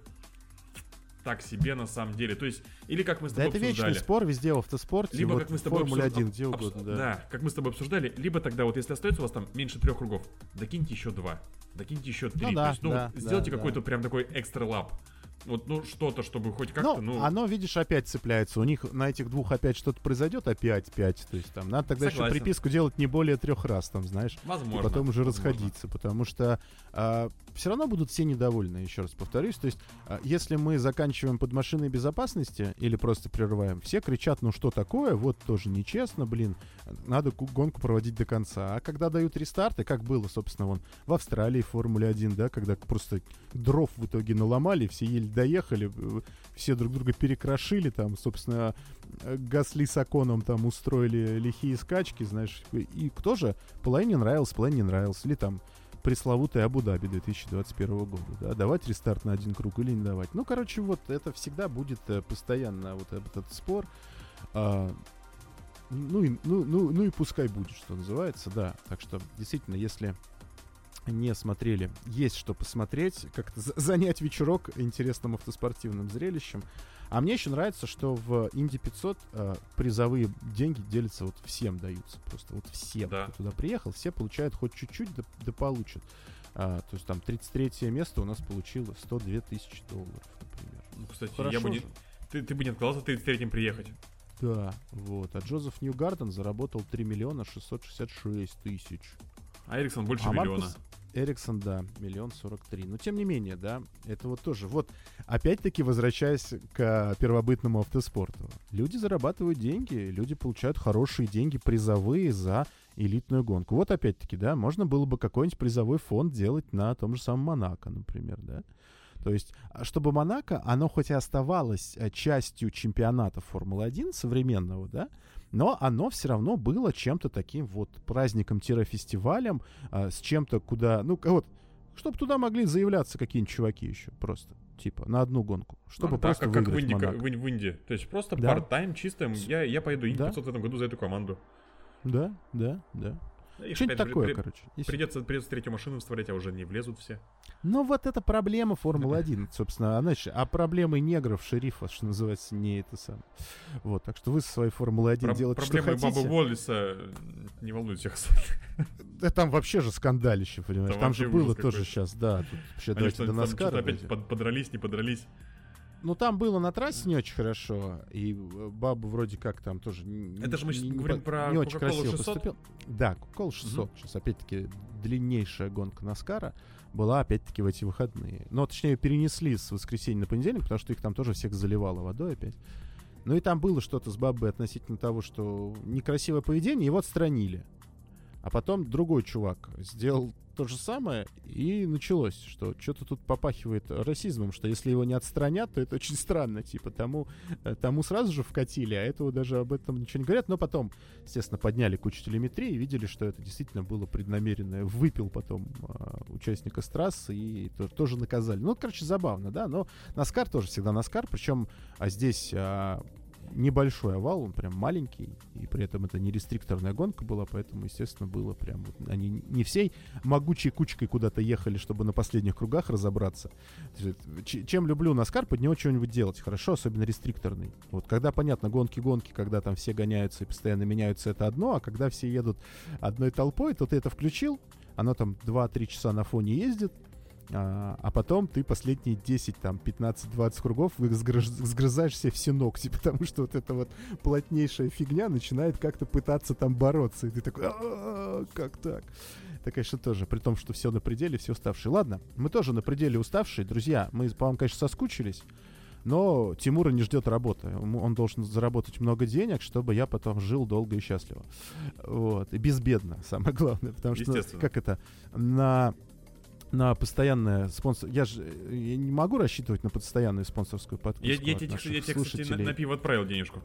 так себе на самом деле. То есть, или как мы с Да тобой это вечный обсуждали. спор везде в автоспорте, Либо вот как мы с тобой Формуле обсуж- 1, где обс- угодно, да. да. как мы с тобой обсуждали, либо тогда вот если остается у вас там меньше трех кругов, докиньте еще два, докиньте еще три. да, То есть, ну, да, сделайте да, какой-то да. прям такой экстра лап. Вот, ну, что-то, чтобы хоть как-то, Ну, ну... оно, видишь, опять цепляется. У них на этих двух опять что-то произойдет, опять пять. То есть там надо тогда Согласен. еще приписку делать не более трех раз, там, знаешь. Возможно. и потом уже возможно. расходиться, потому что все равно будут все недовольны, еще раз повторюсь. То есть, а, если мы заканчиваем под машиной безопасности или просто прерываем, все кричат, ну что такое, вот тоже нечестно, блин, надо ку- гонку проводить до конца. А когда дают рестарты, как было, собственно, вон в Австралии в Формуле 1, да, когда просто дров в итоге наломали, все еле доехали, все друг друга перекрошили, там, собственно, э, Гасли с Аконом там устроили лихие скачки, знаешь, и кто же половине нравился, половине не нравился, или там пресловутый Абу-Даби 2021 года, да, давать рестарт на один круг или не давать. Ну, короче, вот это всегда будет э, постоянно вот этот спор. А, ну, и, ну, ну, ну и пускай будет, что называется, да. Так что, действительно, если не смотрели, есть что посмотреть, как-то за- занять вечерок интересным автоспортивным зрелищем. А мне еще нравится, что в Инди 500 э, призовые деньги делятся вот всем даются. Просто вот всем, Да. кто туда приехал, все получают хоть чуть-чуть, да, да получат. А, то есть там 33 место у нас получило 102 тысячи долларов, например. Ну, кстати, Хорошо я бы не... Ты, ты бы не отказался 33-м приехать. Да, вот. А Джозеф Ньюгарден заработал 3 миллиона 666 тысяч. А Эриксон больше А миллиона. Маркус Эриксон, да, миллион сорок три. Но тем не менее, да, это вот тоже. Вот, опять-таки, возвращаясь к первобытному автоспорту. Люди зарабатывают деньги, люди получают хорошие деньги призовые за элитную гонку. Вот опять-таки, да, можно было бы какой-нибудь призовой фонд делать на том же самом Монако, например, да. То есть, а чтобы Монако, оно хоть и оставалось э, частью чемпионата Формулы-1 современного, да, но оно все равно было чем-то таким вот праздником-фестивалем, а, с чем-то, куда, ну, вот, чтобы туда могли заявляться какие-нибудь чуваки еще просто, типа, на одну гонку, чтобы Ну, да, просто как, как в, выиграть Инди, как в, в Инди. То есть просто Да. part-time, чисто. Я, я поеду Инди Да. 500 в этом году за эту команду. Да, да, да. Что-нибудь такое, при- короче. и. Придется, придется третью машину вставлять, а уже не влезут все. Ну, вот это проблема Формулы-1, собственно. А, значит, а проблемы негров, шерифа, что называется, не это самое. Вот, так что вы со своей Формулы-1 Про- делаете, что проблемы хотите. Бабы Уоллиса э, не волнуют всех. Да там вообще же скандалище, понимаешь. Там Там, же было тоже сейчас, да. Тут вообще Они давайте что, до Наскара опять под- подрались, не подрались. Ну, там было на трассе не очень хорошо, и э, баба вроде как там тоже... Это же мы не- щас не говорим по- про Не очень красиво 600? поступил. Да, Coca-Cola 600. Сейчас, опять-таки, длиннейшая гонка Наскара была, опять-таки, в эти выходные. Но, точнее, перенесли с воскресенья на понедельник, потому что их там тоже всех заливало водой опять. Ну и там было что-то с бабой относительно того, что некрасивое поведение, его отстранили. А потом другой чувак сделал то же самое, и началось, что что-то тут попахивает расизмом, что если его не отстранят, то это очень странно, типа, тому, э, тому сразу же вкатили, а этого даже об этом ничего не говорят, но потом, естественно, подняли кучу телеметрии и видели, что это действительно было преднамеренное, выпил потом а, участника с трассы и то- тоже наказали. Ну, короче, забавно, да, но Наскар тоже всегда Наскар, причем а здесь а, небольшой овал, он прям маленький, и при этом это не рестрикторная гонка была, поэтому, естественно, было прям... вот они не всей могучей кучкой куда-то ехали, чтобы на последних кругах разобраться. Чем люблю Наскар, под него что-нибудь делать хорошо, особенно рестрикторный. Вот когда, понятно, гонки-гонки, когда там все гоняются и постоянно меняются, это одно, а когда все едут одной толпой, то ты это включил, оно там 2-3 часа на фоне ездит, а, а потом ты последние 10, там, 15-20 кругов сгрыз- сгрызаешь себе все ногти, (laughs) потому что вот эта вот плотнейшая фигня начинает как-то пытаться там бороться. И ты такой, «А, как так? Это, конечно, тоже, при том, что все на пределе, все уставшие. Ладно, мы тоже на пределе уставшие. Друзья, мы, по вам, конечно, соскучились, но Тимура не ждет работа. Ему- Он должен заработать много денег, чтобы я потом жил долго и счастливо. Вот. И безбедно, (laughs) самое главное. Потому что, как это, на на постоянное спонсор... Я же э, я не могу рассчитывать на постоянную спонсорскую подписку Я, я тебе, я тебе, кстати, на, на пиво отправил денежку.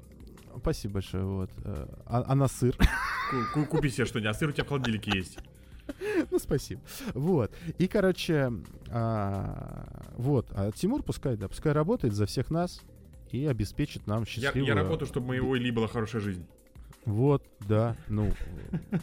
Спасибо большое. Вот. Э, А, а на сыр? Ку- ку- Купи себе что-нибудь, а сыр у тебя в холодильнике есть. (laughs) ну, спасибо. Вот. И, короче, а, вот. А Тимур пускай, да, пускай работает за всех нас и обеспечит нам счастливую... я работаю, чтобы у моего Ильи была хорошая жизнь. Вот, да, ну,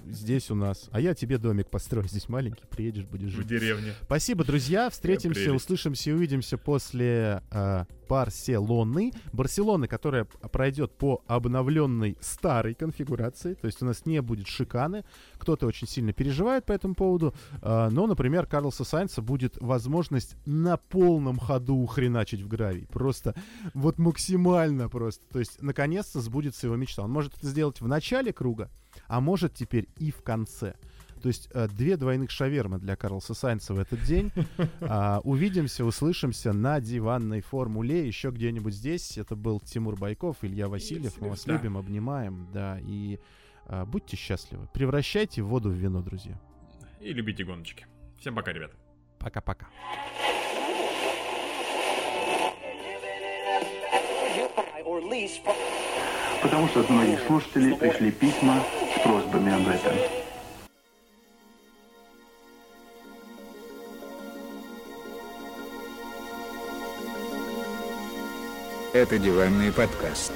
здесь у нас. А я тебе домик построю здесь маленький, приедешь, будешь В жить. деревне. Спасибо, друзья. Встретимся, услышимся и увидимся после э, Барселоны. Барселоны, которая пройдет по обновленной старой конфигурации. То есть у нас не будет шиканы. Кто-то очень сильно переживает по этому поводу. Э, но, например, Карлоса Сайнца будет возможность на полном ходу хреначить в гравий. Просто вот максимально просто. То есть, наконец-то сбудется его мечта. Он может это сделать в начале круга, а может теперь и в конце. То есть э, две двойных шавермы для Карлса Сайнца в этот день. (laughs) А, увидимся, услышимся на диванной формуле, еще где-нибудь здесь. Это был Тимур Байков, Илья Васильев. Мы вас любим, обнимаем, да, и а, будьте счастливы. Превращайте воду в вино, друзья. И любите гоночки. Всем пока, ребята. Пока-пока. Потому что от многих слушателей пришли письма с просьбами об этом. Это диванный подкаст.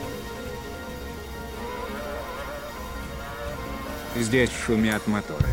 Здесь шумят моторы.